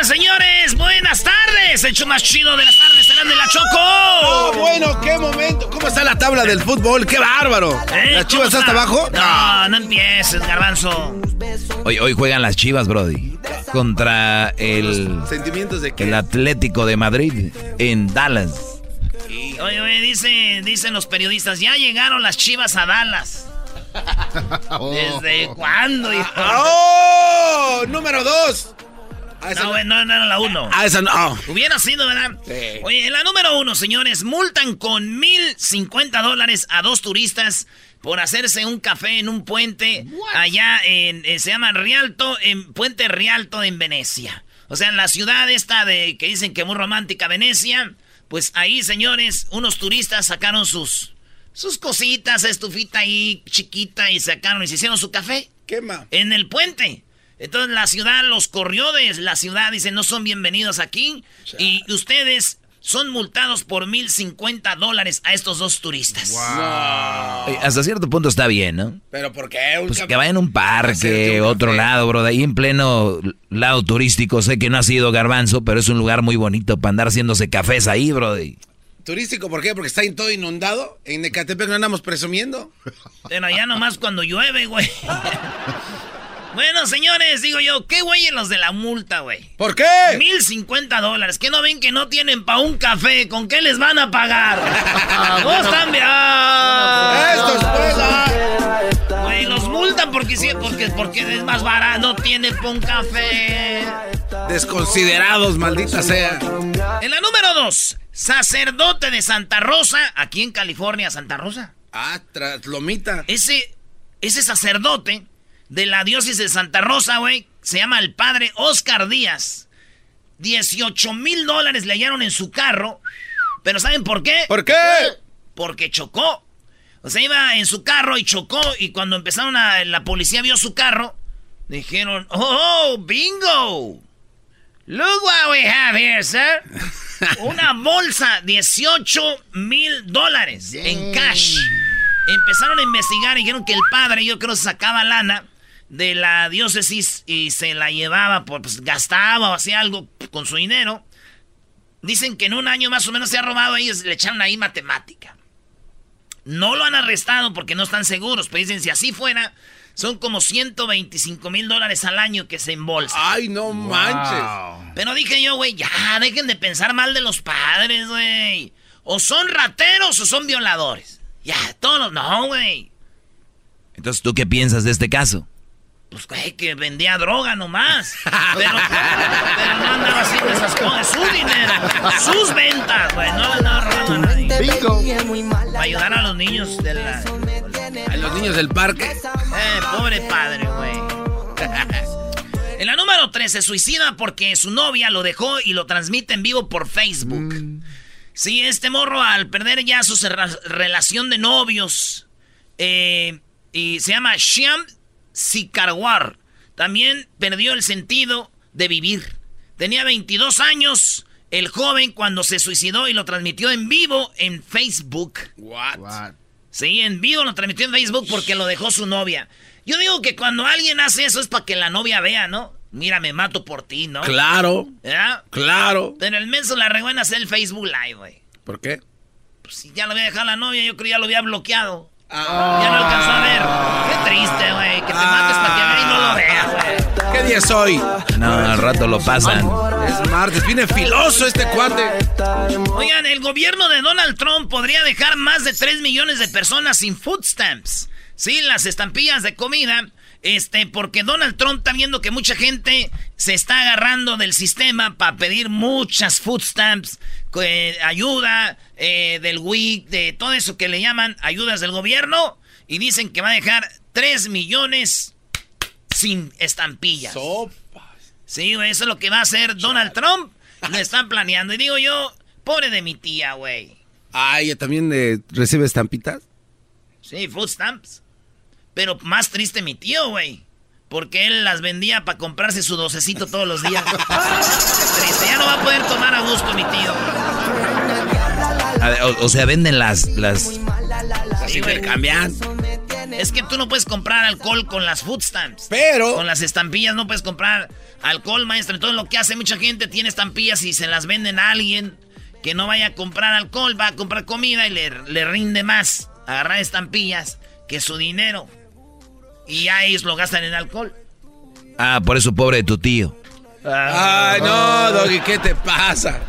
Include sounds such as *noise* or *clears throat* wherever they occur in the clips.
Señoras, señores, buenas tardes. El hecho más chido de las tardes serán de la Choco. Oh, bueno, qué momento. ¿Cómo está la tabla del fútbol? ¡Qué bárbaro! ¿Eh? ¿Las chivas ¿Cómo hasta abajo? No, no empieces, garbanzo. Hoy, hoy juegan las Chivas, Brody. Contra el, ¿Sentimientos de qué? el Atlético de Madrid en Dallas. Oye, oye, dice, dicen los periodistas, ya llegaron las chivas a Dallas. *laughs* ¿Desde cuándo? hijo? ¡Oh! Número dos. Ah, esa No, no, no era la uno. Ah, esa no. ah. Hubiera sido, ¿verdad? Sí. Oye, en la número uno, señores, multan con mil cincuenta dólares a dos turistas por hacerse un café en un puente allá en, eh, se llama Rialto, en Puente Rialto en Venecia. O sea, en la ciudad esta de que dicen que muy romántica Venecia, pues ahí, señores, unos turistas sacaron sus sus cositas, estufita ahí chiquita y sacaron y se hicieron su café Quema. en el puente. Entonces la ciudad los corrió de la ciudad, dice, no son bienvenidos aquí. Y ustedes son multados por mil cincuenta dólares a estos dos turistas. Eh, Hasta cierto punto está bien, ¿no? ¿Pero por qué? Un Pues que vayan a un parque, un otro lado, bro. De ahí en pleno lado turístico. Sé que no ha sido garbanzo, pero es un lugar muy bonito para andar haciéndose cafés ahí, bro. ¿Turístico por qué? Porque está en todo inundado. En Ecatepec no andamos presumiendo. Pero allá nomás cuando llueve, güey. *laughs* bueno, señores, digo yo, ¿qué güey los de la multa, güey? ¿Por qué? Mil cincuenta dólares. ¿Qué no ven que no tienen pa' un café? ¿Con qué les van a pagar? *laughs* Vos también. Ah. Estos pues, ah. Güey, los multan porque sí, porque, porque es más barato, no tiene pa' un café. Desconsiderados, maldita sea. En la número dos, sacerdote de Santa Rosa, aquí en California, Santa Rosa. Ah, tras lomita. Ese, ese sacerdote de la diócesis de Santa Rosa, güey, se llama el padre Oscar Díaz. 18 mil dólares le hallaron en su carro. Pero ¿saben por qué? ¿Por qué? Porque chocó. O sea, iba en su carro y chocó. Y cuando empezaron a. La policía vio su carro. Dijeron: ¡Oh, bingo! Look what we have here, sir. *laughs* Una bolsa, 18 mil dólares en cash. Empezaron a investigar y dijeron que el padre, yo creo, sacaba lana de la diócesis y se la llevaba, por, pues gastaba o hacía algo con su dinero. Dicen que en un año más o menos se ha robado ahí, le echaron ahí matemática. No lo han arrestado porque no están seguros, pero dicen si así fuera, son como 125 mil dólares al año que se embolsan. Ay, no manches. Pero dije yo, güey, ya, dejen de pensar mal de los padres, güey. O son rateros o son violadores. Ya, todos los... No, güey. Entonces, ¿tú qué piensas de este caso? Pues, güey, que vendía droga nomás. Pero, pero no andaba haciendo esas cosas. Su dinero, sus ventas, güey. No andaba robando a nadie. Para ayudar a los niños de la... A los niños del parque. Eh, pobre padre, güey. En la número 3 se suicida porque su novia lo dejó y lo transmite en vivo por Facebook. Sí, este morro al perder ya su relación de novios eh, y se llama Shyam Sikarwar. También perdió el sentido de vivir. Tenía 22 años el joven cuando se suicidó y lo transmitió en vivo en Facebook. What? Sí, en vivo lo transmitió en Facebook porque lo dejó su novia. Yo digo que cuando alguien hace eso es para que la novia vea, ¿no? Mira, me mato por ti, ¿no? Claro, ¿Verdad? claro. Pero el menso la regó en hacer el Facebook Live, güey. ¿Por qué? Pues si ya lo había dejado la novia, yo creo que ya lo había bloqueado. Ah. Ya no alcanzó a ver. Qué triste, güey. Que te mates para que vea y no lo vea, güey. ¿Qué día es hoy? No, al rato lo pasan. Es martes. Viene filoso este cuate. Oigan, el gobierno de Donald Trump podría dejar más de 3 millones de personas sin food stamps. Sí, las estampillas de comida. Este, porque Donald Trump está viendo que mucha gente se está agarrando del sistema para pedir muchas food stamps, eh, ayuda eh, del WIC, de todo eso que le llaman ayudas del gobierno. Y dicen que va a dejar 3 millones sin estampillas. Sopas. Sí, güey, eso es lo que va a hacer Donald Trump. Lo están planeando. Y digo yo, pobre de mi tía, güey. Ah, ¿ella también eh, recibe estampitas? Sí, food stamps. Pero más triste mi tío, güey. Porque él las vendía para comprarse su docecito todos los días. triste, ya no va a poder tomar a gusto mi tío. o, sea, venden las... las... Sí, cambian. Es que tú no puedes comprar alcohol con las food stamps. Pero... Con las estampillas no puedes comprar alcohol, maestro. Entonces lo que hace mucha gente tiene estampillas y se las venden a alguien que no vaya a comprar alcohol, va a comprar comida y le, le rinde más agarrar estampillas que su dinero. Y ya ellos lo gastan en alcohol. Ah, por eso pobre de tu tío. Ay, no, Doggy, ¿qué te pasa?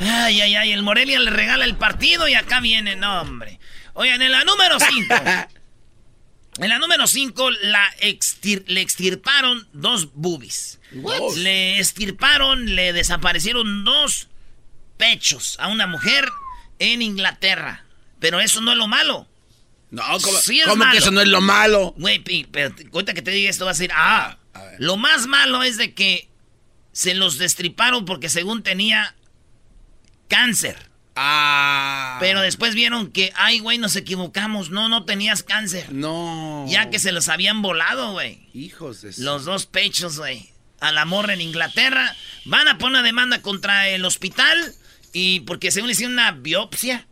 Ay, ay, ay, el Morelia le regala el partido y acá viene, no, hombre. Oigan, en la número 5. *laughs* en la número 5 le extirparon dos boobies. Le extirparon, le desaparecieron dos pechos a una mujer en Inglaterra. Pero eso no es lo malo. No, ¿cómo, que eso no es lo malo? Güey, pero cuenta que te diga esto, va a decir, ah, lo más malo es de que se los destriparon porque según tenía cáncer. Ah. Pero después vieron que, ay, güey, nos equivocamos. No, no tenías cáncer. No. Ya que se los habían volado, güey. Hijos de Los dos pechos, güey. A la morra en Inglaterra. Van a poner una demanda contra el hospital. Y porque según le hicieron una biopsia.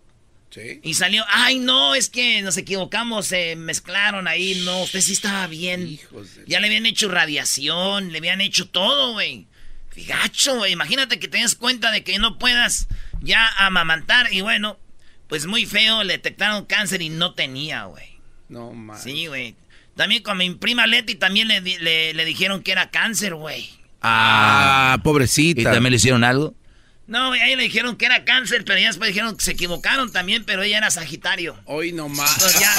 Y salió, ay no, es que nos equivocamos, se mezclaron ahí, no, usted sí estaba bien. Ya le habían hecho radiación, le habían hecho todo, güey. Figacho, güey, imagínate que te des cuenta de que no puedas ya amamantar y bueno, pues muy feo, le detectaron cáncer y no tenía, güey. No, mames. Sí, güey. También con mi prima Leti también le, le, dijeron que era cáncer, güey. Ah, pobrecita. ¿Y también le hicieron algo? No, a ella le dijeron que era cáncer, pero ya después dijeron que se equivocaron también, pero ella era Sagitario. Hoy nomás. Entonces ya,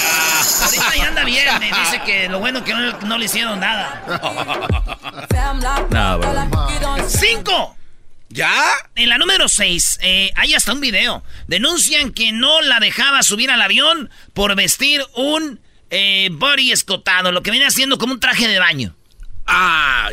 ahorita ya anda bien, me dice que lo bueno que no, le hicieron nada. *laughs* no, bueno. ¡Cinco! ¿Ya? En la número seis, eh, hay hasta un video. Denuncian que no la dejaba subir al avión por vestir un eh, body escotado, lo que viene haciendo como un traje de baño. Ah,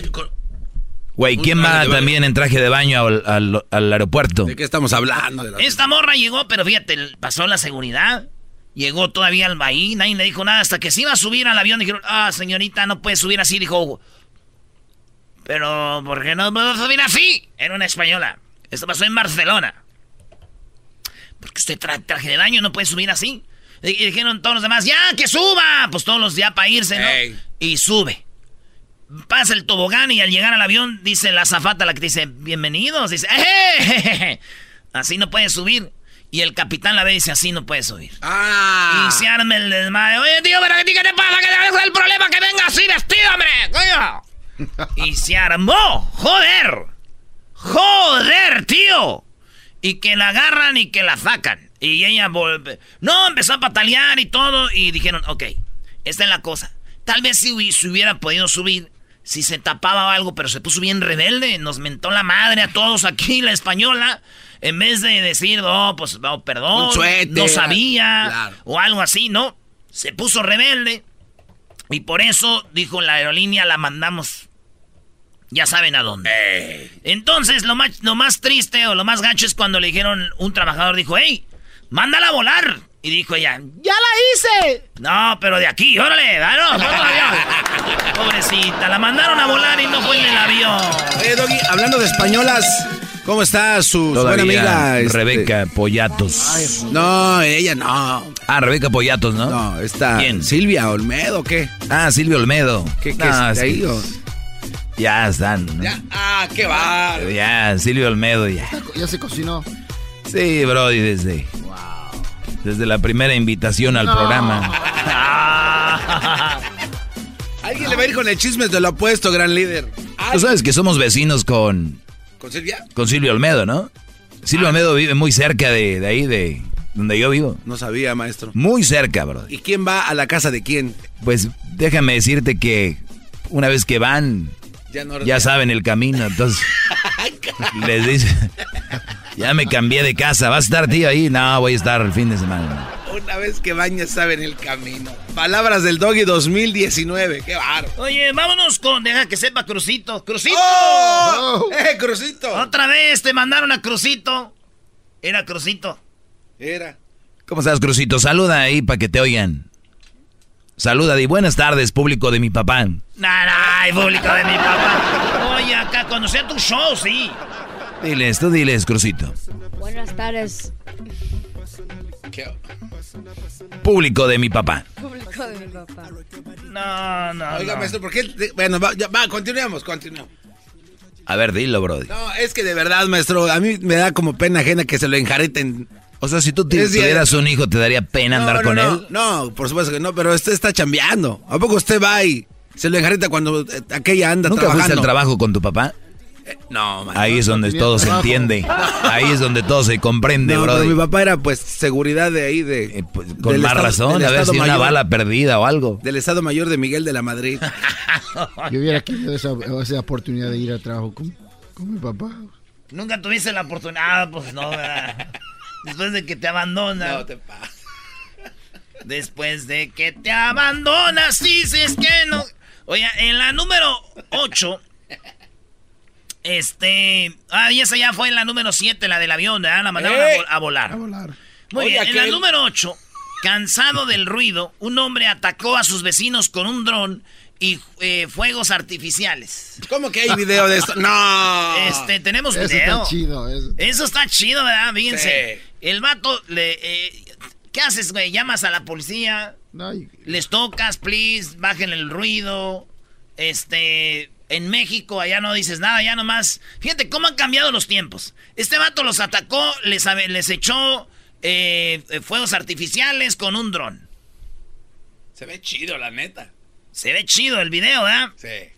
Güey, ¿quién va también en traje de baño al, aeropuerto? ¿De qué estamos hablando? Esta morra llegó, pero fíjate, pasó la seguridad. Llegó todavía al bahí, nadie le dijo nada. Hasta que se iba a subir al avión, dijeron, ah, señorita, no puede subir así. Dijo, pero, ¿por qué no puedo subir así? Era una española. Esto pasó en Barcelona. Porque usted trae traje de baño, no puede subir así. Y dijeron todos los demás, ya, que suba. Pues todos los días para irse, ¿no? Y sube pasa el tobogán y al llegar al avión dice la zafata la que dice, bienvenidos, dice, ¡Eh, así no puede subir. Y el capitán la ve y dice, así no puede subir. Ah. Y se arma el desmayo. Oye, tío, pero ¿qué te pasa? ¿Qué es el problema? Que venga así vestido, hombre. Coño. *laughs* y se armó. Joder. Joder, tío. Y que la agarran y que la sacan. Y ella vuelve. No, empezó a patalear y todo. Y dijeron, ok, esta es la cosa. Tal vez si, si hubiera podido subir, si se tapaba algo, pero se puso bien rebelde, nos mentó la madre a todos aquí, la española, en vez de decir, oh, pues, oh, perdón, no sabía, o algo así, ¿no? Se puso rebelde, y por eso, dijo la aerolínea, la mandamos, ya saben a dónde. Entonces, lo más, lo más triste o lo más gacho es cuando le dijeron, un trabajador dijo, hey, mándala a volar. Y dijo ella, ¡ya la hice! No, pero de aquí, órale, no, *laughs* Pobrecita, la mandaron a volar y no fue en el avión. Eh, Doggy, hablando de españolas, ¿cómo está su, buena amiga? Este? Rebeca Pollatos. No, ella no. Ah, Rebeca Pollatos, ¿no? No, está. ¿Quién? ¿Silvia Olmedo qué? Ah, Silvia Olmedo. ¿Qué, qué es ahí, Ya están. Ya, ah, qué va. Ya, Silvia Olmedo ya. Ya se cocinó. Sí, Brody, desde. Desde la primera invitación al programa. *laughs* Alguien le va a ir con el chisme de lo opuesto, gran líder. Tú sabes que somos vecinos con... ¿Con Silvia? Con Silvio Olmedo, ¿no? Silvio Olmedo ah. vive muy cerca de, ahí, de donde yo vivo. No sabía, maestro. Muy cerca, bro. ¿Y quién va a la casa de quién? Pues déjame decirte que una vez que van, ya, saben el camino, entonces *laughs* les dice, *laughs* ya me cambié de casa, ¿vas a estar tío ahí? No, voy a estar el fin de semana. vez que baña sabe en el camino. Palabras del Doggy 2019. Qué barro. Oye, vámonos con. Deja que sepa Crucito. ¡Crucito! ¡Oh! ¡Eh, Crucito! Otra vez te mandaron a Crucito. Era Crucito. Era. ¿Cómo estás, Crucito? Saluda ahí para que te oigan. Saluda y buenas tardes, público de mi papá. Nah, público de mi papá. Oye, acá cuando sea tu show, sí. Diles, tú diles, Crucito. Buenas tardes. Público de mi papá. Público de mi papá. No, no. Oiga, no. maestro, ¿por qué? Bueno, va, ya, va, continuemos, continuemos. A ver, dilo, Brody. No, es que de verdad, maestro, a mí me da como pena ajena que se lo enjareten. O sea, si tú tuvieras cierto. un hijo, ¿te daría pena andar no, con no, él? No, por supuesto que no, pero usted está chambeando. ¿A poco usted va y se lo enjareta cuando eh, aquella anda ¿Nunca trabajando? fuiste al trabajo con tu papá? No. Ahí es donde todo se entiende. Ahí es donde todo se comprende, No, pero Brody. mi papá era pues seguridad de ahí de Eh, pues, con más estado- razón, a ver si una bala perdida o algo. del Estado Mayor de Miguel de la Madrid. *laughs* Yo hubiera querido esa, esa oportunidad de ir al trabajo con, con mi papá. Nunca tuviste la oportunidad, pues no, ¿verdad? Después de que te abandonan. no te pasa. Después de que te abandonas, dices que no. Oye, en la número 8. Este. Ah, y esa ya fue en la número 7, la del avión, ¿verdad? La mandaron a, a volar. A volar. Muy Oye, bien, en la aquel- número 8, cansado del ruido, un hombre atacó a sus vecinos con un dron y eh, fuegos artificiales. ¿Cómo que hay video de esto? *laughs* No. Este, tenemos Eso video. está chido. Eso. Eso está chido, ¿verdad? Fíjense. Sí. El vato le. eh, ¿Qué haces, güey? Llamas a la policía. No, y- Les tocas, please, bajen el ruido. Este, en México allá no dices nada, ya nomás. Fíjate cómo han cambiado los tiempos. Este vato los atacó, les, les echó eh, eh, fuegos artificiales con un dron. Se ve chido, la neta. Se ve chido el video, ¿verdad? Sí.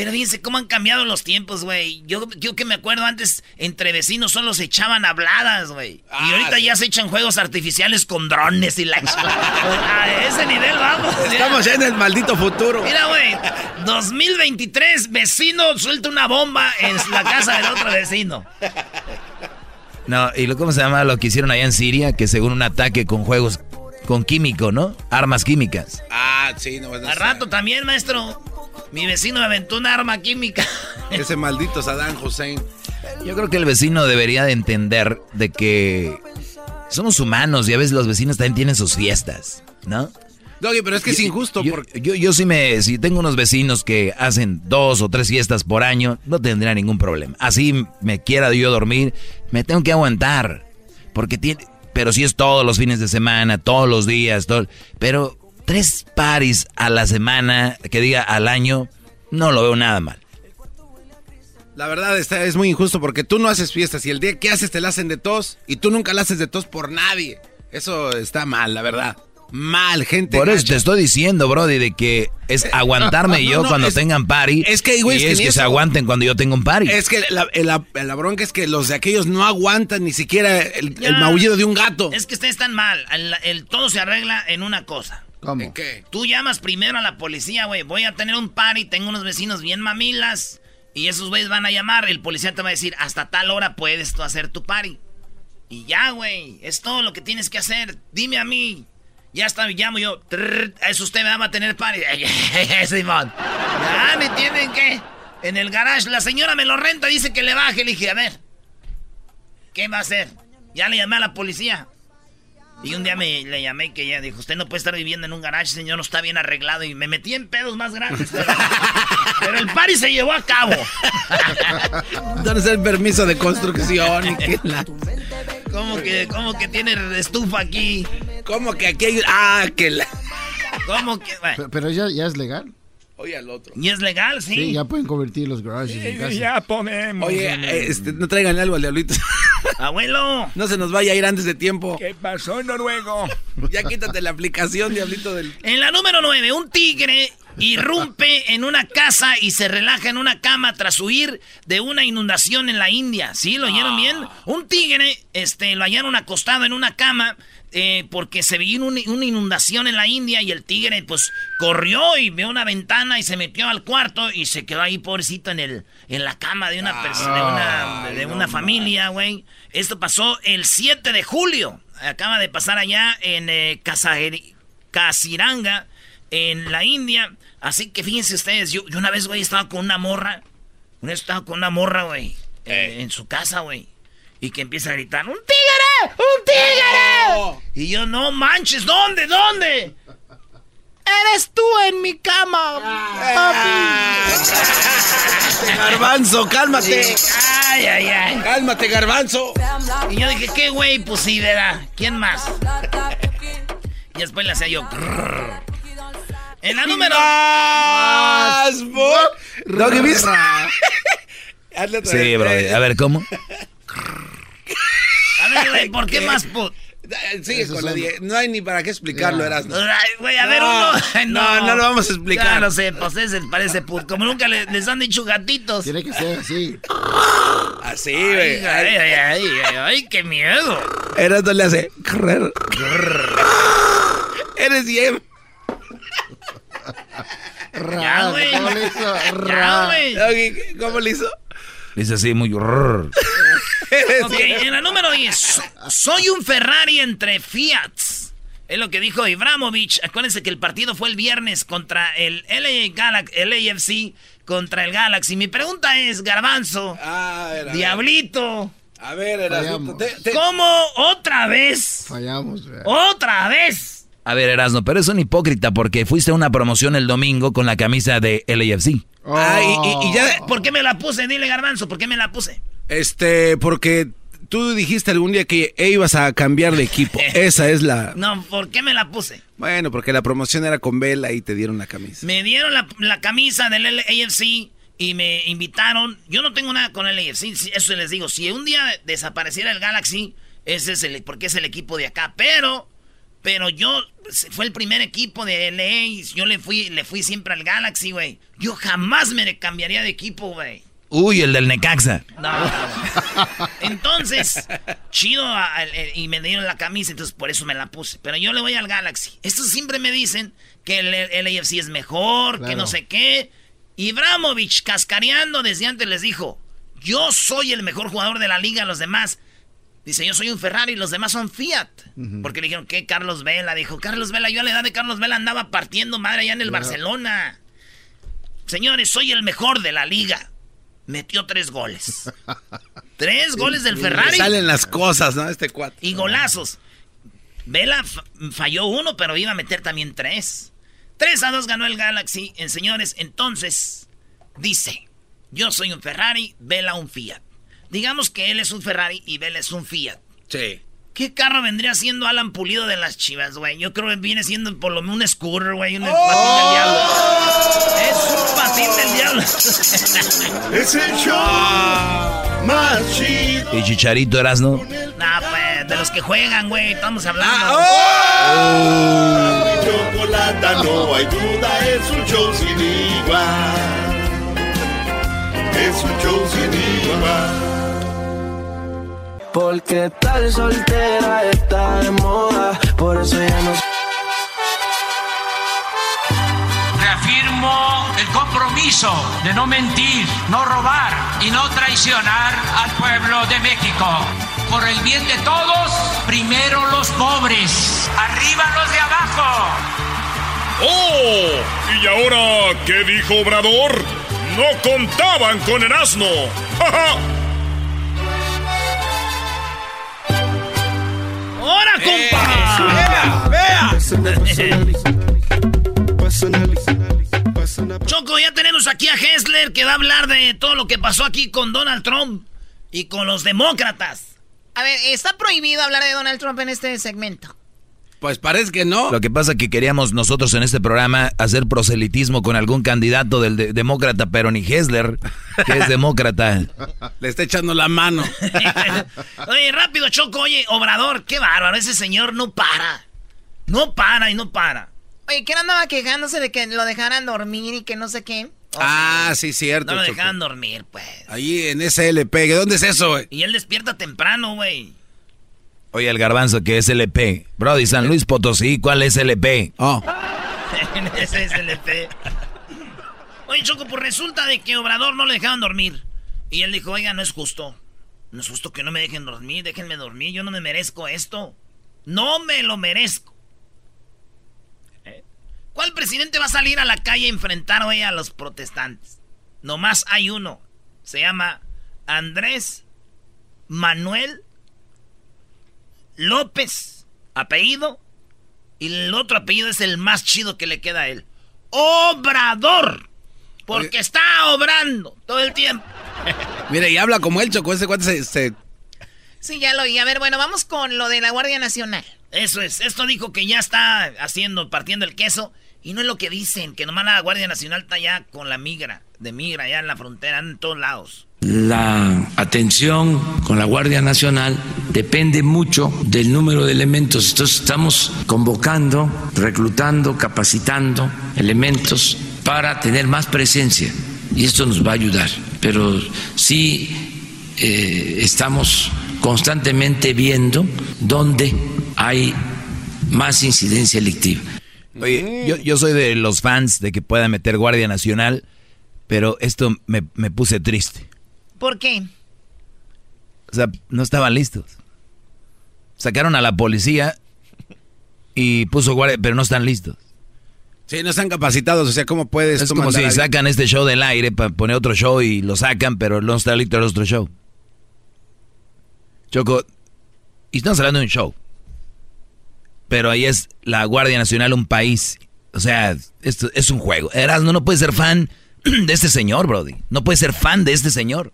Pero fíjense cómo han cambiado los tiempos, güey. Yo, yo que me acuerdo antes, entre vecinos solo se echaban habladas, güey. y Ah, ahorita sí. ya se echan juegos artificiales con drones y la... *laughs* a ese nivel vamos. Estamos ya en el maldito futuro. Mira, güey, 2023, vecino suelta una bomba en la casa del otro vecino. No, y lo, ¿cómo se llama lo que hicieron allá en Siria? Que según un ataque con juegos, con químico, ¿no? Armas químicas. Ah, sí, no, no Al sé. rato también, maestro, mi vecino me aventó una arma química. *laughs* Ese maldito Saddam Hussein. Yo creo que el vecino debería de entender de que somos humanos y a veces los vecinos también tienen sus fiestas, ¿no? Doggy, pero es que es Yo- injusto Yo, porque... yo, yo sí me, si tengo unos vecinos que hacen dos o tres fiestas por año, no tendría ningún problema. Así me quiera yo dormir, me tengo que aguantar. Porque tiene, pero si es todos los fines de semana, todos los días, todo, pero tres paris a la semana, que diga al año, no lo veo nada mal. La verdad está, es muy injusto porque tú no haces fiestas y el día que haces te la hacen de tos y tú nunca la haces de tos por nadie. Eso está mal, la verdad. Mal, gente. Por eso gacha. te estoy diciendo, Brody, de que es aguantarme no, yo no, cuando es- tengan party. es que, güey, y es que es ni que se eso. aguanten cuando yo tengo un party. Es que la, la- la bronca es que los de aquellos no aguantan ni siquiera el, maullido de un gato. Es que ustedes están mal. El, el- todo se arregla en una cosa. ¿Cómo? ¿En qué? Tú llamas primero a la policía, güey. Voy a tener un party, tengo unos vecinos bien mamilas. Y esos güeyes van a llamar. El policía te va a decir, hasta tal hora puedes hacer tu party. Y ya, güey. Es todo lo que tienes que hacer. Dime a mí. Ya está, llamo yo. Eso usted me va a tener party. *laughs* Simón. Ya me tienen que. En el garage, la señora me lo renta, dice que le baje. Le dije, a ver. ¿Qué va a hacer? Ya le llamé a la policía. Y un día me le llamé que ella dijo, usted no puede estar viviendo en un garage, señor, no está bien arreglado. Y me metí en pedos más grandes. Pero, *laughs* pero el party se llevó a cabo. ¿Dónde está el permiso de construcción? y que la- ¿Cómo que, cómo que tiene estufa aquí? ¿Cómo que aquí hay.? Ah, que la. ¿Cómo que...? Bueno, Pero, pero ya, ya es legal. Oye al otro. ¿Y es legal? Sí. Sí, ya pueden convertir los garages en casa. ponemos. Oye, eh, este, no traigan algo al diablito. *laughs* Abuelo. No se nos vaya a ir antes de tiempo. ¿Qué pasó, Noruego? *laughs* Ya quítate la aplicación, diablito del. En la número 9, un tigre irrumpe *laughs* en una casa y se relaja en una cama tras huir de una inundación en la India. ¿Sí? ¿Lo oyeron bien? Un tigre, este, lo hallaron acostado en una cama eh, porque se un- una inundación en la India y el tigre pues corrió y vio una ventana y se metió al cuarto y se quedó ahí pobrecito en el en la cama de una persona de una, de una familia, güey. Esto pasó el 7 de julio. Acaba de pasar allá en eh, Kasiranga, en la India. Así que fíjense ustedes, yo, yo una vez, güey, estaba con una morra. Una vez estaba con una morra, güey, eh, en su casa, güey. Y que empieza a gritar, ¡Un tigre! ¡Un tigre! Y yo, no manches, ¿dónde? ¿Dónde? Eres tú en mi cama, *laughs* Garbanzo, cálmate. Ay, ay, ay. Cálmate, garbanzo. Y yo dije, ¿qué güey? Pues sí, verá. ¿Quién más? y después le hacía yo. En la número. Más, bo- Doggy, ¿viste? *laughs* Sí, bro. A ver, ¿cómo? A ver, güey, ¿por qué más put? Sigue con la die- No hay ni para qué explicarlo, Erasmo. Ay, güey, a ver, No, uno. *laughs* no, no lo vamos a explicar. Ya lo sé, pues ese parece put. Como nunca le- les han dicho gatitos. Tiene que ser así. Así, güey. ay, ay, ay, ay, ay, qué miedo. Erasmo le hace. correr. Eres bien. Ya, güey. ¿Cómo le hizo? Ya, güey. ¿cómo le hizo? Dice así muy... *laughs* Ok, en la número 10. Soy un Ferrari entre Fiats. Es lo que dijo Ibramovich. Acuérdense que el partido fue el viernes contra el LA Galaxy, el AFC contra el Galaxy. Mi pregunta es, Garbanzo, Ah, a ver, a ver. Diablito, A ver, Erasmo. Fallamos. te- te- ¿cómo otra vez? Fallamos. ¡Otra vez! A ver, Erasno, pero es un hipócrita porque fuiste a una promoción el domingo con la camisa de LAFC. Ah, y- y- y ya- ¿Por qué me la puse? Dile, Garbanzo, ¿por qué me la puse? Este, porque tú dijiste algún día que e ibas a cambiar de equipo. *laughs* Esa es la. No, ¿por qué me la puse? Bueno, porque la promoción era con Vela y te dieron la camisa. Me dieron la, la camisa del AFC y me invitaron. Yo no tengo nada con el AFC, eso les digo. Si un día desapareciera el Galaxy, ese es el, porque es el equipo de acá. Pero, pero yo, fue el primer equipo de LA y yo le fui, le fui siempre al Galaxy, güey. Yo jamás me cambiaría de equipo, güey. Uy, el del Necaxa. No. *laughs* Entonces, chido, y me dieron la camisa, entonces por eso me la puse. Pero yo le voy al Galaxy. Estos siempre me dicen que el, el AFC es mejor, que no sé qué. Ibramovich, cascareando desde antes, les dijo, yo soy el mejor jugador de la liga, los demás. Dice, yo soy un Ferrari, los demás son Fiat. Porque le dijeron, ¿qué? Carlos Vela. Dijo, Carlos Vela, yo a la edad de Carlos Vela andaba partiendo madre allá en el Barcelona. Señores, soy el mejor de la liga. Metió tres goles. *laughs* Tres goles del Ferrari Salen las cosas, ¿no? Este cuate. y golazos. Vela fa- falló uno, pero iba a meter también tres. Tres a dos ganó el Galaxy. En señores, entonces dice: Yo soy un Ferrari, Vela un Fiat. Digamos que él es un Ferrari y Vela es un Fiat. Sí. ¿Qué carro vendría siendo Alan Pulido de las chivas, güey? Yo creo que viene siendo por lo menos un scooter, güey, un patín del diablo. Es un patín del diablo. *laughs* Es el show más chido. Y Chicharito Erasno. nah, pues, de los que juegan, güey, estamos hablando. Mi chocolata, no hay duda, es un show sin igual. Es un show sin igual. Porque tal soltera está de moda, por eso ya no Reafirmo el compromiso de no mentir, no robar y no traicionar al pueblo de México. Por el bien de todos, primero los pobres, arriba los de abajo. ¡Oh! ¿Y ahora qué dijo Obrador? No contaban con el asno. ¡Ja, ja! ¡Hora, compa! Choco, ya tenemos aquí a Hessler que va a hablar de todo lo que pasó aquí con Donald Trump y con los demócratas. A ver, está prohibido hablar de Donald Trump en este segmento. Pues parece que no. Lo que pasa que queríamos nosotros en este programa hacer proselitismo con algún candidato del de- demócrata, pero ni Hessler, que es demócrata. *laughs* Le está echando la mano. *laughs* oye, rápido, Choco, oye, Obrador, qué bárbaro, ese señor no para. No para y no para. Oye, que él andaba quejándose de que lo dejaran dormir y que no sé qué. ah, sí, cierto. No lo dejaban dormir, pues. Ahí en SLP. ¿Dónde es eso, güey? Y él despierta temprano, güey. Oye, el garbanzo que es LP. Brody, San Luis Potosí, ¿cuál es LP? Oh. *laughs* Ese es LP. Oye, Choco, pues resulta de que Obrador no le dejaban dormir. Y él dijo, oiga, no es justo. No es justo que no me dejen dormir, déjenme dormir, yo no me merezco esto. No me lo merezco. ¿Eh? ¿Cuál presidente va a salir a la calle a enfrentar hoy a los protestantes? Nomás hay uno. Se llama Andrés Manuel López. Apellido. Y el otro apellido es el más chido que le queda a él. Obrador. Porque está obrando todo el tiempo. *laughs* Mire, y habla como él, Choco. Ese cuate se, se... Sí, ya lo oí. A ver, bueno, vamos con lo de la Guardia Nacional. Eso es. Esto dijo que ya está haciendo, partiendo el queso. Y no es lo que dicen, que nomás la Guardia Nacional está ya con la migra, de migra, ya en la frontera, en todos lados. La atención con la Guardia Nacional depende mucho del número de elementos. Entonces estamos convocando, reclutando, capacitando elementos para tener más presencia y esto nos va a ayudar. Pero sí eh, estamos constantemente viendo dónde hay más incidencia electiva. Oye, yo, soy de los fans de que pueda meter Guardia Nacional, pero esto me puse triste. ¿Por qué? O sea, no estaban listos. Sacaron a la policía y puso guardia, pero no están listos. Sí, no están capacitados, o sea, ¿cómo puedes Es tú como si a sacan este show del aire para poner otro show y lo sacan, pero no está listo el otro show. Choco, y estamos hablando de un show. Pero ahí es la Guardia Nacional un país. O sea, esto es un juego. Erasmo no puede *clears throat* ser fan de este señor, Brody. No puede ser fan de este señor.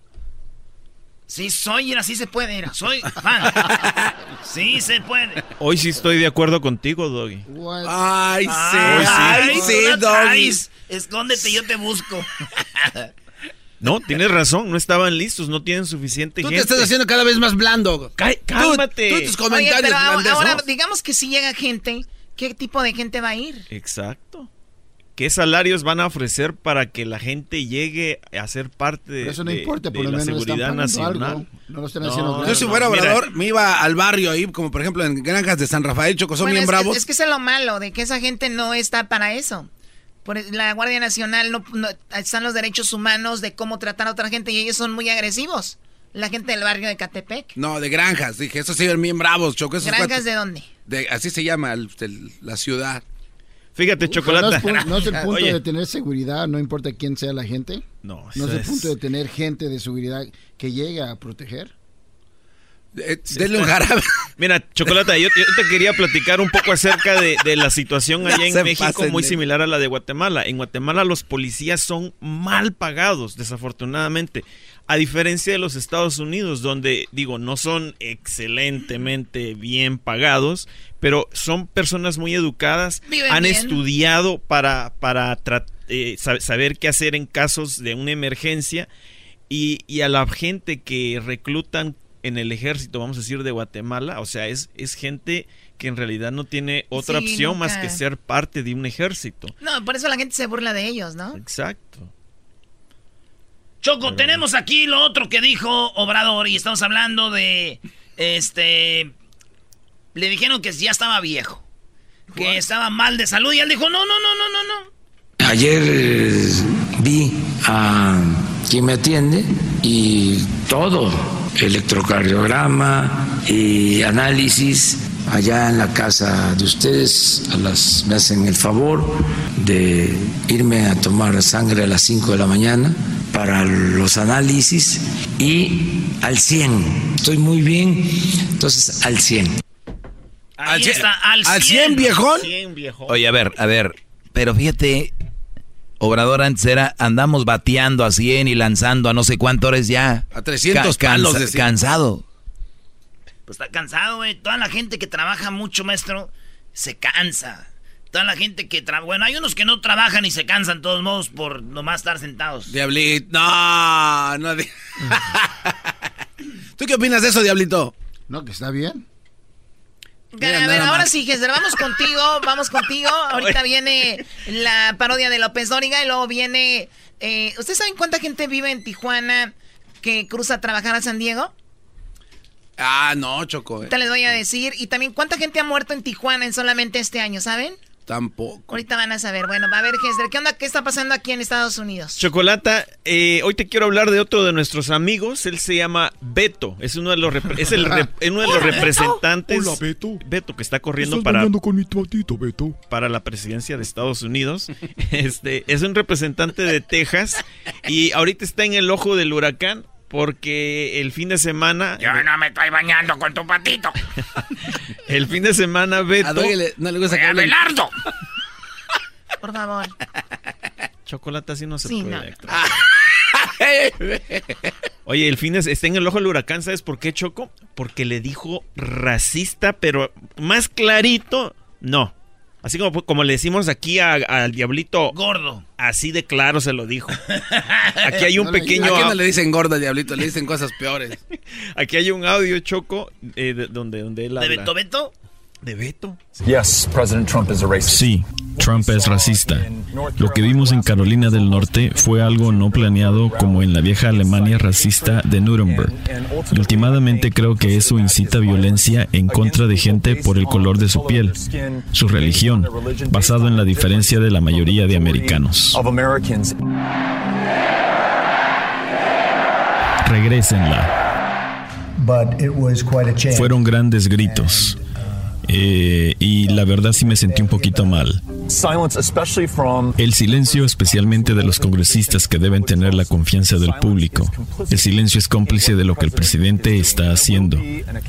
Sí, soy, era, sí se puede, era, soy fan. *laughs* sí se puede. Hoy sí estoy de acuerdo contigo, Doggy. Ay, sí, Ay, ay, tú sí, Doggy. traes. Escóndete, yo te busco. *laughs* No, tienes razón, no estaban listos, no tienen suficiente Tú te gente. estás haciendo cada vez más blando. Cá- cálmate. Tú, tú tus Oye, comentarios pero ahora, blandes, ahora, ¿no? digamos que si llega gente, ¿qué tipo de gente va a ir? Exacto. ¿Qué salarios van a ofrecer para que la gente llegue a ser parte de, eso no de- importa, de por lo la menos están seguridad nacional? algo. No lo están haciendo Yo si fuera mira. obrador, me iba al barrio ahí, como por ejemplo en granjas de San Rafael, Choco, son Bueno, bien es, que- bravos. es que eso es lo malo, de que esa gente no está para eso. Por e, la Guardia Nacional no, no- están los derechos humanos de cómo tratar a otra gente y ellos son muy agresivos. La gente del barrio de Catepec. No, de granjas, dije, esos sí ven bien bravos, Choco. Esos ¿Granjas de dónde? de- así se llama el- el- la ciudad. Fíjate, chocolate. No es, pu- no es el *laughs* punto Oye, de tener seguridad, no importa quién sea la gente. No, No es el es- punto de tener gente de seguridad que llegue a proteger. Eh, denle un jarabe. *laughs* Mira, Chocolata, yo, yo te quería platicar un poco acerca de, de la situación No allá en México, pasen muy de- similar a la de Guatemala. En Guatemala los policías son mal pagados, desafortunadamente. A diferencia de los Estados Unidos, donde, digo, no son excelentemente bien pagados, pero son personas muy educadas, Viven han bien. estudiado para, para eh, sa- saber qué hacer en casos de una emergencia y, y a la gente que reclutan en el ejército, vamos a decir, de Guatemala, o sea, es, es gente que en realidad no tiene otra Sí, opción más que ser parte de un ejército. No, por eso la gente se burla de ellos, ¿no? Exacto. Choco, tenemos aquí lo otro que dijo Obrador y estamos hablando de, este, le dijeron que ya estaba viejo, que estaba mal de salud y él dijo, no, no, no, no, no, no. Ayer eh, vi a quien me atiende y todo, electrocardiograma y análisis allá en la casa de ustedes, a las, me hacen el favor de irme a tomar sangre a las 5 de la mañana para los análisis y al 100, estoy muy bien, entonces al 100. Ahí Al cien- está, al 100. al 100, viejón. 100 viejo. Oye, a ver, a ver. Pero fíjate, Obrador antes era, andamos bateando a 100 y lanzando a no sé cuántos horas ya. A 300 palos, decía. Cansado. Pues está cansado, güey. Toda la gente que trabaja mucho, maestro, se cansa. Toda la gente que trabaja... Bueno, hay unos que no trabajan y se cansan, de todos modos, por nomás estar sentados. Diablito, no, no. di- *laughs* ¿Tú qué opinas de eso, Diablito? No, que está bien. Mira, a ver, ahora más. sí, Jesús, vamos contigo, vamos contigo. Ahorita viene la parodia de López Dóriga y luego viene... eh, ¿Ustedes saben cuánta gente vive en Tijuana que cruza a trabajar a San Diego? Ah, no, Choco. eh. Te les voy a decir. Y también, ¿cuánta gente ha muerto en Tijuana en solamente este año, saben? Tampoco. Ahorita van a saber. Bueno, va a ver, Hesler, ¿qué onda? ¿Qué está pasando aquí en Estados Unidos? Chocolata, eh, hoy te quiero hablar de otro de nuestros amigos. Él se llama Beto. Es uno de los, repre- es el uno de los representantes. Hola, Beto. Beto, que está corriendo Estás para, con mi patito, Beto. para la presidencia de Estados Unidos. *laughs* Este, es un representante de Texas y ahorita está en el ojo del huracán porque el fin de semana, Yo no me estoy bañando con tu patito. *laughs* el fin de semana Beto, A no le gusta que. Abelardo. Por favor. chocolate así no se Sí, puede. no. Oye, el fin de está en el ojo del huracán, ¿sabes por qué, Choco? Porque le dijo racista, pero más clarito, no. Así como, como le decimos aquí a- al diablito, Gordo. así de claro se lo dijo. *laughs* Aquí hay un No le- pequeño, Aquí no le dicen gorda, diablito, le dicen cosas peores. *laughs* aquí hay un audio, Choco, eh, de- donde, donde él ¿De habla. Beto Beto? De Beto. Yes, President Trump is a racist. Sí, Trump es racista. Lo que vimos en Carolina del Norte fue algo no planeado como en la vieja Alemania racista de Nuremberg. Y últimamente creo que eso incita violencia en contra de gente por el color de su piel, su religión, basado en la diferencia de la mayoría de americanos. Regrésenla. Fueron grandes gritos. Eh, y la verdad sí me sentí un poquito mal. El silencio especialmente de los congresistas que deben tener la confianza del público. El silencio es cómplice de lo que el presidente está haciendo.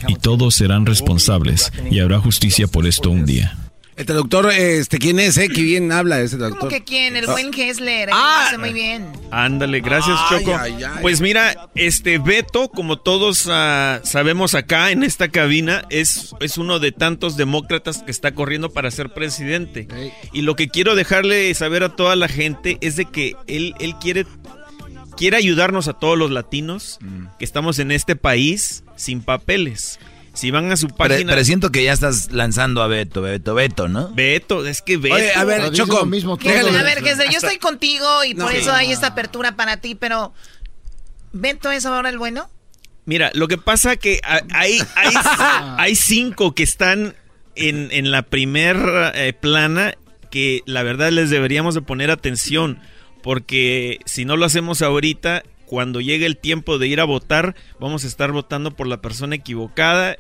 Y todos serán responsables y habrá justicia por esto un día. El traductor, este, ¿quién es, eh? Que bien habla ese ¿Cómo traductor. que quién? El Ah. buen Hesler. Ah. lo hace muy bien. Ándale, gracias Ay, Choco. ay, ay. Pues mira, este Beto, como todos ah, sabemos acá en esta cabina, es, es uno de tantos demócratas que está corriendo para ser presidente. Y lo que quiero dejarle saber a toda la gente es de que él, él quiere, quiere ayudarnos a todos los latinos Mm. que estamos en este país sin papeles. Si van a su Pero, página... pero siento que ya estás lanzando a Beto, Beto, Beto, ¿no? Beto, es que Beto... Oye, a ver, Pero Choco, lo mismo todos. A ver, Hesler, yo estoy contigo y por No. eso hay esta apertura para ti, pero... ¿Beto es ahora el bueno? Mira, lo que pasa que hay, hay, *laughs* hay cinco que están en, en la primer eh, plana que la verdad les deberíamos de poner atención porque si no lo hacemos ahorita, cuando llegue el tiempo de ir a votar, vamos a estar votando por la persona equivocada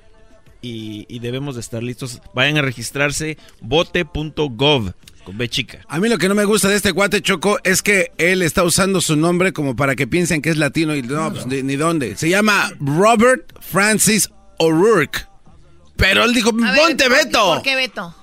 y, y debemos de estar listos. Vayan a registrarse vote.gov con B chica. A mí lo que no me gusta de este cuate Choco es que él está usando su nombre como para que piensen que es latino y no, pues ni, ni dónde. Se llama Robert Francis O'Rourke. Pero él dijo, ver, ponte ¿por- Beto. ¿Por qué Beto?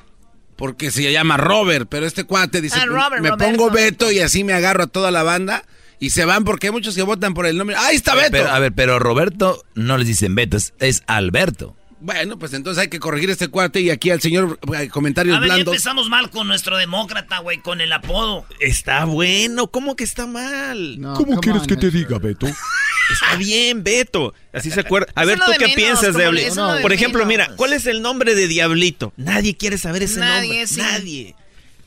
Porque se llama Robert, pero este cuate dice, Ah, Robert, me Roberto. pongo Beto y así me agarro a toda la banda y se van porque hay muchos que votan por el nombre. ¡Ahí está Beto! Pero, a ver, pero Roberto no les dicen Beto, es, es Alberto. Bueno, pues entonces hay que corregir este cuate y aquí al señor eh, comentarios A ver, ya empezamos mal con nuestro demócrata, güey, con el apodo. Está bueno, ¿cómo que está mal? No, ¿Cómo quieres on, que te diga, Beto? Está bien, Beto. Así se acuerda. A ver, ¿tú qué menos, piensas Diablito? Por ejemplo, menos. mira, ¿cuál es el nombre de Diablito? Nadie quiere saber ese Nadie, nombre. sí. Nadie.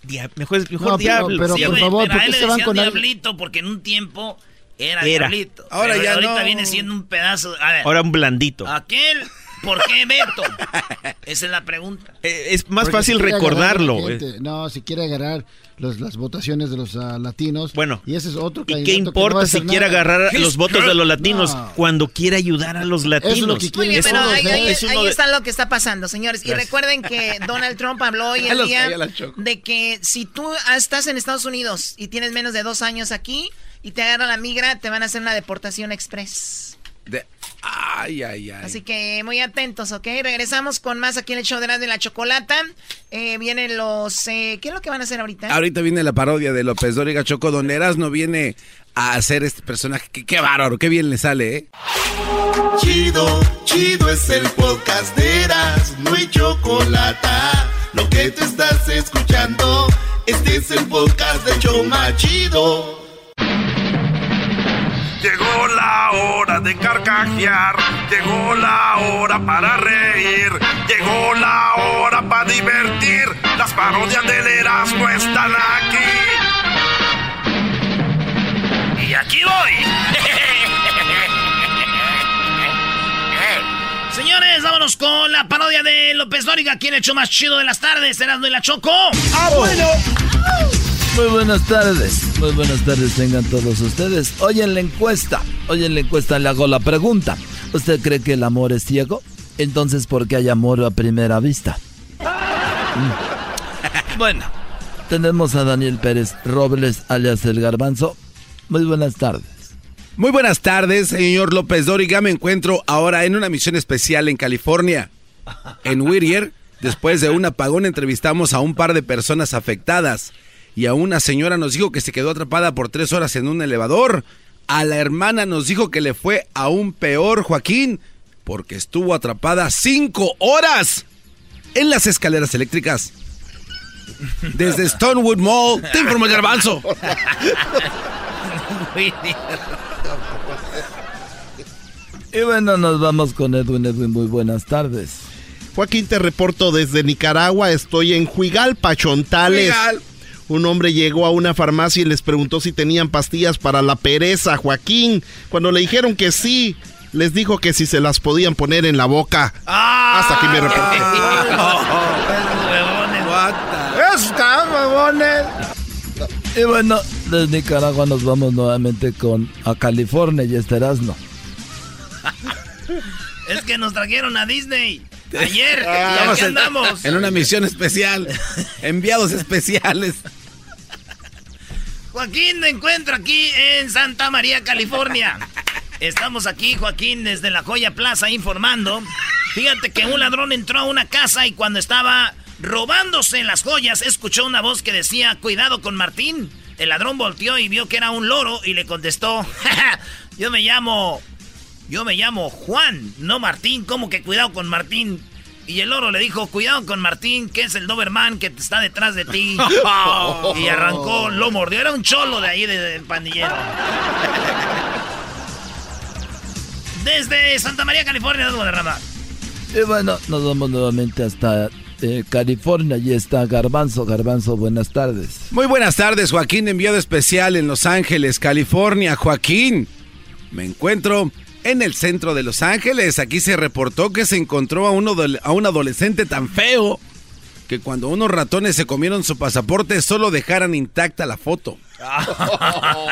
Dia- mejor mejor No, pero- Diablo. pero- Sí, por güey. favor, pero ¿por qué se van con? Diablito porque en un tiempo era, Era. Diablito. Ahora Pero ya ahorita no. viene siendo un pedazo. A ver, Ahora un blandito. aquel, ¿por qué Beto? Esa es la pregunta. Eh, es más Porque fácil si quiere recordarlo. eh. No, si quiere agarrar los- las votaciones de los ah, latinos. Bueno, y ese es otro ¿Y qué que no importa si quiere agarrar los votos de los latinos No. cuando quiere ayudar a los latinos? Es lo que pero uno- ahí, ahí- es uno ahí de- está lo que está pasando, señores. Y recuerden que Donald Trump habló hoy *laughs* los día de que si tú estás en Estados Unidos y tienes menos de dos años aquí y te agarra la migra, te van a hacer una deportación express. De- Ay, ay, ay. Así que muy atentos, ¿ok? Regresamos con más aquí en el show de la de la chocolata. Eh, vienen los... eh, ¿Qué es lo que van a hacer ahorita? Ahorita viene la parodia de López Dóriga Choco, donde Erasmo viene a hacer este personaje. qué bárbaro, qué bien le sale, ¿eh? Chido, chido es el podcast de Eras, no hay chocolate. Lo que te estás escuchando, este es el podcast de Choma Chido. Llegó la hora de carcajear, llegó la hora para reír, llegó la hora para divertir. Las parodias del Erasmo están aquí. Y aquí voy. Vamos con la parodia de López Dóriga. ¿Quién hecho más chido de las tardes? Erasmo y la Choco. ¡Ah, bueno! Muy buenas tardes, muy buenas tardes tengan todos ustedes. Hoy en la encuesta, hoy en la encuesta le hago la pregunta. ¿Usted cree que el amor es ciego? Entonces, ¿por qué hay amor a primera vista? Mm. Bueno, tenemos a Daniel Pérez Robles, alias El Garbanzo. Muy buenas tardes. Muy buenas tardes, señor López Dóriga. Me encuentro ahora en una misión especial en California. En Whittier, después de un apagón, entrevistamos a un par de personas afectadas. Y a una señora nos dijo que se quedó atrapada por tres horas en un elevador. A la hermana nos dijo que le fue aún peor, Joaquín, porque estuvo atrapada cinco horas en las escaleras eléctricas. Desde Stonewood Mall, te informo el garbanzo. *laughs* Y bueno, nos vamos con Edwin. Edwin, muy buenas tardes. Joaquín, te reporto desde Nicaragua. Estoy en Juigalpa, Chontales. Juigal. Un hombre llegó a una farmacia y les preguntó si tenían pastillas para la pereza, Joaquín. Cuando le dijeron que sí, les dijo que si se las podían poner en la boca. Hasta aquí me reporté. *laughs* ¡Está, huevones! Y bueno, desde Nicaragua nos vamos nuevamente con a California y este Erasmo. *laughs* Es que nos trajeron a Disney. *laughs* Ayer. y Estamos aquí andamos. En una misión especial. Enviados especiales. Joaquín me encuentro aquí en Santa María, California. Estamos aquí, Joaquín, desde la Joya Plaza informando. Fíjate que un ladrón entró a una casa y cuando estaba robándose las joyas, escuchó una voz que decía, cuidado con Martín. El ladrón volteó y vio que era un loro y le contestó, yo me llamo, yo me llamo Juan, no Martín, ¿cómo que cuidado con Martín? Y el loro le dijo, cuidado con Martín, que es el Doberman que está detrás de ti. *laughs* y arrancó, lo mordió. Era un cholo de ahí, de- del pandillero. Desde Santa María, California, de Guadarrama. Y bueno, nos vamos nuevamente hasta eh, California y está Garbanzo. Garbanzo, buenas tardes. Muy buenas tardes, Joaquín, enviado especial en Los Ángeles, California. Joaquín, me encuentro en el centro de Los Ángeles. Aquí se reportó que se encontró a, uno a un adolescente tan feo que cuando unos ratones se comieron su pasaporte solo dejaran intacta la foto. *laughs*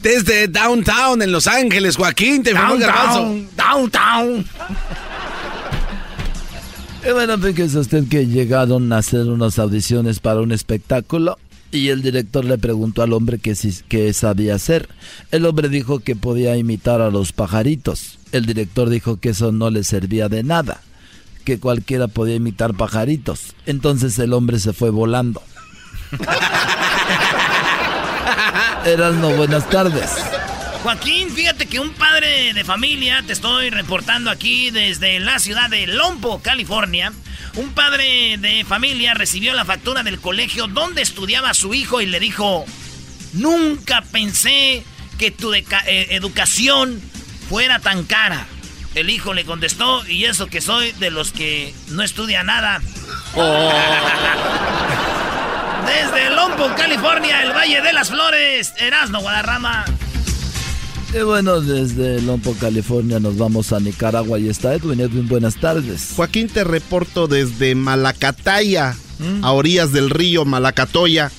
Desde Downtown en Los Ángeles, Joaquín, te Garbanzo. Downtown. Y bueno, fíjese usted que llegaron a hacer unas audiciones para un espectáculo y el director le preguntó al hombre qué sabía hacer. El hombre dijo que podía imitar a los pajaritos. El director dijo que eso no le servía de nada, que cualquiera podía imitar pajaritos. Entonces el hombre se fue volando. *laughs* Erasmo, buenas tardes. Joaquín, fíjate que un padre de familia, te estoy reportando aquí desde la ciudad de Lompo, California. Un padre de familia recibió la factura del colegio donde estudiaba su hijo y le dijo, nunca pensé que tu eh, educación fuera tan cara. El hijo le contestó, y eso que soy de los que no estudia nada. *laughs* Desde Lompo, California, el Valle de las Flores, Erasmo Guadarrama. Y bueno, desde Lompo, California nos vamos a Nicaragua y está Edwin. Edwin, buenas tardes. Joaquín, te reporto desde Malacataya, a orillas del río Malacatoya.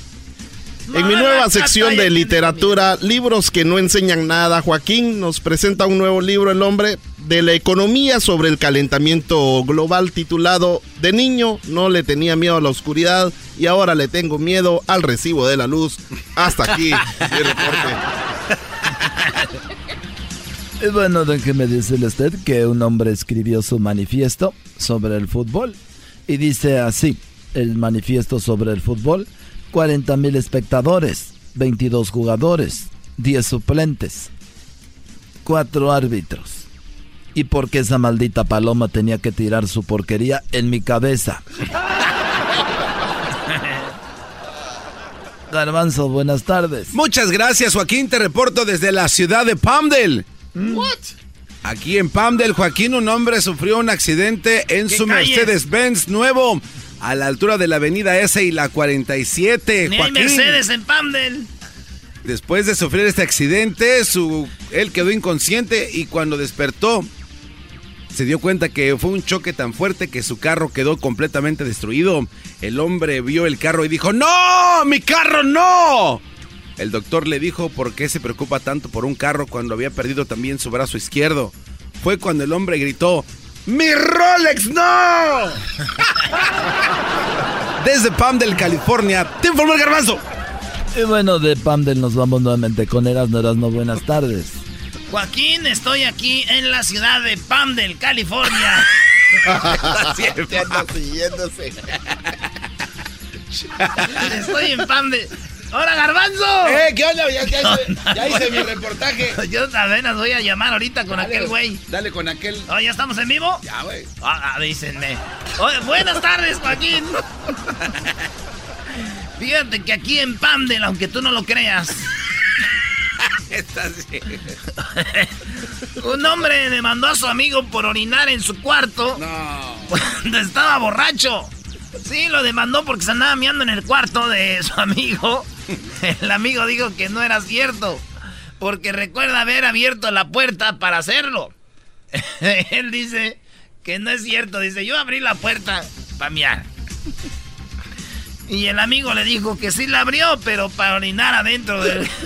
En mi nueva sección de literatura, libros que no enseñan nada, Joaquín nos presenta un nuevo libro, El hombre de la economía sobre el calentamiento global, titulado De niño no le tenía miedo a la oscuridad y ahora le tengo miedo al recibo de la luz. Hasta aquí mi reporte. *laughs* Bueno, déjeme decirle a usted que un hombre escribió su manifiesto sobre el fútbol. Y dice así, el manifiesto sobre el fútbol, 40 mil espectadores, 22 jugadores, 10 suplentes, 4 árbitros. ¿Y por qué esa maldita paloma tenía que tirar su porquería en mi cabeza? *laughs* Garbanzo, buenas tardes. Muchas gracias, Joaquín. Te reporto desde la ciudad de Palmdale. Aquí en Palmdale, Joaquín, un hombre sufrió un accidente en ¿Qué su? Mercedes-Benz nuevo a la altura de la avenida S y la 47. Ni hay. Mercedes en Pamdel. Después de sufrir este accidente, su, él quedó inconsciente y cuando despertó, se dio cuenta que fue un choque tan fuerte que su carro quedó completamente destruido. El hombre vio el carro y dijo, ¡No! ¡Mi carro no! El doctor le dijo por qué se preocupa tanto por un carro cuando había perdido también su brazo izquierdo. Fue cuando el hombre gritó, ¡Mi Rolex no! *laughs* Desde Palmdale, California, te informó el garbanzo. Y bueno, de Palmdale nos vamos nuevamente con Erasmo Erasmo. Buenas tardes. Joaquín, estoy aquí en la ciudad de Palmdale, California. *laughs* siguiéndose. *laughs* Estoy en Palmdale. ¡Hola, Garbanzo! ¡Eh, qué onda! Ya, ya hice, *laughs* ya hice mi reportaje. *laughs* Yo apenas voy a llamar ahorita con Dale, aquel güey. Dale con aquel. Oh, ¿ya estamos en vivo? Ya, güey. Ah, avísenme. Oye, buenas tardes, Joaquín. *laughs* Fíjate que aquí en Pamdel, aunque tú no lo creas, Está así. un hombre demandó a su amigo por orinar en su cuarto No. cuando estaba borracho. Sí, lo demandó porque se andaba meando en el cuarto de su amigo. *laughs* El amigo dijo que no era cierto, porque recuerda haber abierto la puerta para hacerlo. *laughs* Él dice que no es cierto, dice, yo abrí la puerta para mear. Y el amigo le dijo que sí la abrió, pero para orinar adentro del... *laughs*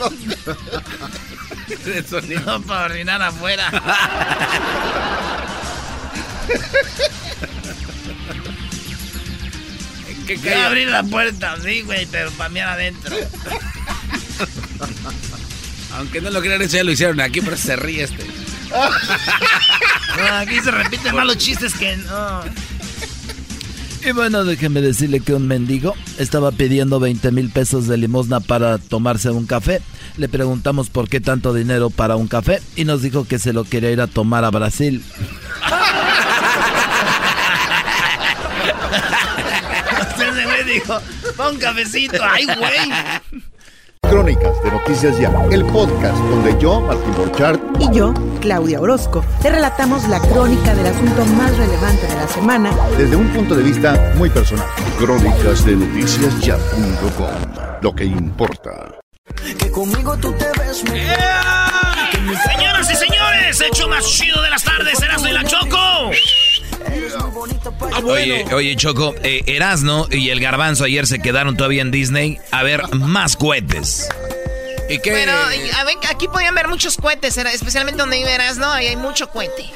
no para orinar afuera. ¿Qué Yo calla? abrí la puerta, sí, güey, pero para mear adentro. Aunque no lo crean, eso ya lo hicieron aquí, pero se ríe este. Aquí se repiten más los chistes que no. Y bueno, déjeme decirle que un mendigo estaba pidiendo 20 mil pesos de limosna para tomarse un café. Le preguntamos por qué tanto dinero para un café y nos dijo que se lo quería ir a tomar a Brasil. Ese güey dijo, pon un cafecito. Ay, güey. Crónicas de Noticias Ya, el podcast donde yo, Martín Borchardt, Y yo, Claudia Orozco, te relatamos la crónica del asunto más relevante de la semana desde un punto de vista muy personal. Crónicas de Noticias Ya.com, lo que importa. Que conmigo tú te ves Señoras y señores, hecho más chido de las tardes, Erasmo y la Choco. Oye, oye, Choco, eh, Erasno y el Garbanzo ayer se quedaron todavía en Disney a ver más cohetes. ¿Y qué? Bueno, y- a ver, aquí podían ver muchos cohetes, era- especialmente donde viverás, ¿no? Ahí hay mucho cohete.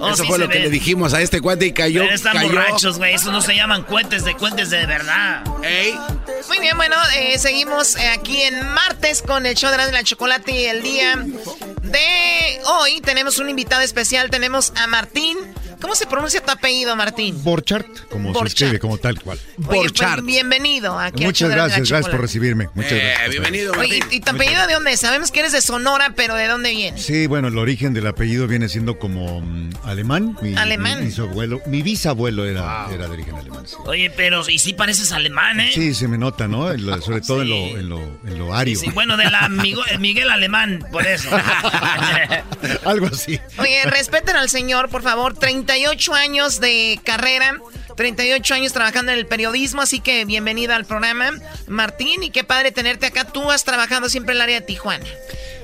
Oh, Eso sí fue lo que le dijimos a este cuate y cayó. Pero están cayó. borrachos, güey. Esos no se llaman cuentes de cuentes de verdad. Muy bien, bueno, eh, seguimos eh, aquí en martes con el show de la, la chocolate y el día de hoy tenemos un invitado especial, tenemos a Martín. ¿Cómo se pronuncia tu apellido, Martín? Borchardt, como Borchardt. se escribe, como tal cual. Oye, pues, bienvenido aquí Muchas gracias, gracias por recibirme. Muchas Eh, gracias. bienvenido, Oye, Martín. ¿y tu apellido de dónde es? Sabemos que eres de Sonora, pero ¿de dónde vienes? Sí, bueno, el origen del apellido viene siendo como mm, alemán. Mi, Alemán. Mi, mi abuelo, mi bisabuelo era, era de origen alemán. Sí. Oye, pero y sí pareces alemán, ¿eh? Sí, se me nota, ¿no? En lo- sobre todo en, lo, en, lo, en lo ario. Sí, bueno, de la Migo- el Miguel Alemán, por eso. *laughs* Algo así. Oye, respeten al señor, por favor. 38 años de carrera, 38 años trabajando en el periodismo, así que bienvenida al programa, Martín, y qué padre tenerte acá. Tú has trabajado siempre en el área de Tijuana.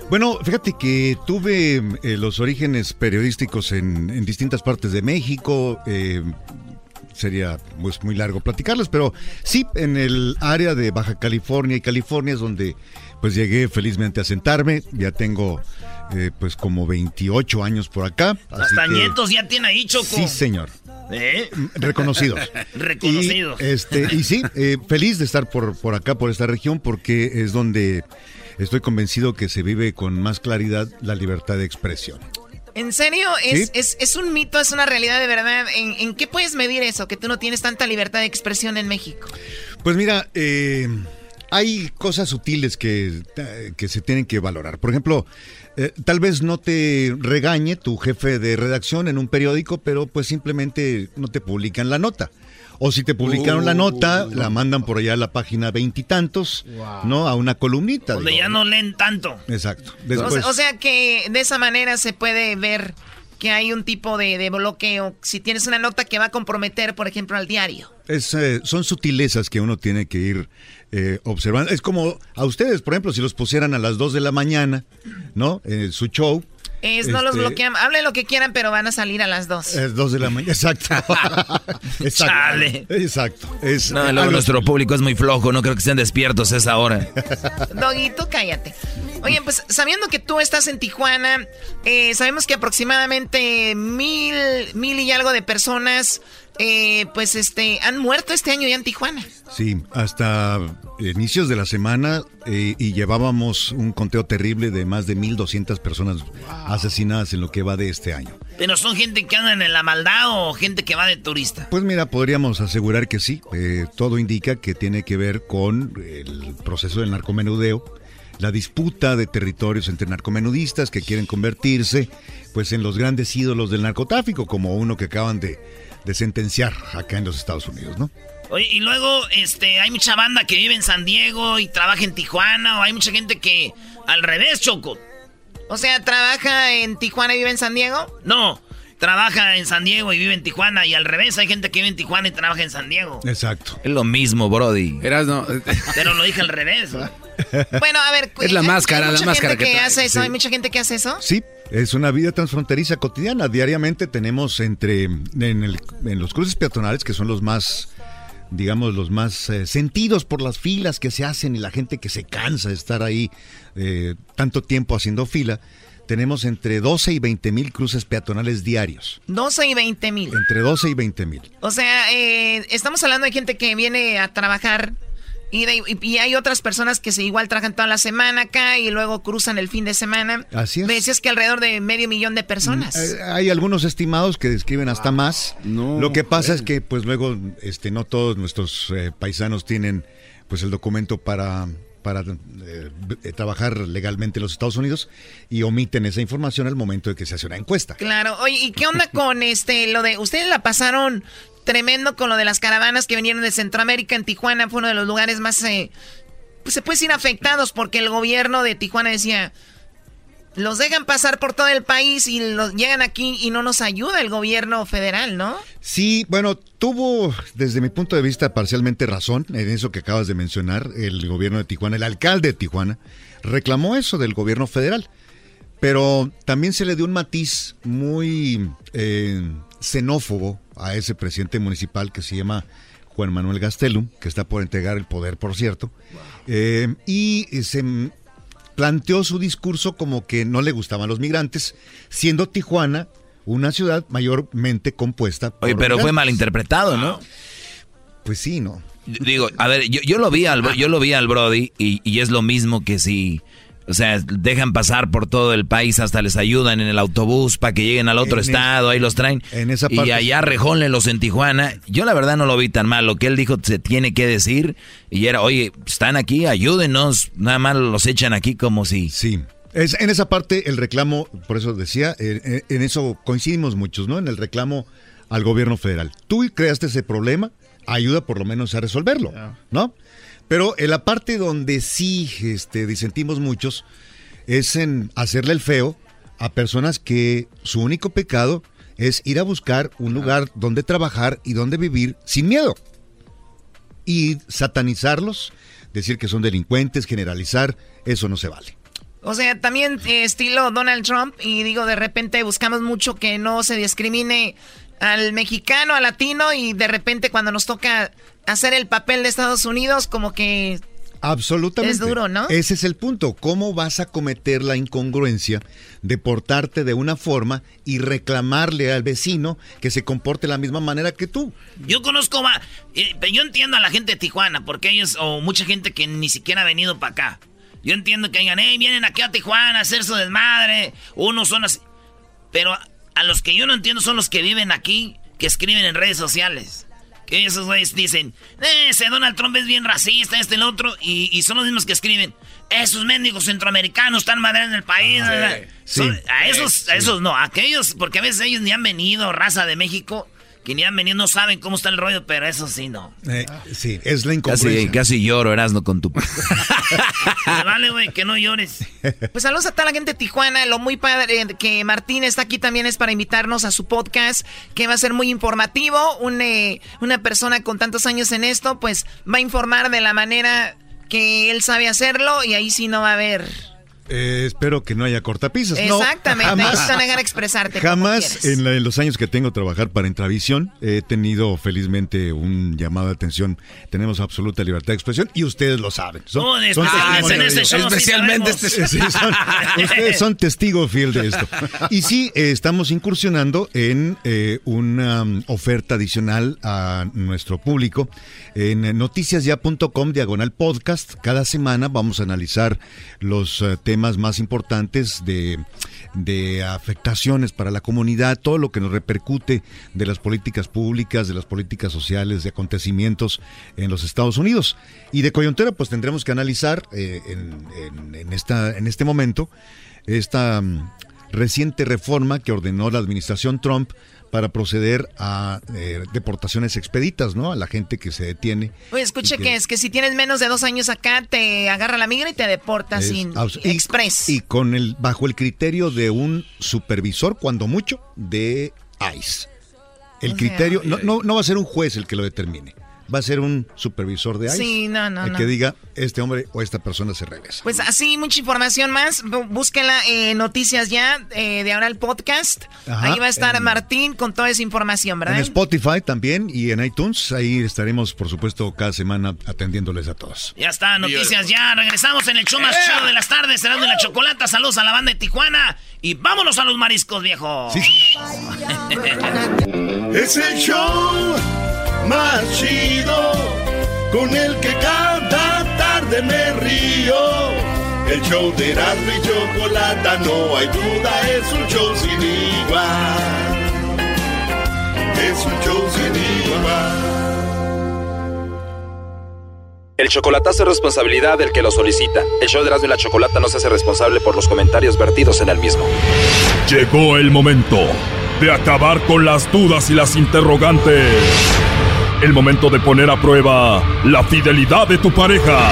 Bueno, fíjate que tuve eh, los orígenes periodísticos en, distintas partes de México. eh, sería pues, muy largo platicarles, pero sí, en el área de Baja California y California es donde pues llegué felizmente a sentarme. Ya tengo eh, pues como 28 años por acá. así Hasta que- nietos ya tiene ahí, Choco. Sí, señor. ¿Eh? Reconocidos. *laughs* Reconocidos. Y, este, y sí, eh, feliz de estar por, por acá, por esta región, porque es donde estoy convencido que se vive con más claridad la libertad de expresión. ¿En serio? ¿Es, Sí. es, es un mito? ¿Es una realidad de verdad? ¿En, en qué puedes medir eso? Que tú no tienes tanta libertad de expresión en México. Pues mira, eh, hay cosas sutiles que, que se tienen que valorar. Por ejemplo, eh, tal vez no te regañe tu jefe de redacción en un periódico, pero pues simplemente no te publican la nota. O si te publicaron la nota, la mandan por allá a la página veintitantos, ¿no? A una columnita. Donde digo. ya no leen tanto. Exacto. O Después, sea, o sea que de esa manera se puede ver que hay un tipo de, de bloqueo. Si tienes una nota que va a comprometer, por ejemplo, al diario. es, eh, son sutilezas que uno tiene que ir eh, observando. Es como a ustedes, por ejemplo, si los pusieran a las 2 de la mañana, ¿no? En su show, Es, no los Este, bloquean. Hablen lo que quieran, pero van a salir a las dos. Es dos de la mañana, exacto. *laughs* exacto. Chale. Exacto. Es, No, luego algo- nuestro público es muy flojo, no creo que estén despiertos a esa hora. *laughs* Doguito, cállate. Oye, pues sabiendo que tú estás en Tijuana, eh, sabemos que aproximadamente mil, mil y algo de personas, eh, pues este, han muerto este año ya en Tijuana. Sí, hasta inicios de la semana eh, y llevábamos un conteo terrible de más de 1.200 personas asesinadas en lo que va de este año. Pero son gente que andan en la maldad o gente que va de turista. Pues mira, podríamos asegurar que sí. Eh, todo indica que tiene que ver con el proceso del narcomenudeo, la disputa de territorios entre narcomenudistas que quieren convertirse pues en los grandes ídolos del narcotráfico, como uno que acaban de, de sentenciar acá en los Estados Unidos, ¿no? Oye, y luego, este, hay mucha banda que vive en San Diego y trabaja en Tijuana, o hay mucha gente que al revés, Choco. O sea, ¿trabaja en Tijuana y vive en San Diego? No, trabaja en San Diego y vive en Tijuana, y al revés, hay gente que vive en Tijuana y trabaja en San Diego. Exacto. Es lo mismo, Brody. Eras, no. Pero lo dije al revés. *laughs* *laughs* Bueno, a ver. Es la máscara, hay la máscara gente que hace eso. Sí. Hay mucha gente que hace eso. Sí, es una vida transfronteriza cotidiana. Diariamente tenemos entre en, el- en los cruces peatonales, que son los más, digamos, los más eh, sentidos por las filas que se hacen y la gente que se cansa de estar ahí eh, tanto tiempo haciendo fila. Tenemos entre 12 y 20 mil cruces peatonales diarios. 12 y 20 mil. Entre 12 y 20 mil. O sea, eh, estamos hablando de gente que viene a trabajar y, de- y- hay otras personas que se igual trabajan toda la semana acá y luego cruzan el fin de semana. Así es. Me decías que alrededor de medio millón de personas. Eh, hay algunos estimados que describen hasta más. Lo que pasa es que pues luego este no todos nuestros eh, paisanos tienen pues el documento para para eh, trabajar legalmente en los Estados Unidos y omiten esa información al momento de que se hace una encuesta. Claro. Oye, ¿y qué onda con este lo de ustedes la pasaron tremendo con lo de las caravanas que vinieron de Centroamérica en Tijuana fue uno de los lugares más eh, pues se puede decir afectados porque el gobierno de Tijuana decía los dejan pasar por todo el país y los llegan aquí y no nos ayuda el gobierno federal, ¿no? Sí, bueno, tuvo desde mi punto de vista parcialmente razón en eso que acabas de mencionar. El gobierno de Tijuana, el alcalde de Tijuana, reclamó eso del gobierno federal. Pero también se le dio un matiz muy eh, xenófobo a ese presidente municipal que se llama Juan Manuel Gastelum, que está por entregar el poder, por cierto. Eh, y se planteó su discurso como que no le gustaban los migrantes, siendo Tijuana una ciudad mayormente compuesta por Oye, pero fue malinterpretado, ¿no? Pues sí, ¿no? Digo, a ver, yo, yo lo vi al yo lo vi al Brody y, y es lo mismo que si, o sea, dejan pasar por todo el país, hasta les ayudan en el autobús para que lleguen al otro En estado, ahí los traen. En esa y parte- allá rejónlenlos en Tijuana. Yo la verdad no lo vi tan mal. Lo que él dijo se tiene que decir y era, oye, están aquí, ayúdenos. Nada más los echan aquí como si. Sí. Es, en esa parte el reclamo, por eso decía, eh, eh, en eso coincidimos muchos, ¿no? En el reclamo al gobierno federal. Tú creaste ese problema, ayuda por lo menos a resolverlo, ¿no? Pero en la parte donde sí este, disentimos muchos es en hacerle el feo a personas que su único pecado es ir a buscar un lugar donde trabajar y donde vivir sin miedo. Y satanizarlos, decir que son delincuentes, generalizar, eso no se vale. O sea, también eh, estilo Donald Trump y digo, de repente buscamos mucho que no se discrimine al mexicano, al latino y de repente cuando nos toca hacer el papel de Estados Unidos como que Absolutamente. Es duro, ¿no? Ese es el punto. ¿Cómo vas a cometer la incongruencia de portarte de una forma y reclamarle al vecino que se comporte de la misma manera que tú? Yo conozco, va, eh, pero yo entiendo a la gente de Tijuana, porque ellos, o mucha gente que ni siquiera ha venido para acá. Yo entiendo que digan, hey, vienen aquí a Tijuana a hacer su desmadre. Unos son así. Pero a los que yo no entiendo son los que viven aquí, que escriben en redes sociales. Que esos güeyes dicen, "Eh, ese Donald Trump es bien racista, este y el otro. Y, y son los mismos que escriben, esos mendigos centroamericanos están madreando el país. Ah, ¿verdad?". sí. Son- Sí. a esos, a esos no, a aquellos, porque a veces ellos ni han venido, raza de México, que ni han venido, no saben cómo está el rollo, pero eso sí no. Eh, sí, es la Casi, incongruencia. casi lloro, Erasno, con tu... *laughs* Vale, güey, que no llores. Pues saludos a toda la gente de Tijuana. Lo muy padre que Martín está aquí también es para invitarnos a su podcast, que va a ser muy informativo. Un, eh, una persona con tantos años en esto, pues va a informar de la manera que él sabe hacerlo y ahí sí no va a haber Eh, espero que no haya cortapisas. No, Exactamente, jamás. ellos te van a dejar expresarte. Jamás en, la- en los años que tengo trabajar para Intravisión he tenido felizmente un llamado de atención. Tenemos absoluta libertad de expresión y ustedes lo saben. Son, son en testigos. este show Especialmente este- Sí, son- *laughs* ustedes son testigos fiel de esto. Y sí, eh, estamos incursionando en eh, una um, oferta adicional a nuestro público en eh, noticiasya.com diagonal podcast. Cada semana vamos a analizar los eh, temas más importantes de, de afectaciones para la comunidad, todo lo que nos repercute de las políticas públicas, de las políticas sociales, de acontecimientos en los Estados Unidos. Y de coyuntura, pues tendremos que analizar eh, en, en- en esta, en este momento esta mm, reciente reforma que ordenó la administración Trump para proceder a eh, deportaciones expeditas, ¿no? A la gente que se detiene. Oye, escuche que- que es que si tienes menos de dos años acá, te agarra la migra y te deporta Es sin express. Y con el bajo el criterio de un supervisor, cuando mucho, de ICE. El O sea, criterio, no, no, no va a ser un juez el que lo determine, va a ser un supervisor de ICE. Sí, no, no, el no. que diga, este hombre o esta persona se regresa. Pues así, mucha información más. Bú- Búsquenla en Noticias Ya, eh, de ahora el podcast. Ajá, Ahí va a estar en- Martín con toda esa información, ¿verdad? En Spotify también y en iTunes, ahí estaremos, por supuesto, cada semana atendiéndoles a todos. Ya está, noticias ya. Regresamos en el show más chido de las tardes. Será de la chocolata. Saludos a la banda de Tijuana. Y vámonos a los mariscos, viejo. *laughs* Es el show más chido con el que cada tarde me río. El show de Erasmo y Chocolata, no hay duda, es un show sin igual. Es un show sin igual. El chocolatazo es responsabilidad del que lo solicita. El show de Erasmo y la Chocolata no se hace responsable por los comentarios vertidos en el mismo. Llegó el momento de acabar con las dudas y las interrogantes. El momento de poner a prueba la fidelidad de tu pareja.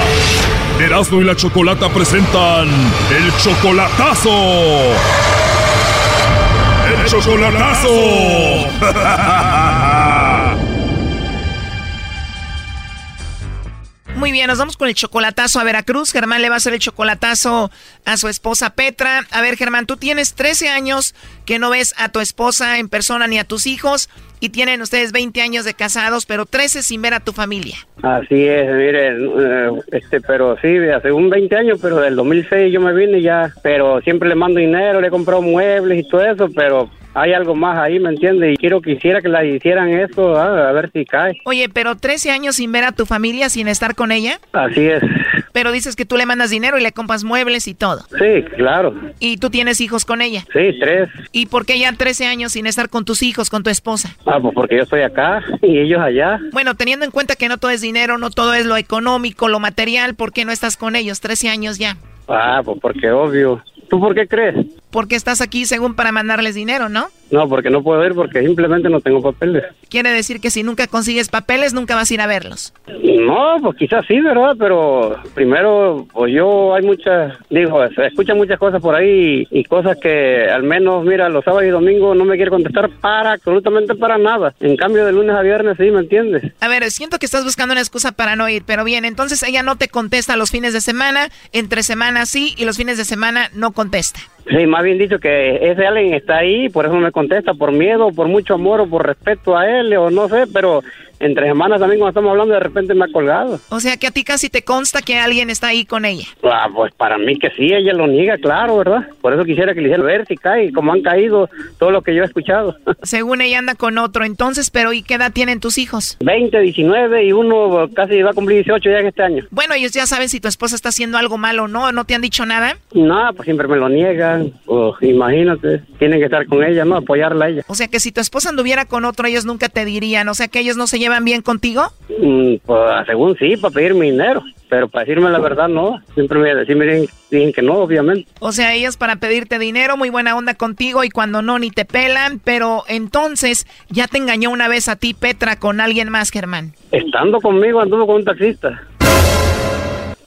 Erasmo y la Chocolata presentan el chocolatazo. El chocolatazo. *laughs* Muy bien, nos vamos con el chocolatazo a Veracruz. Germán le va a hacer el chocolatazo a su esposa Petra. A ver, Germán, tú tienes 13 años que no ves a tu esposa en persona ni a tus hijos y tienen ustedes 20 años de casados, pero 13 sin ver a tu familia. Así es, mire, eh, este, pero sí, hace un 20 años, pero del 2006 yo me vine ya, pero siempre le mando dinero, le he comprado muebles y todo eso, pero hay algo más ahí, ¿me entiende? Y quiero quisiera que la hicieran eso, a ver si cae. Oye, pero 13 años sin ver a tu familia, sin estar con ella. Así es. Pero dices que tú le mandas dinero y le compras muebles y todo. Sí, claro. Y tú tienes hijos con ella. Sí, tres. ¿Y por qué ya 13 años sin estar con tus hijos, con tu esposa? Ah, pues porque yo estoy acá y ellos allá. Bueno, teniendo en cuenta que no todo es dinero, no todo es lo económico, lo material, ¿por qué no estás con ellos? 13 años ya. Ah, pues porque obvio. ¿Tú por qué crees? Porque estás aquí según para mandarles dinero, ¿no? No, porque no puedo ir porque simplemente no tengo papeles. Quiere decir que si nunca consigues papeles, nunca vas a ir a verlos. No, pues quizás sí, ¿verdad? Pero primero, pues yo hay muchas, digo, se escuchan muchas cosas por ahí y, y cosas que al menos, mira, los sábados y domingos no me quiere contestar para absolutamente para nada. En cambio, de lunes a viernes sí, ¿me entiendes? A ver, siento que estás buscando una excusa para no ir, pero bien, entonces ella no te contesta los fines de semana, entre semana sí y los fines de semana no contesta. Sí, más bien dicho que ese alguien está ahí, por eso me contesta, por miedo, por mucho amor o por respeto a él, o no sé, pero entre semanas también cuando estamos hablando de repente me ha colgado. O sea que a ti casi te consta que alguien está ahí con ella. Ah, pues para mí que sí, ella lo niega, claro, ¿verdad? Por eso quisiera que le hiciera ver si cae, como han caído todo lo que yo he escuchado. *laughs* Según ella anda con otro, entonces, pero ¿y qué edad tienen tus hijos? 20, 19 y uno casi va a cumplir 18 ya en este año. Bueno, ellos ya saben si tu esposa está haciendo algo malo o no, ¿no te han dicho nada? No, pues siempre me lo niegan. Imagínate, tienen que estar con ella, ¿no? Apoyarla a ella. O sea que si tu esposa anduviera con otro, ellos nunca te dirían, o sea que ellos no se llevan bien contigo. Mm, pues según sí, para pedirme dinero. Pero para decirme la verdad, no. Siempre me, dicen, dicen que no, obviamente. O sea, ellos para pedirte dinero, muy buena onda contigo y cuando no, ni te pelan. Pero entonces, ya te engañó una vez a ti, Petra, con alguien más, Germán. Estando conmigo anduvo con un taxista.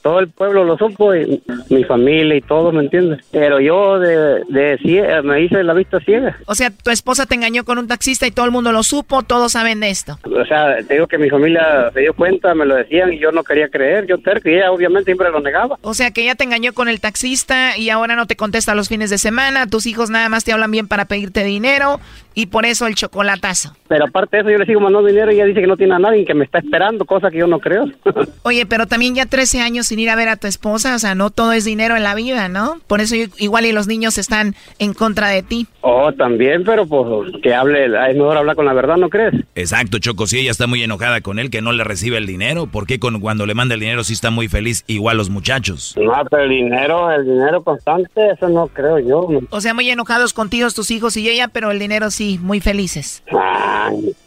Todo el pueblo lo supo, y mi familia y todo, ¿me entiendes? Pero yo de, de cie- me hice la vista ciega. O sea, tu esposa te engañó con un taxista y todo el mundo lo supo, todos saben de esto. O sea, te digo que mi familia se dio cuenta, me lo decían y yo no quería creer, yo terco y ella obviamente siempre lo negaba. O sea, que ella te engañó con el taxista y ahora no te contesta los fines de semana, tus hijos nada más te hablan bien para pedirte dinero y por eso el chocolatazo. Pero aparte de eso, yo le sigo mandando dinero y ella dice que no tiene a nadie, que me está esperando, cosa que yo no creo. *laughs* Oye, pero también ya 13 años sin ir a ver a tu esposa, o sea, no todo es dinero en la vida, ¿no? Por eso yo- igual y los niños están en contra de ti. oh, también, pero pues que hable, es mejor hablar con la verdad, ¿no crees? Exacto, Choco, si ella está muy enojada con él que no le recibe el dinero, ¿por qué con, cuando le manda el dinero sí está muy feliz igual los muchachos? No, pero el dinero, el dinero constante, eso no creo yo. O sea, muy enojados contigo tus hijos y ella, pero el dinero sí, muy felices.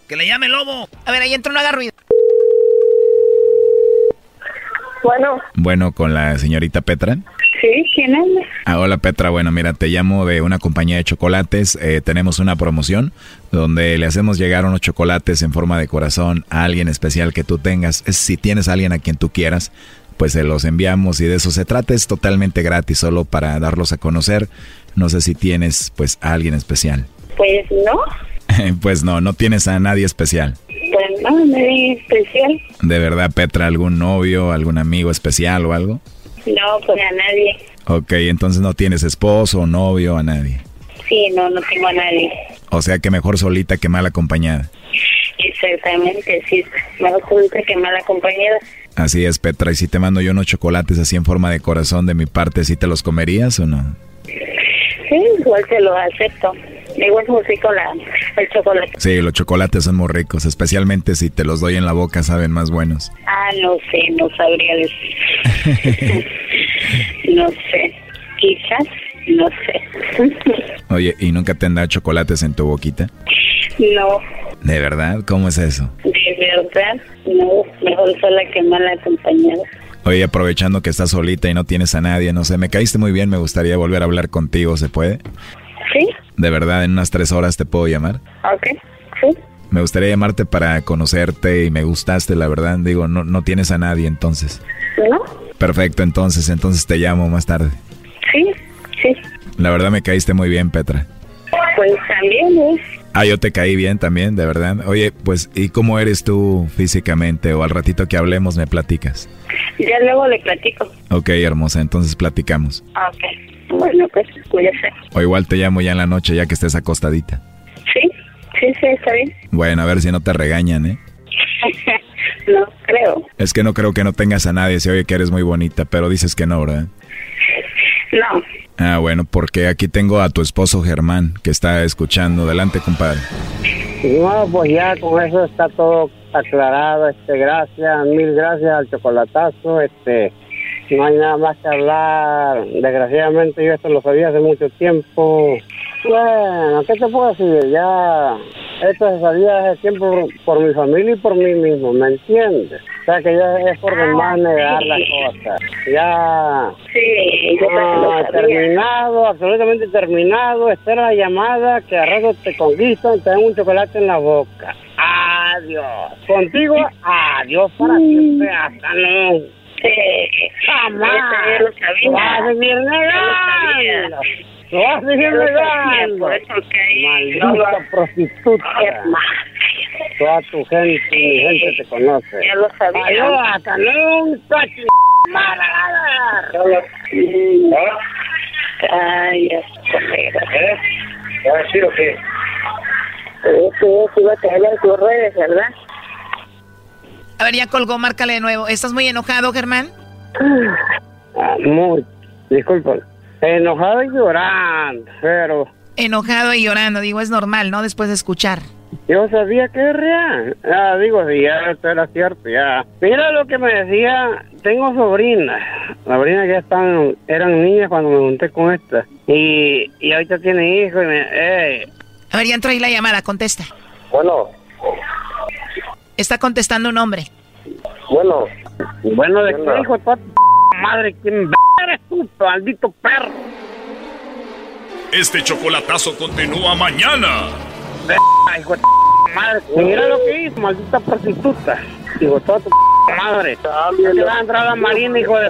Que le llame lobo. A ver, ahí entró, no haga ruido. Bueno, Bueno, con la señorita Petra. sí, ¿quién habla? Ah, hola Petra, bueno, mira, te llamo de una compañía de chocolates. Eh, tenemos una promoción donde le hacemos llegar unos chocolates en forma de corazón a alguien especial que tú tengas. Es, si tienes a alguien a quien tú quieras, pues se los enviamos y de eso se trata. Es totalmente gratis, solo para darlos a conocer. No sé si tienes pues a alguien especial. Pues no, *laughs* pues no, no tienes a nadie especial. pues no, nadie especial. ¿De verdad, Petra, algún novio, algún amigo especial o algo? No, pues a nadie. Ok, entonces no tienes esposo o novio, a nadie. Sí, no, no tengo a nadie. O sea que mejor solita que mal acompañada. Exactamente, sí. Mejor solita que mal acompañada. Así es, Petra. Y si te mando yo unos chocolates así en forma de corazón de mi parte, ¿sí te los comerías o no? Sí, igual te lo acepto. Igual muy rico la, el chocolate. Sí, los chocolates son muy ricos, especialmente si te los doy en la boca, saben más buenos. Ah, no sé, no sabría decir. *laughs* no sé. Quizás, no sé. *laughs* Oye, ¿y nunca te han dado chocolates en tu boquita? no, ¿De verdad? ¿Cómo es eso? de verdad, no. Mejor sola que mal acompañada. Oye, aprovechando que estás solita y no tienes a nadie, no sé, me caíste muy bien, me gustaría volver a hablar contigo, ¿se puede? ¿Sí? De verdad, en unas tres horas te puedo llamar. Ok, sí. Me gustaría llamarte para conocerte y me gustaste, la verdad. Digo, no, no tienes a nadie entonces. ¿No? Perfecto, entonces, entonces te llamo más tarde. Sí, sí. La verdad me caíste muy bien, Petra. Pues también es. Ah, yo te caí bien también, de verdad. Oye, pues, ¿y cómo eres tú físicamente? O al ratito que hablemos me platicas. Ya luego le platico. Ok, hermosa, entonces platicamos. Ok. Bueno, pues, cuídese. O igual te llamo ya en la noche ya que estés acostadita. Sí, sí, sí, está bien. Bueno, a ver si no te regañan, ¿eh? *laughs* no creo. Es que no creo que no tengas a nadie, se oye que eres muy bonita, pero dices que no, ¿verdad? No. Ah, bueno, porque aquí tengo a tu esposo Germán, que está escuchando. Adelante, compadre. No, pues ya con eso está todo aclarado, este, gracias, mil gracias al chocolatazo, este, no hay nada más que hablar, desgraciadamente yo esto lo sabía hace mucho tiempo, bueno, ¿qué te puedo decir? Ya, esto se sabía hace tiempo por, por mi familia y por mí mismo, ¿me entiendes? O sea que ya es por demás negar las cosas, ya... Sí, yo Ah, terminado, absolutamente terminado. Espera la llamada que a rato te conquistan, te dan un chocolate en la boca. Adiós. Contigo, *laughs* adiós para siempre. Hasta luego. Sí. Jamás. Yo lo sabía. Lo vas a seguir negando. Lo vas a seguir Yo lo sabía, negando. por eso que- Maldita no lo- prostituta. Toda tu gente mi gente te conoce. Lo sabía. Cachi- Ay, ¿Eh? qué? Va a caer en tus redes, ¿verdad? A ver, ya colgó, márcale de nuevo. ¿Estás muy enojado, Germán? Ah, Muy, disculpa. Enojado y llorando, pero Enojado y llorando, digo, es normal, ¿no? Después de escuchar. yo sabía que es real. Ah, digo, ya esto era cierto, ya. Mira lo que me decía, tengo sobrinas, sobrinas que ya están, eran niñas cuando me junté con esta. Y, y ahorita tiene hijos y me, eh, A ver, ya entró ahí la llamada, contesta. bueno, Está contestando un hombre. bueno. Bueno, ¿de qué hijo de toda tu madre? ¿Quién eres tú, maldito perro? Este chocolatazo continúa mañana. Hijo de madre. Mira lo que hizo, maldita prostituta. Hijo de toda tu madre. Te vas a entrar a la marina, hijo de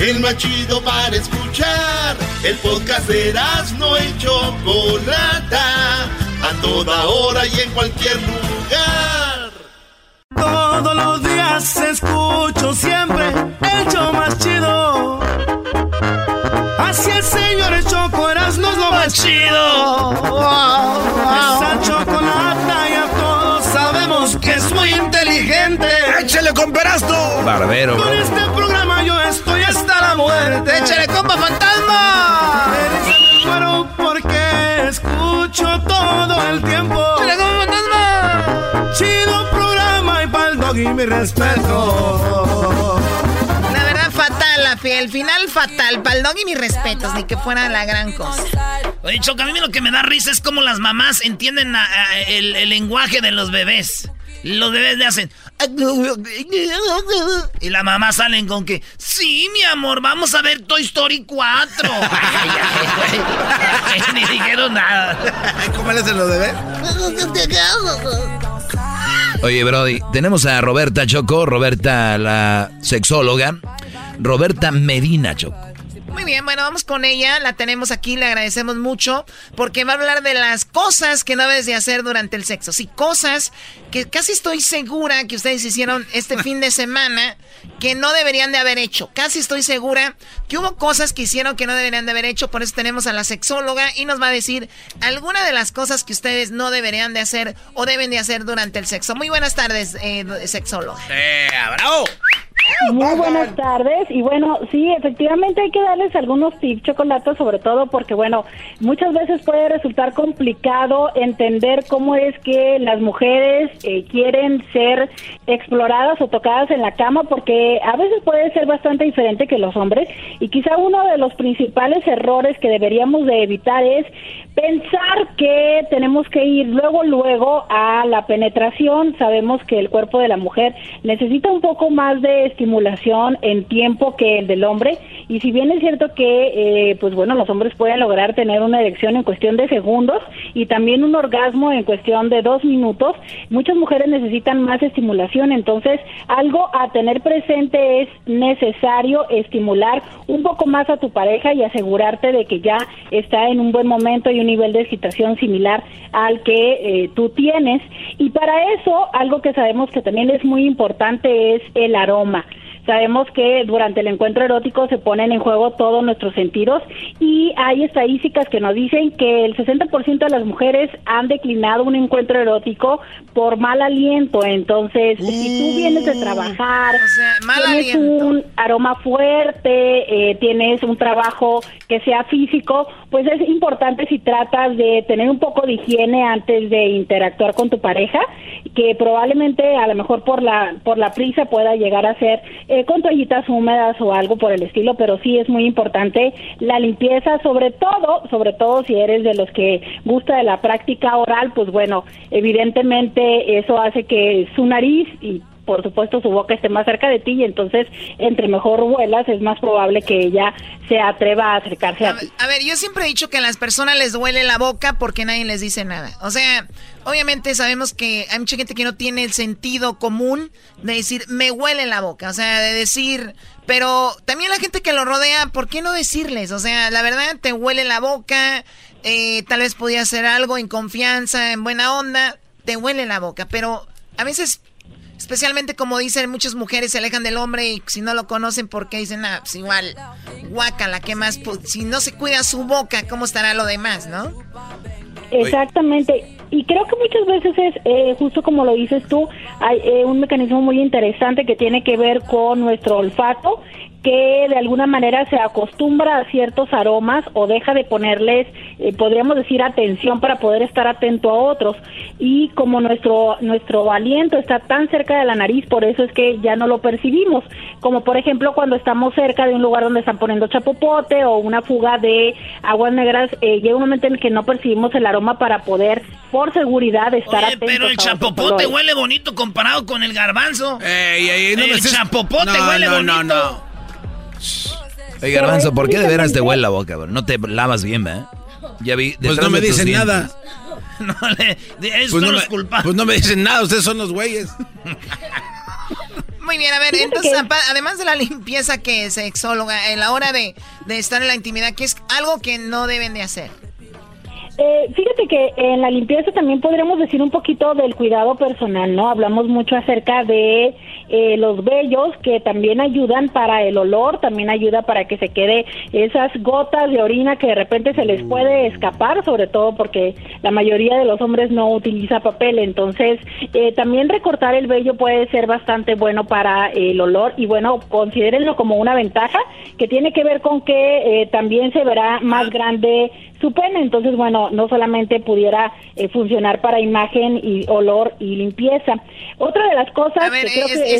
el más chido para escuchar. El podcast de Erasmo y Chocolata, a toda hora y en cualquier lugar. Todos los días escucho siempre el show más chido. Así es, señores, Choco Erasmo es lo más chido. Esa chocolata ya todos que es muy inteligente. ¡Échale con Perasto! Barbero, Con bro. este programa yo estoy hasta la muerte. ¡Échale, compa fantasma! Me muero porque escucho todo el tiempo. ¡Échale, compa fantasma! Chido programa y pa'l dog y mi respeto. La verdad, fatal, la fe- el final fatal. Paldón y mis respetos, ni que fuera la gran cosa. Oye, Choco, a mí lo que me da risa es cómo las mamás entienden a- a- el, el lenguaje de los bebés. Los bebés le hacen... Y la mamá salen con que... Sí, mi amor, vamos a ver Toy Story 4. *laughs* Ay, ay, ay. *laughs* Ni dijeron nada. ¿Cómo le hacen los bebés? Oye, Brody, tenemos a Roberta Choco, Roberta la sexóloga, Roberta Medina Choco. Muy bien, bueno, vamos con ella. La tenemos aquí, le agradecemos mucho porque va a hablar de las cosas que no debes de hacer durante el sexo. Sí, cosas que casi estoy segura que ustedes hicieron este *laughs* fin de semana que no deberían de haber hecho. Casi estoy segura que hubo cosas que hicieron que no deberían de haber hecho. Por eso tenemos a la sexóloga y nos va a decir alguna de las cosas que ustedes no deberían de hacer o deben de hacer durante el sexo. Muy buenas tardes, eh, sexóloga. bravo! Muy buenas tardes. Y bueno, sí, efectivamente hay que darles algunos tips chocolates, sobre todo porque bueno, muchas veces puede resultar complicado entender cómo es que las mujeres eh, quieren ser exploradas o tocadas en la cama porque a veces puede ser bastante diferente que los hombres. Y quizá uno de los principales errores que deberíamos de evitar es pensar que tenemos que ir luego luego a la penetración. Sabemos que el cuerpo de la mujer necesita un poco más de estimulación en tiempo que el del hombre y si bien es cierto que eh, pues bueno los hombres pueden lograr tener una erección en cuestión de segundos y también un orgasmo en cuestión de dos minutos, muchas mujeres necesitan más estimulación. Entonces algo a tener presente es necesario estimular un poco más a tu pareja y asegurarte de que ya está en un buen momento y un nivel de excitación similar al que eh, tú tienes. Y para eso, algo que sabemos que también es muy importante es el aroma. Sabemos que durante el encuentro erótico se ponen en juego todos nuestros sentidos y hay estadísticas que nos dicen que el 60% de las mujeres han declinado un encuentro erótico por mal aliento. Entonces, si tú vienes de trabajar, mal tienes aliento. un aroma fuerte, eh, tienes un trabajo que sea físico, pues es importante si tratas de tener un poco de higiene antes de interactuar con tu pareja, que probablemente a lo mejor por la por la prisa pueda llegar a ser eh, con toallitas húmedas o algo por el estilo, pero sí es muy importante la limpieza, sobre todo, sobre todo si eres de los que gusta de la práctica oral, pues bueno, evidentemente eso hace que su nariz y por supuesto su boca esté más cerca de ti y entonces entre mejor vuelas es más probable que ella se atreva a acercarse a, ti. A ver, yo siempre he dicho que a las personas les duele la boca porque nadie les dice nada. O sea, obviamente sabemos que hay mucha gente que no tiene el sentido común de decir, me huele la boca. O sea, de decir, pero también la gente que lo rodea, ¿por qué no decirles? O sea, la verdad, te huele la boca, eh, tal vez podía hacer algo en confianza, en buena onda, te huele la boca, pero a veces Especialmente como dicen muchas mujeres se alejan del hombre y si no lo conocen porque dicen, ah, pues igual, guácala, ¿qué más? Pues, si no se cuida su boca, ¿cómo estará lo demás, no? Exactamente. Y creo que muchas veces es, eh, justo como lo dices tú, hay eh, un mecanismo muy interesante que tiene que ver con nuestro olfato, que de alguna manera se acostumbra a ciertos aromas o deja de ponerles, eh, podríamos decir, atención para poder estar atento a otros. Y como nuestro, nuestro aliento está tan cerca de la nariz, por eso es que ya no lo percibimos. Como por ejemplo cuando estamos cerca de un lugar donde están poniendo chapopote o una fuga de aguas negras, eh, llega un momento en que no percibimos el aroma para poder, por seguridad, estar Oye, Pero el chapopote huele bonito comparado con el garbanzo. el chapopote huele bonito. Oye, Garbanzo, ¿por qué de veras te huele la boca, bro? No te lavas bien, ¿eh? Ya vi. Pues no me dicen nada. *laughs* no, le, pues, no me, pues no me dicen nada, ustedes son los güeyes. Muy bien, a ver, entonces, además de la limpieza que es sexóloga, en la hora de, de estar en la intimidad, ¿qué es algo que no deben de hacer? Eh, fíjate que en la limpieza también podríamos decir un poquito del cuidado personal, ¿no? Hablamos mucho acerca de eh, los vellos que también ayudan para el olor, también ayuda para que se quede esas gotas de orina que de repente se les puede escapar, sobre todo porque la mayoría de los hombres no utiliza papel, entonces eh, también recortar el vello puede ser bastante bueno para el olor y bueno, considérenlo como una ventaja que tiene que ver con que también se verá más grande su pene, entonces bueno, no solamente pudiera eh, funcionar para imagen y olor y limpieza. Otra de las cosas A ver,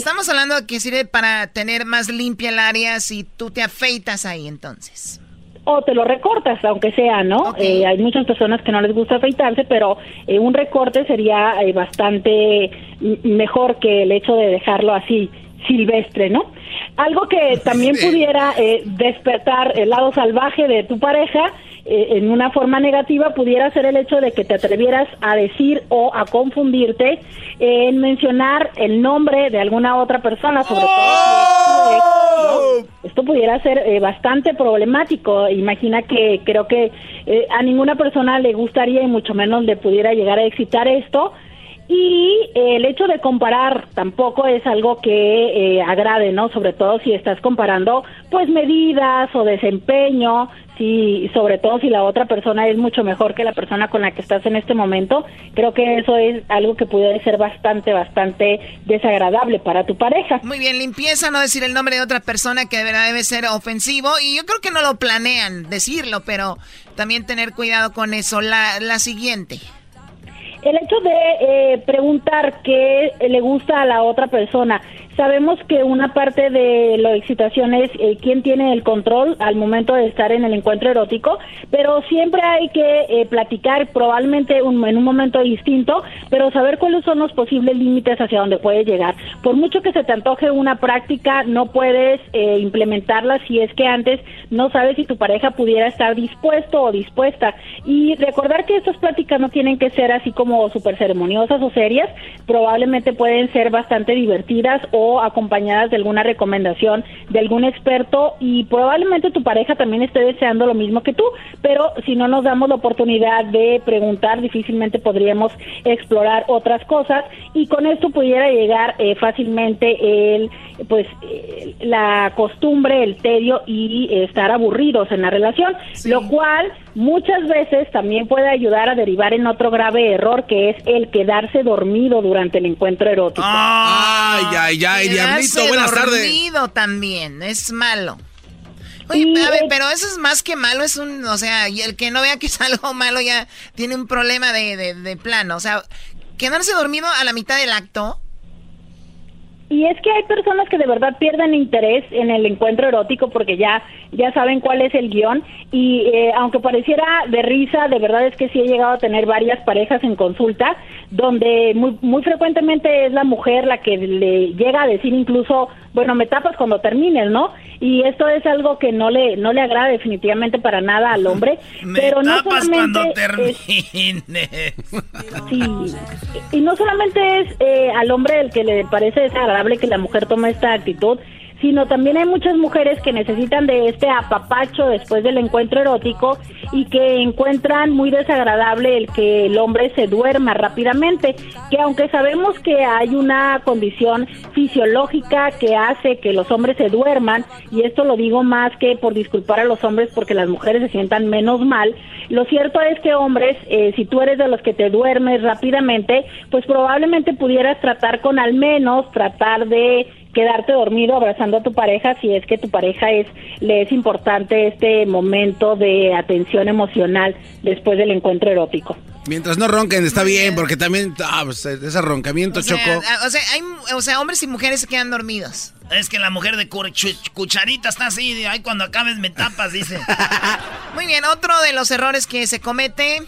estamos hablando que sirve para tener más limpia el área si tú te afeitas ahí entonces. O te lo recortas, aunque sea, ¿no? Eh, hay muchas personas que no les gusta afeitarse, pero eh, un recorte sería bastante mejor que el hecho de dejarlo así silvestre, ¿no? Algo que también *laughs* pudiera despertar el lado salvaje de tu pareja eh, en una forma negativa pudiera ser el hecho de que te atrevieras a decir o a confundirte en mencionar el nombre de alguna otra persona, sobre todo si esto pudiera ser eh, bastante problemático. Imagina que creo que eh, a ninguna persona le gustaría y mucho menos le pudiera llegar a excitar esto. Y el hecho de comparar tampoco es algo que agrade, ¿no? Sobre todo si estás comparando, pues, medidas o desempeño, y sobre todo si la otra persona es mucho mejor que la persona con la que estás en este momento, creo que eso es algo que puede ser bastante, bastante desagradable para tu pareja. Muy bien, limpieza, no decir el nombre de otra persona que de debe ser ofensivo y yo creo que no lo planean decirlo, pero también tener cuidado con eso. La, la siguiente. El hecho de eh, preguntar qué le gusta a la otra persona Sabemos que una parte de la excitación es eh, quién tiene el control al momento de estar en el encuentro erótico, pero siempre hay que eh, platicar probablemente en un momento distinto, pero saber cuáles son los posibles límites hacia donde puede llegar. Por mucho que se te antoje una práctica, no puedes eh, implementarla si es que antes no sabes si tu pareja pudiera estar dispuesto o dispuesta. Y recordar que estas prácticas no tienen que ser así como súper ceremoniosas o serias, probablemente pueden ser bastante divertidas o acompañadas de alguna recomendación de algún experto y probablemente tu pareja también esté deseando lo mismo que tú, pero si no nos damos la oportunidad de preguntar, difícilmente podríamos explorar otras cosas y con esto pudiera llegar eh, fácilmente el pues eh, la costumbre, el tedio y estar aburridos en la relación, lo cual muchas veces también puede ayudar a derivar en otro grave error que es el quedarse dormido durante el encuentro erótico. Ay, ay, ay, diablito, buenas tardes. dormido también, es malo. Oye, a ver, pero eso es más que malo, es un, o sea, y el que no vea que es *laughs* algo malo ya tiene un problema de, de, de plano, o sea, quedarse dormido a la mitad del acto y es que hay personas que de verdad pierden interés en el encuentro erótico porque ya, ya saben cuál es el guion y eh, aunque pareciera de risa, de verdad es que sí he llegado a tener varias parejas en consulta donde muy, muy frecuentemente es la mujer la que le llega a decir incluso, bueno, me tapas cuando termines, ¿no? Y esto es algo que no le, no le agrada definitivamente para nada al hombre. *laughs* me pero no tapas cuando termines. sí, y no solamente es eh, al hombre el que le parece desagradable, que la mujer tome esta actitud, sino también hay muchas mujeres que necesitan de este apapacho después del encuentro erótico y que encuentran muy desagradable el que el hombre se duerma rápidamente, que aunque sabemos que hay una condición fisiológica que hace que los hombres se duerman, y esto lo digo más que por disculpar a los hombres porque las mujeres se sientan menos mal, lo cierto es que hombres, eh, si tú eres de los que te duermes rápidamente, pues probablemente pudieras tratar con al menos tratar de quedarte dormido abrazando a tu pareja si es que tu pareja es le es importante este momento de atención emocional después del encuentro erótico. Mientras no ronquen, está bien, porque también ah, pues, ese roncamiento O sea, chocó. a- o sea, hay, o sea, hombres y mujeres se quedan dormidos. Es que la mujer de cucharita está así, de, ay, cuando acabes me tapas, dice. *laughs* Muy bien, otro de los errores que se comete.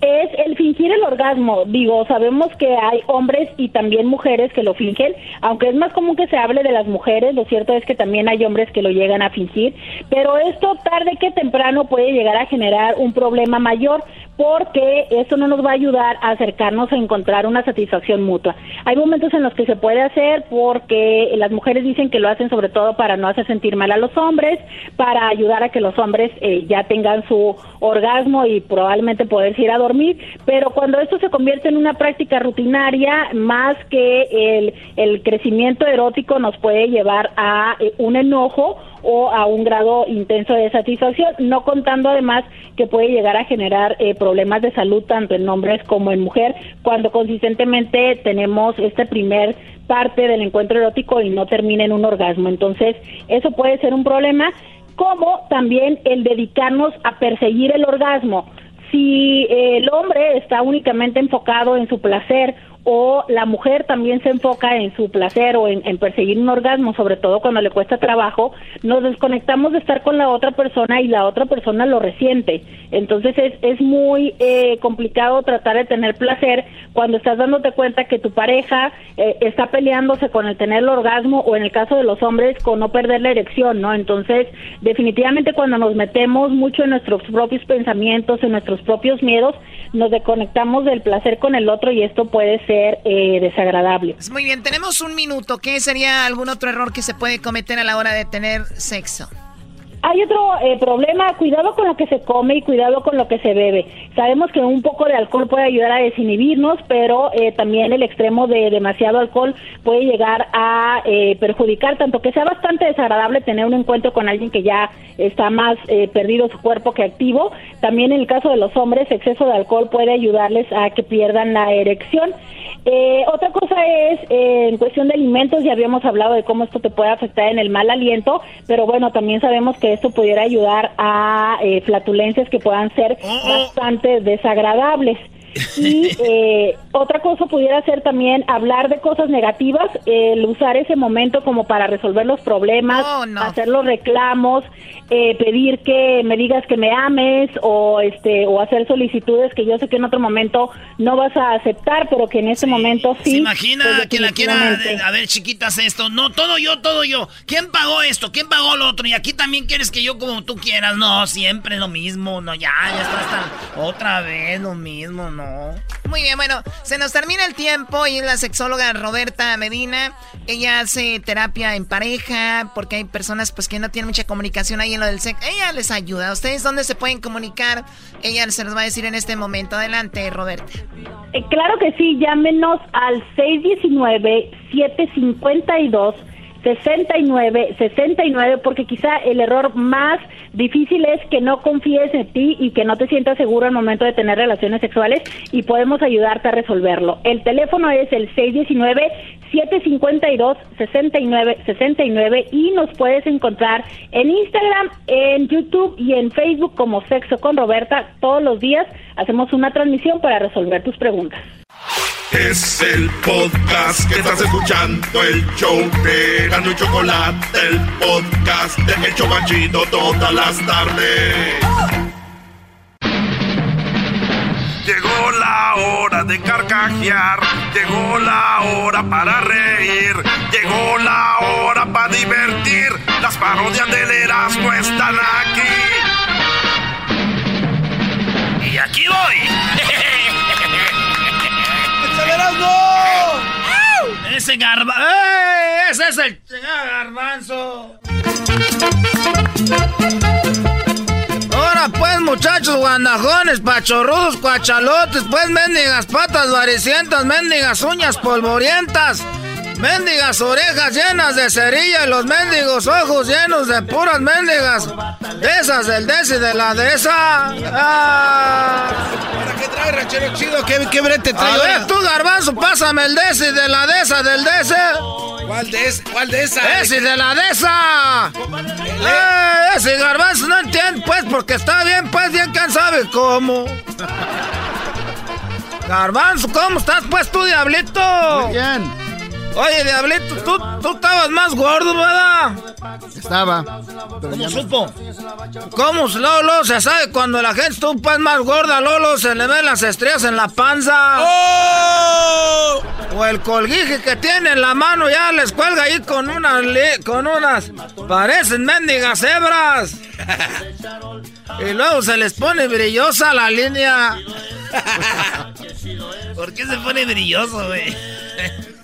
Es el fingir el orgasmo. Digo, sabemos que hay hombres y también mujeres que lo fingen, aunque es más común que se hable de las mujeres, lo cierto es que también hay hombres que lo llegan a fingir, pero esto tarde que temprano puede llegar a generar un problema mayor porque esto no nos va a ayudar a acercarnos a encontrar una satisfacción mutua. Hay momentos en los que se puede hacer porque las mujeres dicen que lo hacen sobre todo para no hacer sentir mal a los hombres, para ayudar a que los hombres eh, ya tengan su orgasmo y probablemente poderse ir a dormir, pero cuando esto se convierte en una práctica rutinaria, más que el, el crecimiento erótico nos puede llevar a eh, un enojo o a un grado intenso de satisfacción, no contando además que puede llegar a generar eh, problemas de salud tanto en hombres como en mujer cuando consistentemente tenemos este primer parte del encuentro erótico y no termina en un orgasmo. Entonces, eso puede ser un problema, como también el dedicarnos a perseguir el orgasmo. Si eh, el hombre está únicamente enfocado en su placer o la mujer también se enfoca en su placer o en, perseguir un orgasmo, sobre todo cuando le cuesta trabajo, nos desconectamos de estar con la otra persona y la otra persona lo resiente. Entonces es, es muy eh, complicado tratar de tener placer cuando estás dándote cuenta que tu pareja eh, está peleándose con el tener el orgasmo o en el caso de los hombres con no perder la erección, ¿no? Entonces definitivamente cuando nos metemos mucho en nuestros propios pensamientos, en nuestros propios miedos, nos desconectamos del placer con el otro y esto puede ser eh, desagradable. Muy bien, tenemos un minuto. ¿Qué sería algún otro error que se puede cometer a la hora de tener sexo? Hay otro eh, problema, cuidado con lo que se come y cuidado con lo que se bebe. Sabemos que un poco de alcohol puede ayudar a desinhibirnos, pero eh, también el extremo de demasiado alcohol puede llegar a eh, perjudicar, tanto que sea bastante desagradable tener un encuentro con alguien que ya está más eh, perdido su cuerpo que activo. También en el caso de los hombres, exceso de alcohol puede ayudarles a que pierdan la erección. Eh, otra cosa es, eh, en cuestión de alimentos, ya habíamos hablado de cómo esto te puede afectar en el mal aliento, pero bueno, también sabemos que esto pudiera ayudar a eh, flatulencias que puedan ser bastante desagradables. Y *laughs* eh, otra cosa pudiera ser también hablar de cosas negativas, el usar ese momento como para resolver los problemas, hacer los reclamos, eh, pedir que me digas que me ames o este o hacer solicitudes que yo sé que en otro momento no vas a aceptar, pero que en este momento sí. ¿Se imagina pues, que la quiera, a ver, chiquitas, esto? No, todo yo, todo yo. ¿Quién pagó esto? ¿Quién pagó lo otro? Y aquí también quieres que yo como tú quieras. No, siempre lo mismo. No, ya, ya está hasta otra vez lo mismo, no. Muy bien, bueno, se nos termina el tiempo y es la sexóloga Roberta Medina. Ella hace terapia en pareja porque hay personas pues que no tienen mucha comunicación ahí en lo del sexo. Ella les ayuda. ¿Ustedes dónde se pueden comunicar? Ella se los va a decir en este momento. Adelante, Roberta. Eh, claro que sí, llámenos al 619-752. 69, 69, porque quizá el error más difícil es que no confíes en ti y que no te sientas seguro al momento de tener relaciones sexuales y podemos ayudarte a resolverlo. El teléfono es el 619-752-6969 y nos puedes encontrar en Instagram, en YouTube y en Facebook como Sexo con Roberta. Todos los días hacemos una transmisión para resolver tus preguntas. Es el podcast que estás escuchando, el show de Gano y Chocolate, el podcast de El Chobachito todas las tardes. Llegó la hora de carcajear, llegó la hora para reír, llegó la hora para divertir. Las parodias del Erasmo están aquí. Y aquí voy. Ese garba... ¡Eh! Ese es el garbanzo. Ahora pues, muchachos guandajones, pachorrudos, cuachalotes, pues mendigas patas varicientas, mendigas uñas polvorientas, mendigas orejas llenas de cerilla y los mendigos ojos llenos de puras mendigas. De esas del des y de la de esa. Ah. ¿Para qué trae ranchero chido, ¿qué, qué brete trae? A ver, tú, garbanzo, pásame el de ese, de la de esa, del de ese. ¿Cuál de esa? ¿Cuál de esa? Ese de la de esa. Eh, ese garbanzo no entiende, pues, porque está bien, pues, bien, ¿quién sabe cómo? *laughs* Garbanzo, ¿cómo estás, pues, tú, diablito? Muy bien. Oye, Diablito, tú, tú estabas más gordo, ¿verdad? Estaba. ¿Cómo supo? ¿Cómo, Lolo? Se sabe cuando la gente está un pan más gorda, Lolo, se le ven las estrellas en la panza. ¡Oh! O el colguije que tiene en la mano ya les cuelga ahí con unas, con unas, parecen mendigas hebras. *laughs* y luego se les pone brillosa la línea. *laughs* ¿Por qué se pone brilloso, güey? *laughs*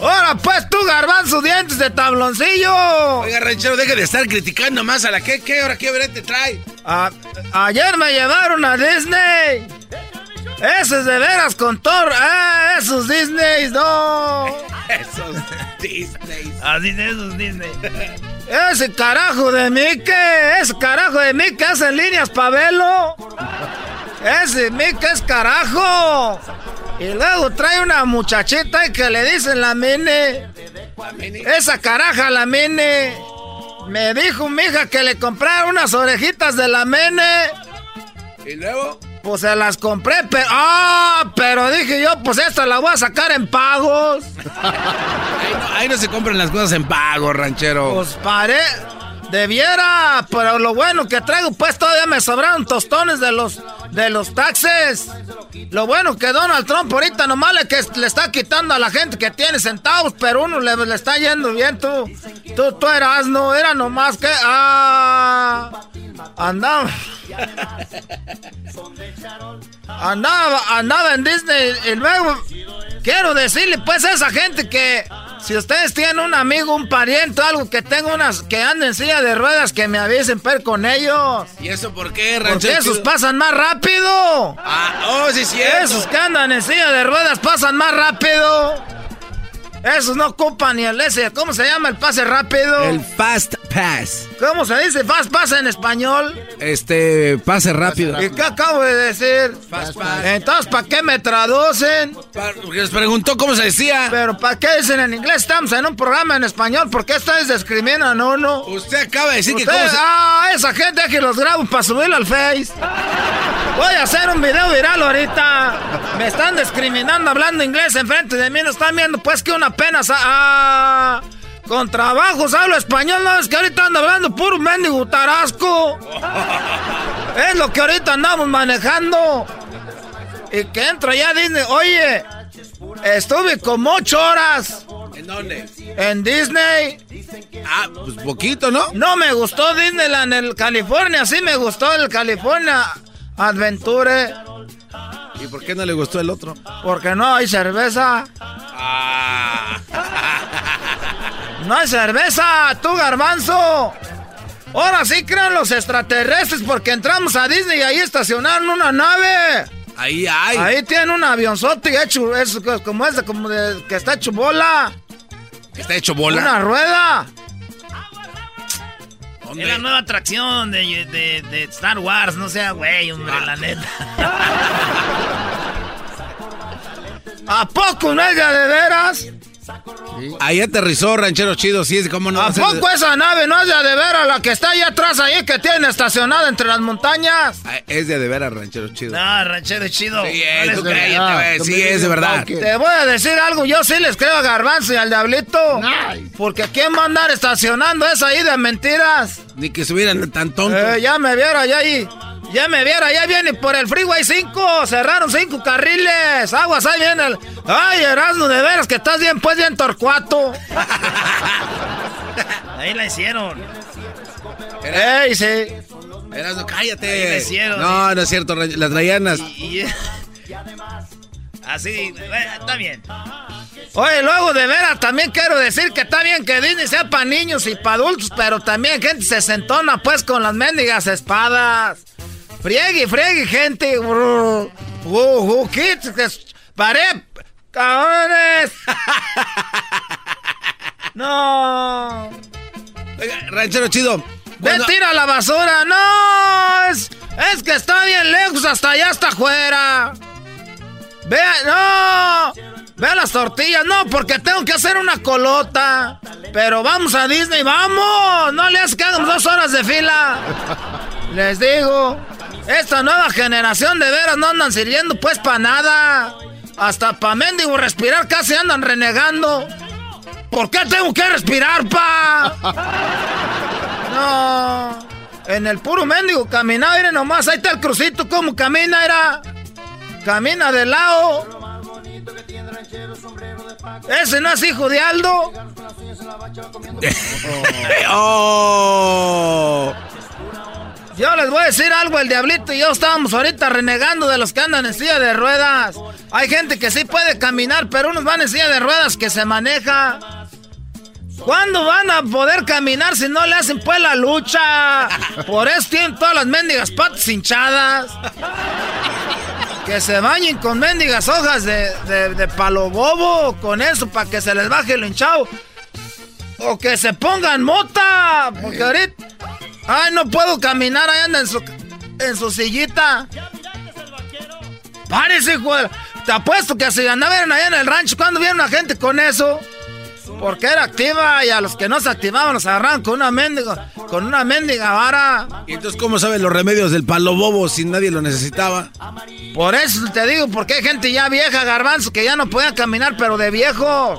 ¡Ahora pues tú, garbanzo, dientes de tabloncillo! Oiga, ranchero, deje de estar criticando más a la que, ¿qué hora qué brete trae? ayer me llevaron a Disney. Esos de veras con Thor. ¡Ah, esos *laughs* Disney, no! esos Disney. Así de esos Disney. Ese carajo de Mickey, ese carajo de Mickey hace líneas pa' velo. Ese Mickey es carajo. Y luego trae una muchachita que le dicen la mene. Esa caraja, la mene. Me dijo mi hija que le comprara unas orejitas de la mene. ¿Y luego? Pues se las compré, pero. ¡Ah! Pero dije yo, pues esta la voy a sacar en pagos. *laughs* ahí, no, se compran las cosas en pagos, ranchero. Pues paré. Debiera, pero lo bueno que traigo, pues todavía me sobraron tostones de los de los taxes. Lo bueno que Donald Trump ahorita nomás le, que le está quitando a la gente que tiene centavos, pero uno le, le está yendo bien, tú. Tú, tú eras, no, era nomás que. Ah. Andaba. Andaba, andaba en Disney y luego quiero decirle pues a esa gente que si ustedes tienen un amigo, un pariente, algo que tenga unas que anden en silla de ruedas, que me avisen per con ellos. ¿Y eso por qué, Porque esos pasan más rápido. Ah, oh, sí, sí. Esos que andan en silla de ruedas pasan más rápido. Esos no ocupan ni el ese. ¿Cómo se llama el pase rápido? El Fast Pass. ¿Cómo se dice Fast Pass en español? Este, pase rápido. ¿Y qué acabo de decir? Fast Pass. Entonces, ¿para qué me traducen? Porque les preguntó cómo se decía. Pero ¿para qué dicen en inglés? Estamos en un programa en español. ¿Por qué ustedes discriminan a uno? Usted acaba de decir que cómo se... Ah, esa gente que los grabo para subirlo al Face. Voy a hacer un video viral ahorita. Me están discriminando hablando inglés enfrente de mí. No están viendo pues que una apenas ah, con trabajos hablo español, no es que ahorita ando hablando puro mendigo tarasco. *laughs* es lo que ahorita andamos manejando. Y que entra ya Disney. Oye, estuve como ocho horas. ¿En dónde? En Disney. Ah, pues poquito, ¿no? No me gustó Disneyland en el California, sí me gustó el California Adventure. ¿Y por qué no le gustó el otro? Porque no hay cerveza. No hay cerveza, tú garbanzo. Ahora sí crean los extraterrestres porque entramos a Disney y ahí estacionaron una nave. Ahí hay. Ahí tiene un avionzote hecho, es como ese, como de, que está hecho bola. ¿Está hecho bola? Una rueda. Es la nueva atracción de, de, Star Wars, no sea güey, hombre, ah. la neta. *laughs* ¿A poco no es de veras? Ahí aterrizó Ranchero Chido, sí es como no. ¿A poco esa nave no es de de veras la que está ahí atrás ahí que tiene estacionada entre las montañas? Ah, es de de veras Ranchero Chido. No, Ranchero Chido. Sí, es, güey. Sí, es de verdad. Te voy a decir algo, yo sí les creo a Garbanzo y al Diablito. Porque ¿quién va a andar estacionando esa ahí de mentiras? Ni que subieran tan tontos. Eh, ya me vieron ya ahí. Ya me vieron, ya viene por el Freeway 5. Cerraron cinco carriles. Aguas, ahí viene el. Ay, Erasmo, de veras que estás bien, pues bien torcuato. *laughs* Ahí la hicieron. Ey, sí. Erasmo, cállate. Ahí la hicieron. No, no es cierto. Las Rayanas. Y, Así, *laughs* está bien. Oye, luego de veras también quiero decir que está bien que Disney sea para niños y para adultos, pero también gente se sentona pues con las mendigas espadas. Friegue, friegue, gente. Uh, uh, ¡Paré! ¡Cabrones! *laughs* no. Oiga, ranchero chido. Ve, tira la basura. No, es, es que está bien lejos, hasta allá hasta afuera. Vea, no. Vea las tortillas, no, porque tengo que hacer una colota. Pero vamos a Disney, vamos. No le hagas que hagamos dos horas de fila. *laughs* Les digo, esta nueva generación de veras no andan sirviendo pues para nada. Hasta para mendigo respirar casi andan renegando. ¿Por qué tengo que respirar, pa? *laughs* No. En el puro mendigo caminar, miren nomás, ahí está el crucito, ¿cómo camina? Era. Camina de lado. Ese no es hijo de Aldo. *laughs* oh. Yo les voy a decir algo, el diablito y yo estábamos ahorita renegando de los que andan en silla de ruedas. Hay gente que sí puede caminar, pero unos van en silla de ruedas que se maneja. ¿Cuándo van a poder caminar si no le hacen pues la lucha? Por eso tienen todas las mendigas patas hinchadas. Que se bañen con mendigas hojas de, de, palo bobo, con eso, para que se les baje el hinchado. O que se pongan mota, porque ahorita... Ay, no puedo caminar, ahí anda en su, en su sillita. Párese, hijo. Te apuesto que se andaban allá en el rancho cuando vieron a gente con eso. Porque era activa y a los que no se activaban los agarraban con una mendiga, con una mendiga vara. ¿Y entonces cómo saben los remedios del palo bobo si nadie lo necesitaba? Por eso te digo, porque hay gente ya vieja, garbanzo, que ya no podía caminar, pero de viejos.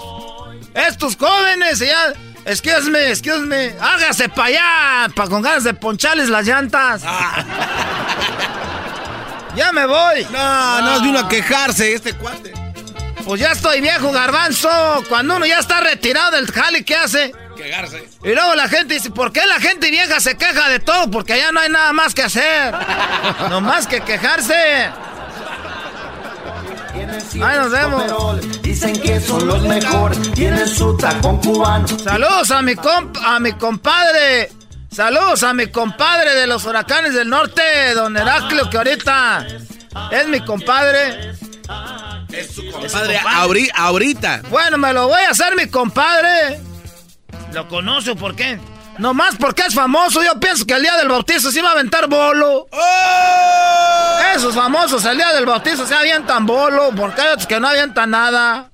Estos jóvenes ya Excuse me, excuse me. Hágase para allá, para con ganas de poncharles las llantas. *laughs* ya me voy. No, no, es vino a quejarse este cuate. Pues ya estoy viejo, garbanzo. Cuando uno ya está retirado del jale, ¿qué hace? Quejarse. Y luego la gente dice, ¿por qué la gente vieja se queja de todo? Porque allá no hay nada más que hacer. *laughs* no más que quejarse. Ahí nos vemos. Dicen que son los mejores. Tienen su tacón cubano. Saludos a mi comp a mi compadre. Saludos a mi compadre de los huracanes del norte, don Heraclio, que ahorita es mi compadre. Es su compadre, ahorita. Bueno, me lo voy a hacer mi compadre. ¿Lo conoce por qué? Nomás porque es famoso, yo pienso que el día del bautizo se iba a aventar bolo. ¡Oh! Esos famosos el día del bautizo se avientan bolo, porque hay otros que no avientan nada.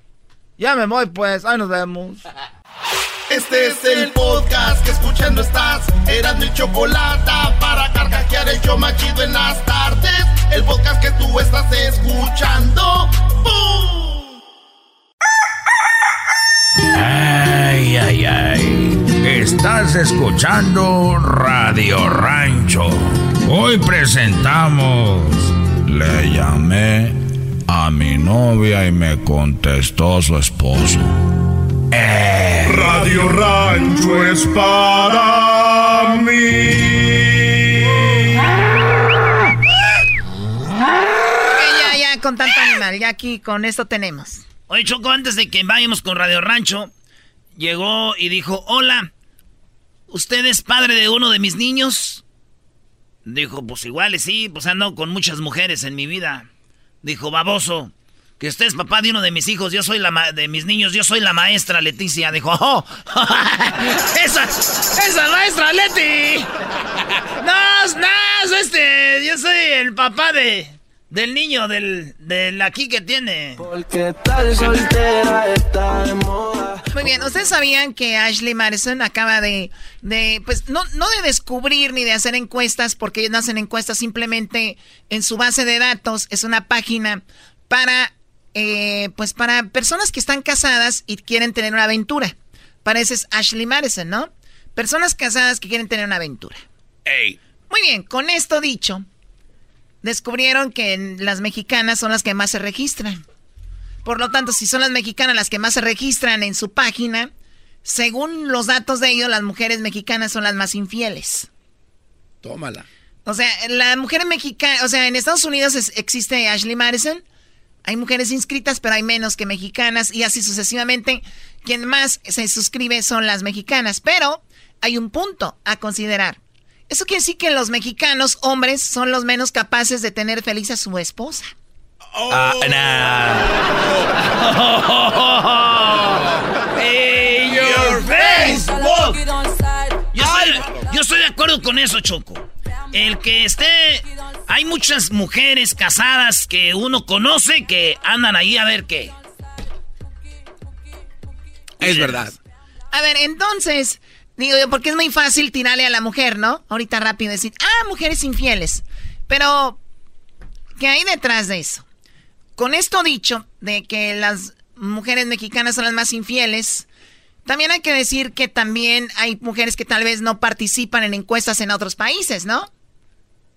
Ya me voy pues, ahí nos vemos. Este es el podcast que escuchando estás. Eran mi chocolate para carcajear el yo machido en las tardes. El podcast que tú estás escuchando. ¡Bum! Ay, ay, ay. Estás escuchando Radio Rancho. Hoy presentamos. Le llamé a mi novia y me contestó su esposo. Eh. Radio Rancho es para mí. ya, ya, con tanto animal, ya aquí con esto tenemos. Oye, Choco, antes de que vayamos con Radio Rancho, llegó y dijo, hola, ¿usted es padre de uno de mis niños? Dijo, pues igual sí, pues ando con muchas mujeres en mi vida. Dijo, baboso, que usted es papá de uno de mis hijos, yo soy la de mis niños, yo soy la maestra Leticia. Dijo, oh, *laughs* esa, esa maestra Leti. No, no, este, yo soy el papá de, del niño, del, del aquí que tiene. Porque tal soltera está. Muy bien, ¿ustedes sabían que Ashley Madison acaba de, de pues no, no de descubrir ni de hacer encuestas, porque ellos no hacen encuestas, simplemente en su base de datos es una página para, eh, pues para personas que están casadas y quieren tener una aventura. Pareces Ashley Madison, ¿no? Personas casadas que quieren tener una aventura. Muy bien, con esto dicho, descubrieron que las mexicanas son las que más se registran. Por lo tanto, si son las mexicanas las que más se registran en su página, según los datos de ellos, las mujeres mexicanas son las más infieles. Tómala. O sea, la mujer mexicana, o sea, en Estados Unidos existe Ashley Madison. Hay mujeres inscritas, pero hay menos que mexicanas y así sucesivamente. Quien más se suscribe son las mexicanas. Pero hay un punto a considerar. Eso quiere decir que los mexicanos, hombres, son los menos capaces de tener feliz a su esposa. Ah, *laughs* your Facebook. Yo estoy, yo estoy de acuerdo acuerdo con eso, Choco. El que esté... Hay muchas mujeres casadas que uno conoce que andan ahí a ver qué. Es verdad. A ver, entonces, digo yo, porque es muy fácil tirarle a la mujer, ¿no? Ahorita rápido decir, ah, mujeres infieles. Pero, ¿qué hay detrás de eso? Con esto dicho, de que las mujeres mexicanas son las más infieles, también hay que decir que también hay mujeres que tal vez no participan en encuestas en otros países, ¿no?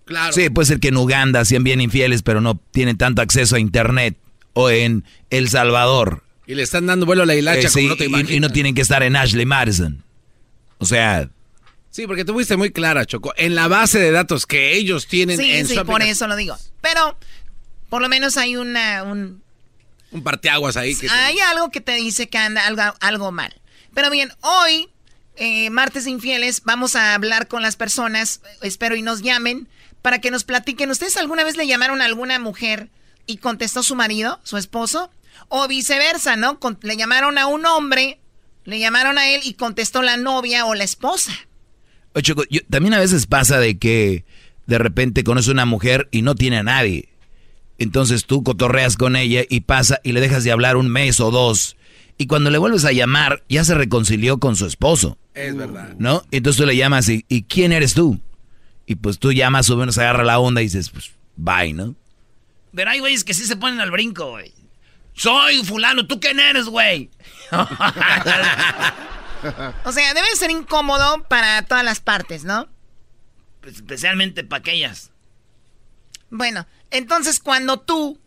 Claro. Sí, puede ser que en Uganda sean bien infieles, pero no tienen tanto acceso a internet. O en El Salvador. Y le están dando vuelo a la hilacha Eh, sí, como no te y- imaginas. y, no tienen que estar en Ashley Madison. O sea, Sí, porque tú fuiste muy clara, Choco. En la base de datos que ellos tienen Sí, en sí, su por eso lo digo. Pero, por lo menos hay una, un, Un parteaguas ahí. Que hay algo que te dice que anda algo, algo mal. Pero bien, hoy, eh, martes infieles, vamos a hablar con las personas, espero y nos llamen, para que nos platiquen. ¿Ustedes alguna vez le llamaron a alguna mujer y contestó su marido, su esposo? O viceversa, ¿no? Con- le llamaron a un hombre, le llamaron a él y contestó la novia o la esposa. Oye, Choco, yo- también a veces pasa de que de repente conoces una mujer y no tiene a nadie. Entonces tú cotorreas con ella y pasa y le dejas de hablar un mes o dos. Y cuando le vuelves a llamar, ya se reconcilió con su esposo, Es verdad. ¿no? Entonces tú le llamas y, ¿y quién eres tú? Y pues tú llamas o menos agarra la onda y dices, pues, bye, ¿no? Pero hay güeyes que sí se ponen al brinco, güey. Soy fulano, ¿tú quién eres, güey? *laughs* O sea, debe ser incómodo para todas las partes, ¿no? Pues, Especialmente para aquellas. Bueno, entonces cuando tú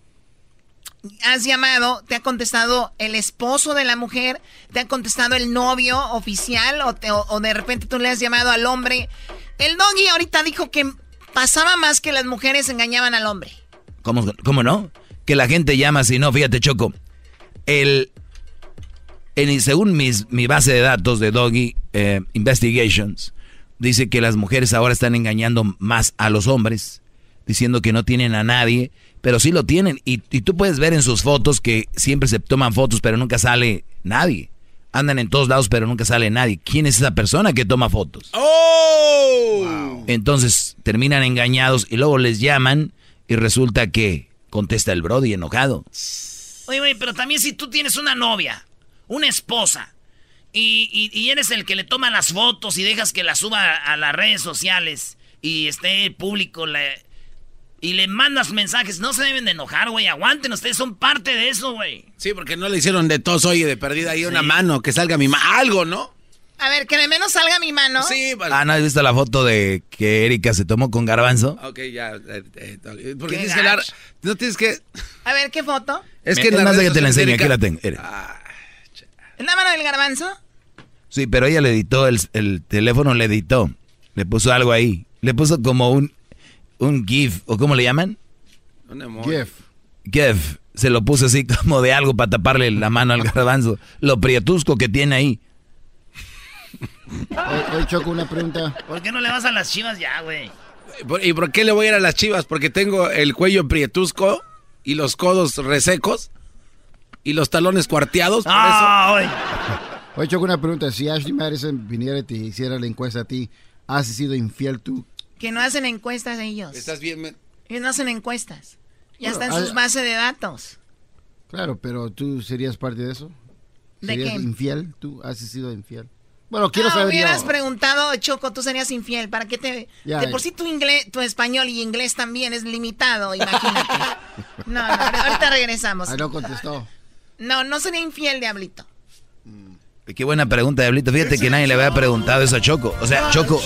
has llamado, te ha contestado el esposo de la mujer, te ha contestado el novio oficial o, te- o- de repente tú le has llamado al hombre. El doggy ahorita dijo que pasaba más que las mujeres engañaban al hombre. ¿Cómo, cómo no? Que la gente llama si no, fíjate, Choco. El, en- según mis, mi base de datos de Doggy eh, Investigations, dice que las mujeres ahora están engañando más a los hombres, diciendo que no tienen a nadie, pero sí lo tienen. Y, y tú puedes ver en sus fotos que siempre se toman fotos, pero nunca sale nadie. Andan en todos lados, pero nunca sale nadie. ¿Quién es esa persona que toma fotos? ¡Oh! Entonces terminan engañados y luego les llaman y resulta que contesta el Brody enojado. Oye, güey, pero también si tú tienes una novia, una esposa, y, y- y eres el que le toma las fotos y dejas que las suba a, a las redes sociales y esté público, le- y le mandas mensajes, no se deben de enojar, güey, aguanten, ustedes son parte de eso, güey. Sí, porque no le hicieron de tos, oye, de perdida ahí una mano, que salga mi mano, algo, ¿no? A ver, que de menos salga mi mano. Sí, vale. Ah, ¿no has visto la foto de que Erika se tomó con Garbanzo? Ok, ya. eh, eh, porque Qué tienes que hablar. No tienes que. A ver, ¿qué foto? Es que más de redes que te la enseñe, aquí la tengo. Era. ¿En la mano del garbanzo? Sí, pero ella le editó, el, el teléfono le editó. Le puso algo ahí. Le puso como un, un GIF, ¿o cómo le llaman? Un emoji. Jeff. GIF. Se lo puso así como de algo para taparle la mano al garbanzo. Lo prietusco que tiene ahí. Hoy, Choco, una pregunta. ¿Por qué no le vas a las chivas ya, güey? ¿Por- ¿Y por qué le voy a ir a las chivas? Porque tengo el cuello prietusco y los codos resecos y los talones cuarteados. Por Ah, Oye, Choco, una pregunta. Si Ashley Madison viniera y te hiciera la encuesta a ti, ¿has sido infiel tú? Que no hacen encuestas ellos. ¿Estás bien? Ellos no hacen encuestas. Ya Bueno, está en al- sus bases de datos. Claro, pero tú serías parte de eso. ¿De ¿Serías qué? infiel? ¿Tú has sido infiel? Bueno, quiero ah, saber hubieras yo. preguntado, Choco, tú serías infiel. ¿Para qué te...? Ya, de por sí tu inglés, tu español y inglés también es limitado, imagínate. *laughs* no, no, ahorita regresamos. Ah, no contestó. No, no sería infiel, Diablito. Qué buena pregunta, Diablito. Fíjate que nadie le había preguntado eso a Choco. O sea, Choco.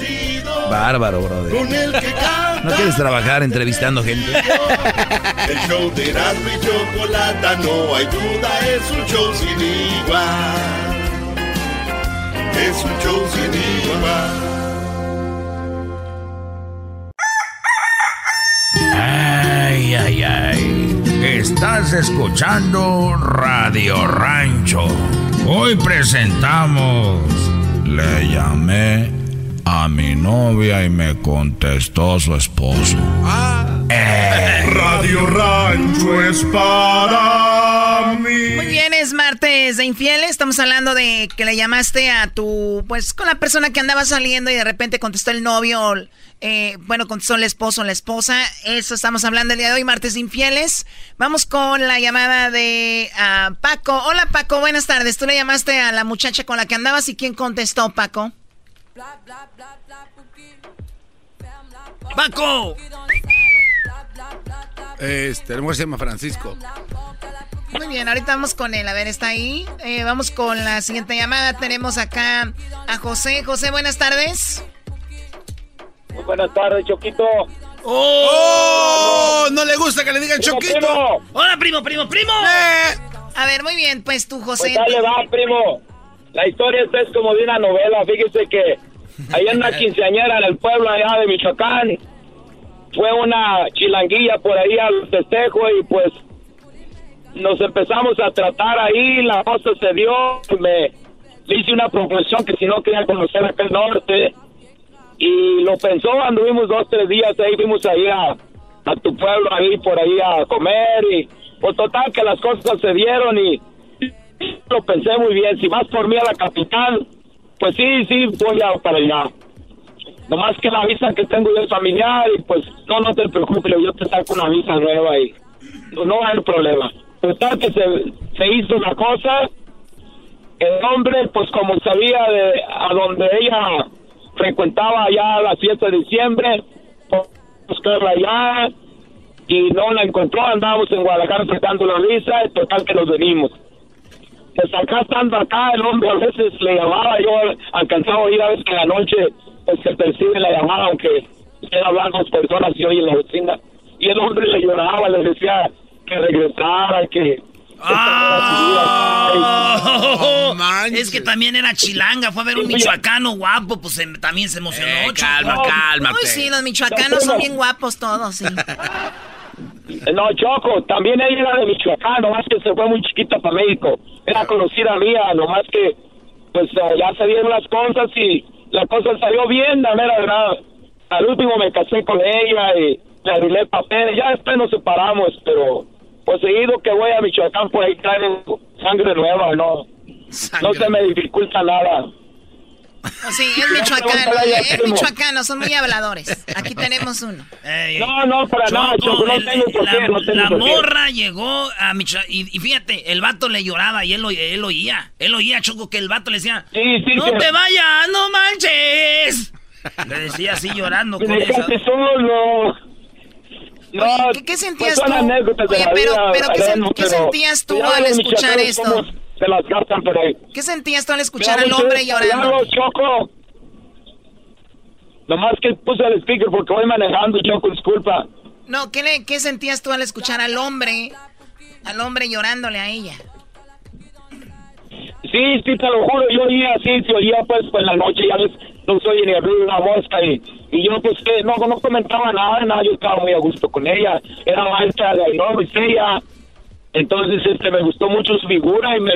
Bárbaro, brother. Con el que canta. ¿No quieres trabajar entrevistando gente? El show de Erasmo y Chocolata, no hay duda, es un show sin igual. Es un show sin igual. Ay, ay, ay. Estás escuchando Radio Rancho. Hoy presentamos. Le llamé a mi novia y me contestó su esposo. Eh. Radio Rancho es para mí. Muy bien, es martes de infieles. Estamos hablando de que le llamaste a tu, pues, con la persona que andaba saliendo y de repente contestó el novio, eh, bueno, contestó el esposo o la esposa. Eso estamos hablando el día de hoy, martes de infieles. Vamos con la llamada de ah, Paco. Hola, Paco, buenas tardes. Tú le llamaste a la muchacha con la que andabas y quién contestó, Paco. Paco. Este, el se llama Francisco. Muy bien, ahorita vamos con él. A ver, está ahí. Eh, vamos con la siguiente llamada. Tenemos acá a José. José, buenas tardes. Muy buenas tardes, Choquito. ¡Oh! No, le gusta que le digan Choquito. Hola, primo, primo, primo. Eh. A ver, muy bien, pues tú, José. Pues dale, va, primo. La historia esta es como de una novela. Fíjese que en una *laughs* quinceañera en el pueblo allá de Michoacán fue una chilanguilla por ahí al festejo y pues nos empezamos a tratar ahí, la cosa se dio, me hice una proposición que si no quería conocer aquel norte y lo pensó, anduvimos dos, tres días ahí, fuimos ahí a, a tu pueblo, ahí por ahí a comer y pues total que las cosas se dieron y lo pensé muy bien, si vas por mí a la capital, pues sí, sí, voy a para allá. Nomás que la visa que tengo yo es familiar y pues no, no te preocupes, yo te saco una visa nueva y pues, no hay problema. Total que se, hizo una cosa, el hombre pues como sabía de a donde ella frecuentaba ya la fiesta de diciembre, buscarla allá y no la encontró, andábamos en Guadalajara sacando la visa y total que nos venimos. Pues acá estando acá, el hombre a veces le llamaba, yo alcanzaba a ir a veces en la noche, pues se percibe la llamada, aunque usted hablando con personas y oye en la vecina. Y el hombre le lloraba, le decía, que regresara, que... Ah, es que también era chilanga, fue a ver un michoacano guapo, pues también se emocionó. Eh, calma, calma. Uy, sí, los michoacanos son bien guapos todos, sí. *laughs* No, Choco, también ella era de Michoacán, nomás que se fue muy chiquita para México. Era conocida mía, nomás que pues eh, ya se dieron las cosas y la cosa salió bien, la mera verdad. Al último me casé con ella y le arreglé papeles, ya después nos separamos, pero pues seguido que voy a Michoacán, por ahí traen sangre nueva, no, no se me dificulta nada. Sí, es *laughs* michoacano, es michoacano, son muy habladores. Aquí tenemos uno. no, no, para nada, Choco, no tengo por qué, no tengo La por qué. morra llegó a Michoacán, y, y fíjate, el vato le lloraba y él, lo- él oía. Él oía, Choco, que el vato le decía, no que- te vayas, no manches. Le decía así llorando Me con esa. solo. No, Oye, ¿qué, qué sentías pues tú? Oye, pero, pero ¿qué, sen- Adriano, qué pero sentías tú ya al escuchar esto? somos- Se las gastan por ahí. ¿Qué sentías tú al escuchar al hombre llorando? cuidado, Choco. Nomás que puse el speaker porque voy manejando, Choco, disculpa. No, ¿qué, le, ¿qué sentías tú al escuchar al hombre, al hombre llorándole a ella? Sí, sí, te lo juro, yo oía así, se oía pues, pues en la noche, ya ves, no soy ni abrir una mosca y, y yo pues que no, no comentaba nada, nada, yo estaba muy a gusto con ella, era maestra de no, es ella, entonces este me gustó mucho su figura y me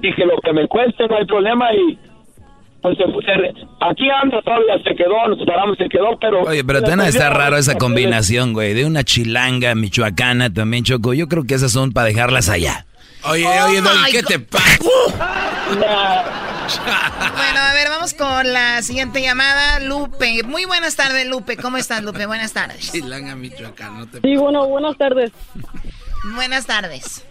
dije lo que me cueste, no hay problema y pues aquí anda todavía se quedó, nos paramos, se quedó, pero... Oye, pero primera- raro esa combinación, güey, de una chilanga michoacana también, Choco. Yo creo que esas son para dejarlas allá. Oye, Oh oye, Doggy, ¿qué God. te pasa? *laughs* Bueno, a ver, vamos con la siguiente llamada. Lupe. Muy buenas tardes, Lupe. ¿Cómo estás, Lupe? Buenas tardes. Chilanga, Michoacán, no te Sí, bueno, buenas tardes. Buenas tardes.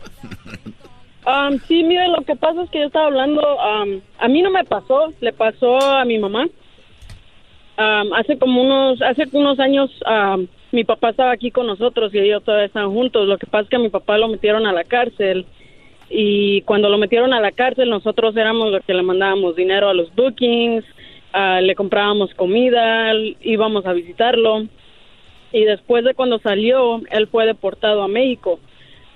Am, sí, mire, lo que pasa es que yo estaba hablando, am, a mí no me pasó, le pasó a mi mamá. Am, hace como unos, hace unos años, mi papá estaba aquí con nosotros y ellos todavía están juntos. Lo que pasa es que a mi papá lo metieron a la cárcel y cuando lo metieron a la cárcel nosotros éramos los que le mandábamos dinero a los bookings, ah, le comprábamos comida, íbamos a visitarlo y después de cuando salió, él fue deportado a México.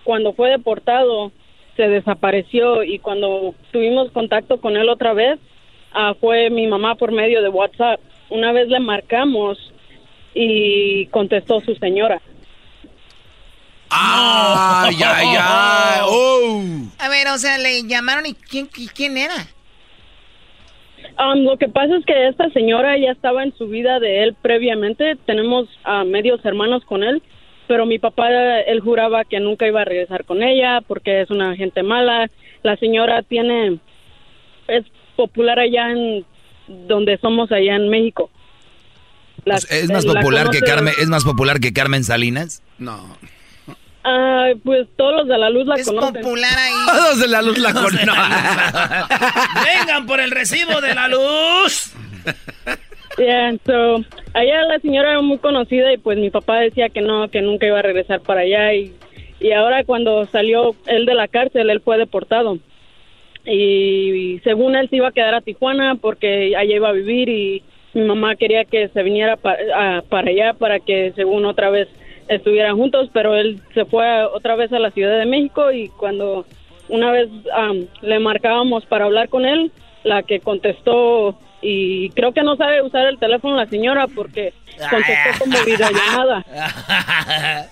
Cuando fue deportado, se desapareció y cuando tuvimos contacto con él otra vez, ah, fue mi mamá por medio de WhatsApp. Una vez le marcamos y contestó su señora. ¡Ay, ay, ay! *laughs* ¡Oh! A ver, o sea, le llamaron y ¿quién, quién era? Um, lo que pasa es que esta señora ya estaba en su vida de él previamente. Tenemos a medios hermanos con él, pero mi papá, él juraba que nunca iba a regresar con ella porque es una gente mala, la señora tiene, es popular allá en donde somos allá en México. La- ¿Es más la popular que Carmen, es más popular que Carmen Salinas? No. Ah, pues todos los de la luz la Es conocen. popular ahí. *laughs* Todos de la luz la conocen. *laughs* Vengan por el recibo de la luz. *laughs* Yeah, so, allá la señora era muy conocida y pues mi papá decía que no, que nunca iba a regresar para allá y, y ahora cuando salió él de la cárcel, él fue deportado. Y, según él se iba a quedar a Tijuana porque allá iba a vivir y mi mamá quería que se viniera para allá para que según otra vez estuvieran juntos, pero él se fue a- otra vez a la Ciudad de México y cuando una vez am, le marcábamos para hablar con él, la que contestó y creo que no sabe usar el teléfono la señora porque contestó como videollamada. *laughs*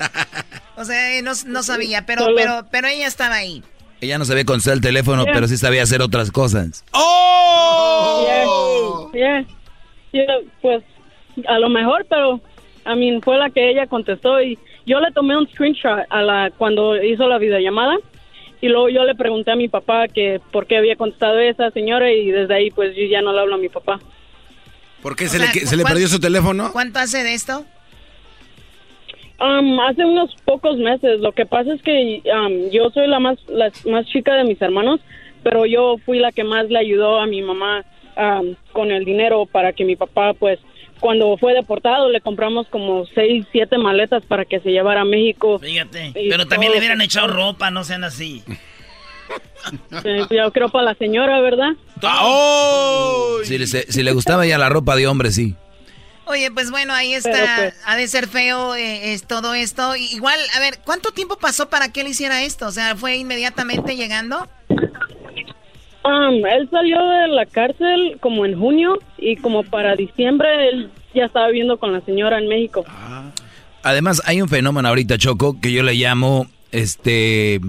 O sea, no, no sabía, pero, Solo- pero, pero ella estaba ahí. Ella no sabía contestar el teléfono, Yeah. pero sí sabía hacer otras cosas. Yeah, yeah. Yeah, pues a lo mejor, pero a mí fue la que ella contestó y yo le tomé un screenshot a la cuando hizo la videollamada y luego yo le pregunté a mi papá que por qué había contestado esa señora y desde ahí pues yo ya no le hablo a mi papá. ¿Por qué se, sea, le, se le ¿cuán- perdió su teléfono? ¿Cuánto hace de esto? Um, hace unos pocos meses. Lo que pasa es que um, yo soy la más la más chica de mis hermanos, pero yo fui la que más le ayudó a mi mamá um, con el dinero para que mi papá, pues, cuando fue deportado, le compramos como seis, siete maletas para que se llevara a México. Fíjate. Y Pero también todo. le hubieran echado ropa, no sean así. Yo creo para la señora, ¿verdad? Si le, si le gustaba ya la ropa de hombre, sí. Oye, pues bueno, ahí está. Pues- Ha de ser feo eh, es todo esto. Igual, a ver, ¿cuánto tiempo pasó para que él hiciera esto? O sea, ¿fue inmediatamente llegando? Él salió de la cárcel como en junio y como para diciembre él ya estaba viviendo con la señora en México. Además, hay un fenómeno ahorita, Choco, que yo le llamo este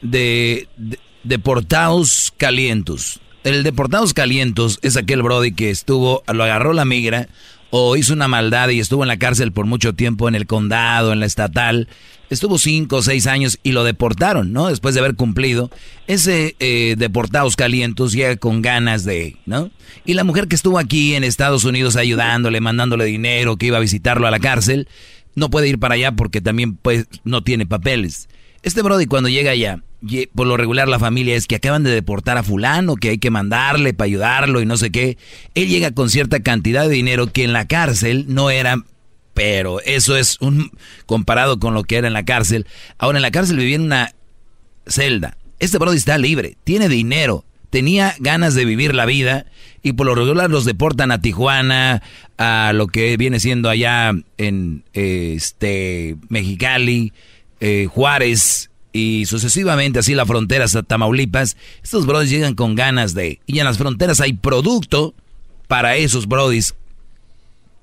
de, de deportados calientos. El deportados calientos es aquel Brody que estuvo, lo agarró la migra o hizo una maldad y estuvo en la cárcel por mucho tiempo en el condado, en la estatal. Estuvo cinco o seis años y lo deportaron, ¿no? Después de haber cumplido. Ese eh, deportados calientos llega con ganas de, ¿no? Y la mujer que estuvo aquí en Estados Unidos ayudándole, mandándole dinero, que iba a visitarlo a la cárcel, no puede ir para allá porque también pues, no tiene papeles. Este Brody cuando llega allá, por lo regular la familia es que acaban de deportar a fulano, que hay que mandarle para ayudarlo y no sé qué. Él llega con cierta cantidad de dinero que en la cárcel no era, pero eso es un comparado con lo que era en la cárcel. Ahora en la cárcel vivía en una celda. Este Brody está libre, tiene dinero, tenía ganas de vivir la vida y por lo regular los deportan a Tijuana, a lo que viene siendo allá en este Mexicali, eh, Juárez y sucesivamente así la frontera hasta Tamaulipas. Estos brodis llegan con ganas de y en las fronteras hay producto para esos brodis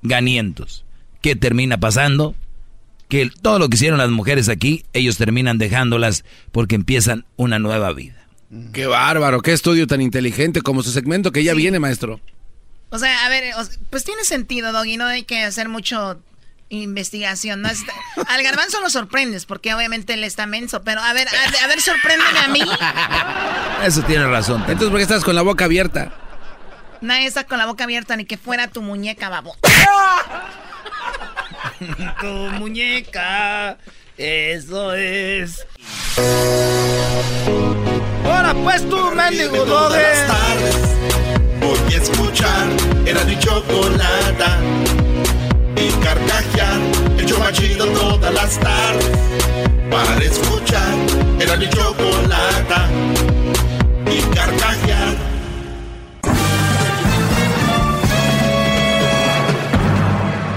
ganientos. ¿Qué termina pasando? Que todo lo que hicieron las mujeres aquí, ellos terminan dejándolas porque empiezan una nueva vida. Qué bárbaro, qué estudio tan inteligente como su segmento que ya viene, maestro. O sea, a ver, pues tiene sentido, Doggy, no hay que hacer mucho investigación. ¿no? Está- *laughs* al garbanzo lo sorprendes, porque obviamente él está menso, pero a ver, a, a ver, sorpréndeme a mí. Eso tiene razón. Entonces, ¿por qué estás con la boca abierta? Nadie está con la boca abierta ni que fuera tu muñeca, babo. *laughs* tu muñeca, eso es. Ahora pues tú, mendigo de las tardes voy a escuchar era mi chocolata. Y carcajear el show más chido todas las tardes. Para escuchar era mi chocolata. Y carcajear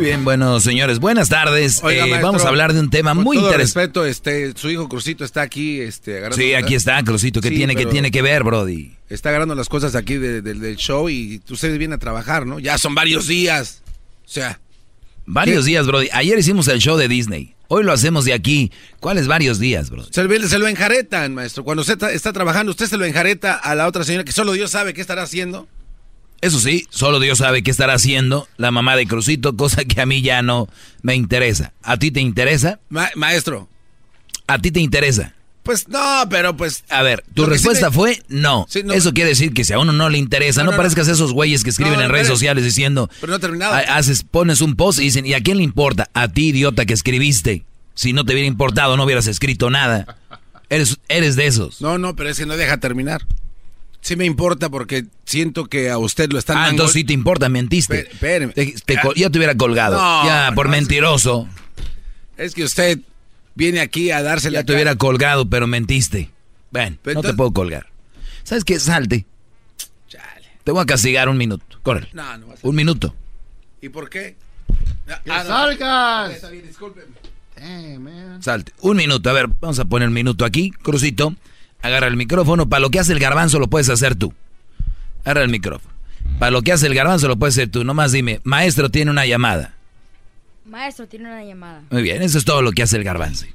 Muy bien, bueno, señores, buenas tardes. Oiga, Eh, maestro, vamos a hablar de un tema con muy todo interesante. respeto, este, su hijo Crucito está aquí, este, agarrando- Sí, aquí está, Crucito. ¿Qué Sí, tiene, que tiene que ver, Brody? Está agarrando las cosas aquí de- de- del show y usted viene a trabajar, ¿no? Ya son varios días. O sea, Varios días, Brody. Ayer hicimos el show de Disney. Hoy lo hacemos de aquí. ¿Cuáles varios días, Brody? se, lo- se lo enjaretan, maestro. Cuando usted está, está trabajando, usted se lo enjareta a la otra señora que solo Dios sabe qué estará haciendo. Eso sí, solo Dios sabe qué estará haciendo la mamá de Crucito, cosa que a mí ya no me interesa. ¿A ti te interesa? Ma- maestro. ¿A ti te interesa? Pues no, pero pues... A ver, tu sí respuesta me- fue no. Sí, no. Eso quiere decir que si a uno no le interesa, No, no, no, no. parezcas esos güeyes que escriben en redes sociales diciendo, Pero no terminado. ha- haces, pones un post y dicen, ¿y a quién le importa? A ti, idiota, que escribiste. Si no te hubiera importado, no hubieras escrito nada. *laughs* Eres, eres de esos. No, no, pero es que no deja terminar. Sí me importa porque siento que a usted lo están... Ah, entonces sí te importa, mentiste. Espé- espéreme. Te- te co- ya te hubiera colgado. No, ya, por no, mentiroso. Es que usted viene aquí a dársela... Ya te hubiera colgado, pero mentiste. Ven, Pero no te puedo colgar. ¿Sabes qué? Salte. Te voy a castigar un minuto. Corre. No, no vas a- Un minuto. ¿Y por qué? ¡Que Ah, salgas! Está bien, discúlpeme. Damn, man. Salte. Un minuto. A ver, vamos a poner minuto aquí. Crucito. Agarra el micrófono. Para lo que hace el garbanzo lo puedes hacer tú. Agarra el micrófono. Para lo que hace el garbanzo lo puedes hacer tú. Nomás dime, maestro tiene una llamada. Maestro, tiene una llamada. Muy bien, eso es todo lo que hace el garbanzo.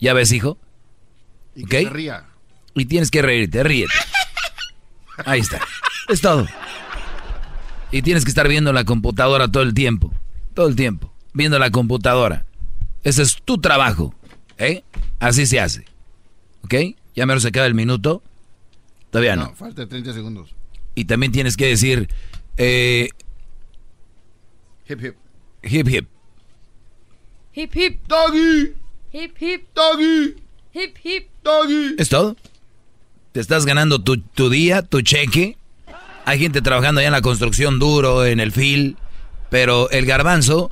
¿Ya ves, hijo? Y ¿Ok? que se ría. Y tienes que reírte, ríete. Ahí está. Es todo. Y tienes que estar viendo la computadora todo el tiempo. Todo el tiempo. Viendo la computadora. Ese es tu trabajo. ¿Eh? Así se hace. ¿Ok? Ya menos se acaba el minuto. Todavía no. No, falta 30 segundos. Y también tienes que decir eh, Hip, hip. hip hip. Hip hip. Doggy. Hip hip. Doggy. Hip hip. Doggy. ¿Es todo? Te estás ganando tu, tu día, tu cheque. Hay gente trabajando ya en la construcción duro, en el fil. Pero el garbanzo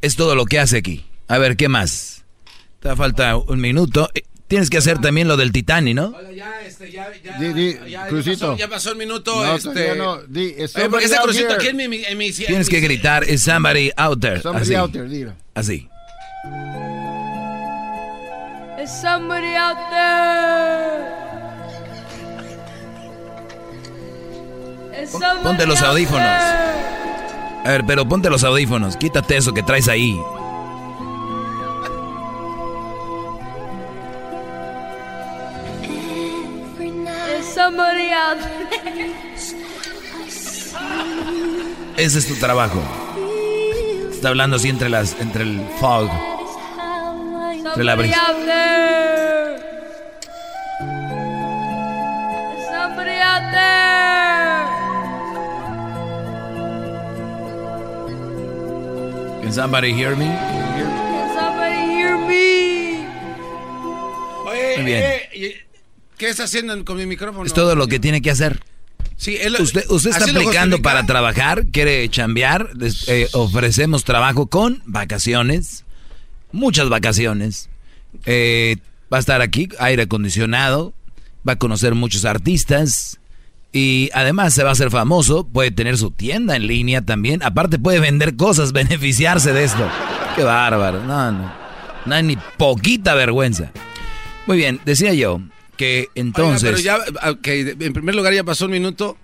es todo lo que hace aquí. A ver, ¿qué más? Te falta un minuto. Tienes que hacer también lo del Titanic, ¿no? Oiga, ya, este, ya, ya, Di, di, ya, ya Crucito. pasó, ya pasó el minuto, No, este... no. Di, Oye, ¿por qué somebody está out Crucito here? aquí en mi... en mi- en mi- Tienes que gritar, is somebody out there. Somebody Así. out there, dilo. Así. Is somebody out there? Is somebody Ponte los audífonos. A ver, pero ponte los audífonos. Quítate eso que traes ahí. Ese es tu trabajo. Está hablando así entre las, entre el fog. Entre la brisa. out there? Is somebody out there? Can somebody hear me? Can somebody hear me? Oye, Muy bien. ¿Qué está haciendo con mi micrófono? Es todo lo que tiene que hacer. Sí, él- Usted, usted está aplicando para trabajar, quiere chambear, eh, ofrecemos trabajo con vacaciones, muchas vacaciones. Eh, va a estar aquí, aire acondicionado, va a conocer muchos artistas y además se va a hacer famoso, puede tener su tienda en línea también, aparte puede vender cosas, *laughs* beneficiarse de esto. Qué bárbaro, no, no, no hay ni poquita vergüenza. Muy bien, decía yo que entonces... Oiga, pero ya, ok, en primer lugar ya pasó un minuto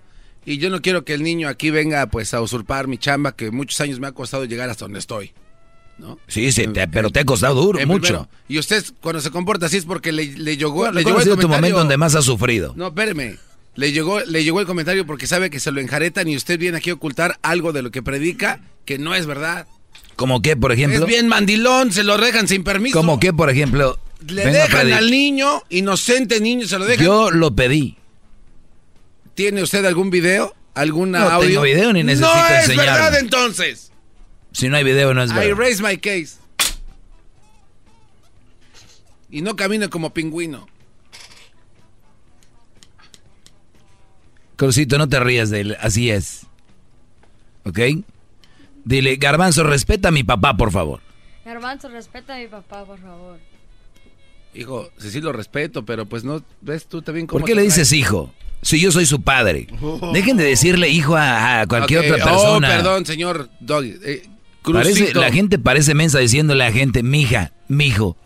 y yo no quiero que el niño aquí venga pues a usurpar mi chamba que muchos años me ha costado llegar hasta donde estoy. ¿no? Sí, sí, te- pero te ha costado duro, En mucho. primero. y usted cuando se comporta así es porque le, le llegó, ¿Cuál- le llegó ha el sido tu comentario- momento donde más has sufrido? No, espéreme. Le llegó, le llegó el comentario porque sabe que se lo enjaretan y usted viene aquí a ocultar algo de lo que predica que no es verdad. ¿Como qué, por ejemplo? Es bien mandilón, se lo dejan sin permiso. ¿Como qué, por ejemplo? Le Venga, dejan Freddy. al niño, inocente niño, se lo dejan. Yo lo pedí. ¿Tiene usted algún video? ¿Algún No audio? tengo video ni necesito No es enseñarlo. verdad entonces. Si no hay video, no es I verdad. raise my case. Y no camina como pingüino. Crucito, no te rías de él. Así es. ¿Ok? Dile, Garbanzo, respeta a mi papá, por favor. Garbanzo, respeta a mi papá, por favor. Hijo, sí, sí lo respeto, pero pues no, ves tú también cómo ¿Por qué le traes? dices hijo? Si yo soy su padre. Dejen de decirle hijo a, a cualquier otra persona. Oh, perdón, señor. Eh, Parece, la gente parece mensa diciéndole a la gente, mija, mijo.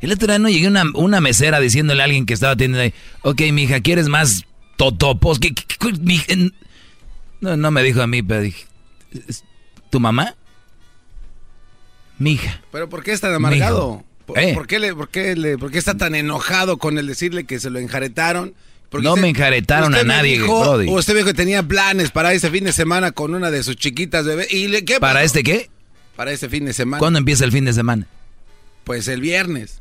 El otro día no llegué una, una mesera diciéndole a alguien que estaba teniendo ahí, ok, mija, ¿quieres más totopos? ¿Qué, qué- qué- mija? No, no me dijo a mí, pero dije, "¿Es ¿tu mamá? Mija. ¿Pero por qué es tan amargado? Mijo. ¿Por, Eh. por qué le, por, qué le- por qué está tan enojado con el decirle que se lo enjaretaron? Porque No me enjaretaron a nadie, dijo- Brody. Usted dijo que tenía planes para ese fin de semana con una de sus chiquitas bebés. ¿Y le- qué ¿Para pasó? este qué? Para este fin de semana. ¿Cuándo empieza el fin de semana? Pues el viernes.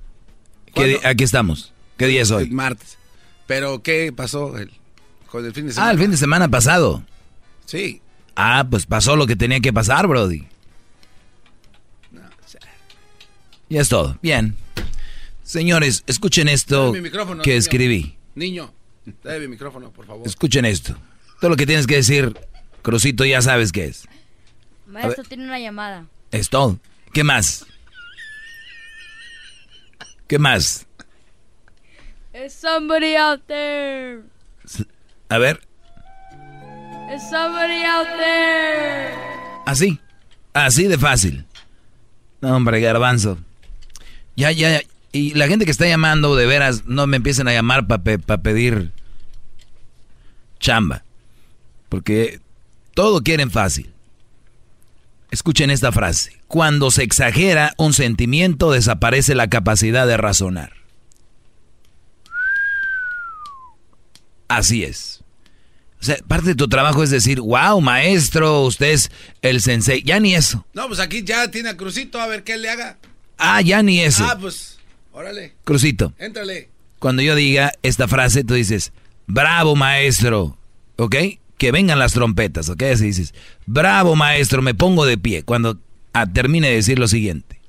¿Qué aquí estamos. ¿Qué día es El hoy? martes. ¿Pero qué pasó el- con el fin de semana? Ah, el fin de semana pasado. Sí. Ah, pues pasó lo que tenía que pasar, Brody. Ya es todo. Bien. Señores, escuchen esto que niño. escribí. Niño, dame mi micrófono, por favor. Escuchen esto. Todo lo que tienes que decir, Crucito, ya sabes qué es. Maestro, tiene una llamada. Es todo. ¿Qué más? ¿Qué más? Is somebody out there? A ver, Is somebody out there? así. Así de fácil. No, hombre, garbanzo. Ya, ya. Y la gente que está llamando, de veras, no me empiecen a llamar para pedir chamba. Porque todo quieren fácil. Escuchen esta frase. Cuando se exagera un sentimiento, desaparece la capacidad de razonar. Así es. O sea, parte de tu trabajo es decir, wow, maestro, usted es el sensei. Ya ni eso. No, pues aquí ya tiene a Crucito, a ver qué le haga. Ah, ya ni eso. Ah, pues, órale, Crucito, éntrale. cuando yo diga esta frase, tú dices, bravo maestro, ¿ok? Que vengan las trompetas, ¿ok? Así dices, bravo maestro, me pongo de pie. Cuando ah, termine de decir lo siguiente.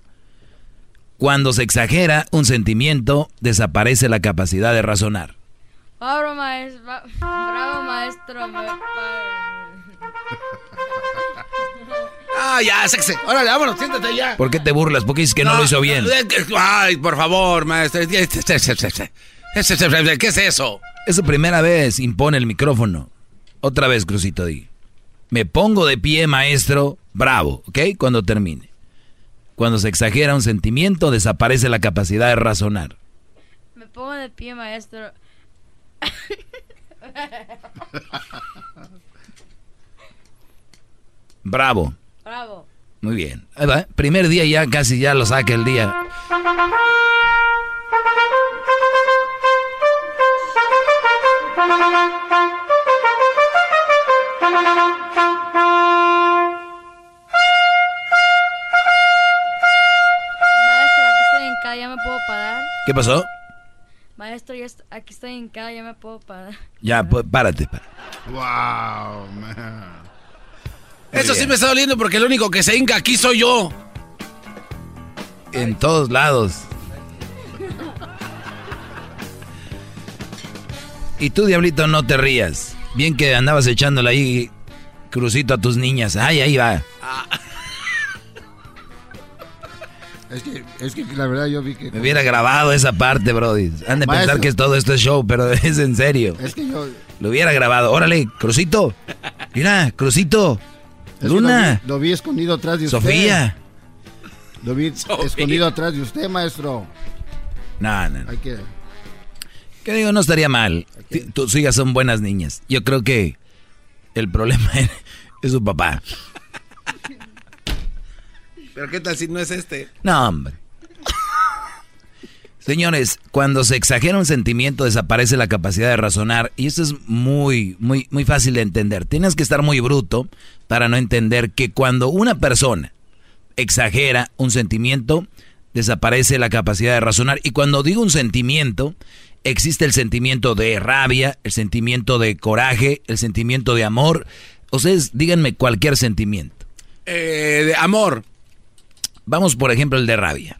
Cuando se exagera un sentimiento, desaparece la capacidad de razonar. Bravo, maestro. Bravo, maestro. *laughs* Ah, ya, sexy. Órale, vámonos, siéntate ya. ¿Por qué te burlas? Porque dices que no, lo hizo bien. Ay, por favor, maestro. ¿Qué es eso? Es su primera vez, impone el micrófono. Otra vez, Crucito, di. Me pongo de pie, maestro. Bravo, ¿ok? Cuando termine. Cuando se exagera un sentimiento, desaparece la capacidad de razonar. Me pongo de pie, maestro. Bravo. Bravo. Muy bien. Ahí va. Primer día ya casi ya lo saca el día. Maestro, aquí estoy en casa, ¿ya me puedo parar? ¿Qué pasó? Maestro, ya est- aquí estoy en casa, ¿ya me puedo parar? Ya, pues, párate. párate. Wow, man. Eso sí me está doliendo porque el único que se hinca aquí soy yo. En todos lados. Y tú, diablito, no te rías. Bien que andabas echándole ahí crucito a tus niñas. Ay, ahí va. Es que, es que la verdad yo vi que... Me hubiera grabado esa parte, Brody. Han de pensar que es todo esto es show, pero *laughs* es en serio. Es que yo... Lo hubiera grabado. Órale, Crucito. Mira, Crucito. Es que Luna. Lo vi, lo vi escondido atrás de usted. Sofía. Lo vi *laughs* escondido atrás de usted, maestro. No, no, no. Hay que... Que digo, no estaría mal. Tus hijas son buenas niñas. Yo creo que el problema *laughs* es su papá. Pero qué tal si no es este. No, hombre. Señores, cuando se exagera un sentimiento desaparece la capacidad de razonar y esto es muy, muy, muy fácil de entender. Tienes que estar muy bruto para no entender que cuando una persona exagera un sentimiento desaparece la capacidad de razonar y cuando digo un sentimiento existe el sentimiento de rabia, el sentimiento de coraje, el sentimiento de amor. Ustedes díganme cualquier sentimiento. Eh, de amor. Vamos por ejemplo el de rabia.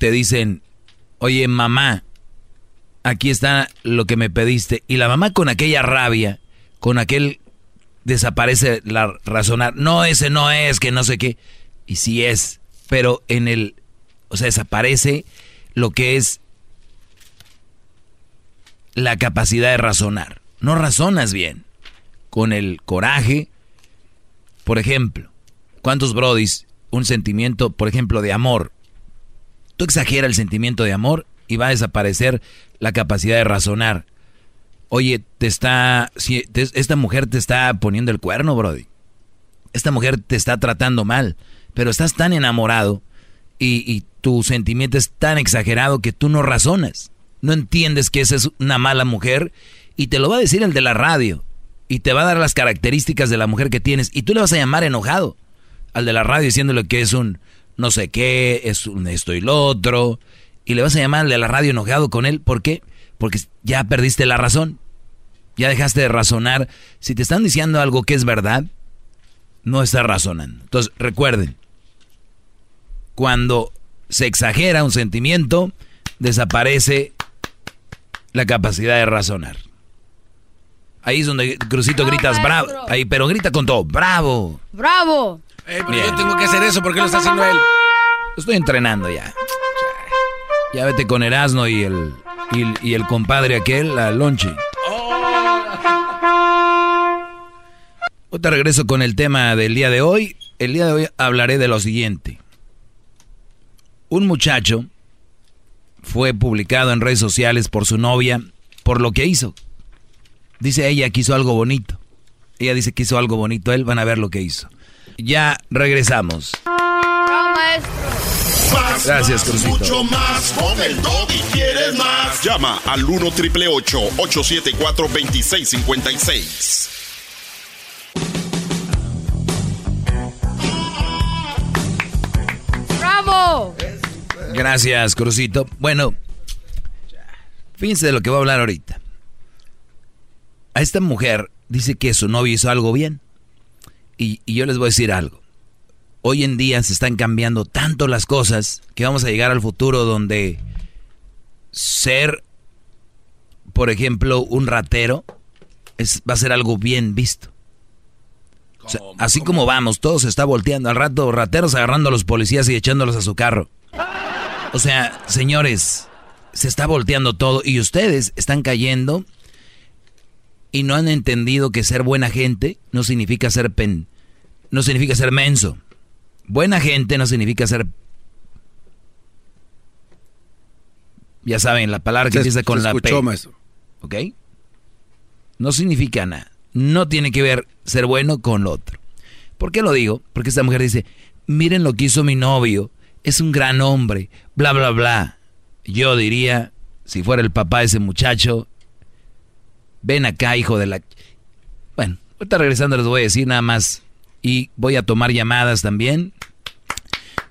Te dicen, oye mamá, aquí está lo que me pediste. Y la mamá con aquella rabia, con aquel desaparece la razonar. No, ese no es, que no sé qué. Y sí es, pero en el, o sea, desaparece lo que es la capacidad de razonar. No razonas bien. Con el coraje, por ejemplo, ¿cuántos brodis un sentimiento, por ejemplo, de amor. Tú exageras el sentimiento de amor y va a desaparecer la capacidad de razonar. Oye, te está, si, esta mujer te está poniendo el cuerno, Brody. Esta mujer te está tratando mal, pero estás tan enamorado y, y tu sentimiento es tan exagerado que tú no razonas. No entiendes que esa es una mala mujer y te lo va a decir el de la radio y te va a dar las características de la mujer que tienes y tú le vas a llamar enojado al de la radio diciéndole que es un no sé qué, es un esto y lo otro y le vas a llamar al de la radio enojado con él, ¿por qué? Porque ya perdiste la razón. Ya dejaste de razonar. Si te están diciendo algo que es verdad, no estás razonando. Entonces, recuerden, cuando se exagera un sentimiento, desaparece la capacidad de razonar. Ahí es donde Crucito gritas bravo. Ahí, pero grita con todo, bravo. Bravo. Eh, yo tengo que hacer eso, ¿por qué lo está haciendo él? Estoy entrenando ya. Ya vete con Erasmo y el, y, el compadre aquel, la Lonchi. Hoy te regreso con el tema del día de hoy. El día de hoy hablaré de lo siguiente. Un muchacho fue publicado en redes sociales por su novia por lo que hizo. Dice ella que hizo algo bonito. Ella dice que hizo algo bonito. Él van a ver lo que hizo. Ya regresamos. Gracias, Crucito. Mucho más con el y quieres más. Llama al 1 triple 874 2656. ¡Bravo! Gracias, Crucito. Bueno, fíjense de lo que voy a hablar ahorita. A esta mujer dice que su novio hizo algo bien. Y yo les voy a decir algo hoy en día se están cambiando tanto las cosas que vamos a llegar al futuro donde ser, por ejemplo, un ratero es, va a ser algo bien visto. así como vamos, todo se está volteando. Al rato, rateros agarrando a los policías y echándolos a su carro. O sea, señores, se está volteando todo y ustedes están cayendo y no han entendido que ser buena gente no significa ser pen, no significa ser menso. Buena gente no significa ser... Ya saben, la palabra que empieza con la P. Maestro. ¿Ok? No significa nada. No tiene que ver ser bueno con lo otro. ¿Por qué lo digo? Porque esta mujer dice, miren lo que hizo mi novio, es un gran hombre, bla, bla, bla. Yo diría, si fuera el papá de ese muchacho, ven acá, hijo de la... Bueno, ahorita regresando les voy a decir nada más y voy a tomar llamadas también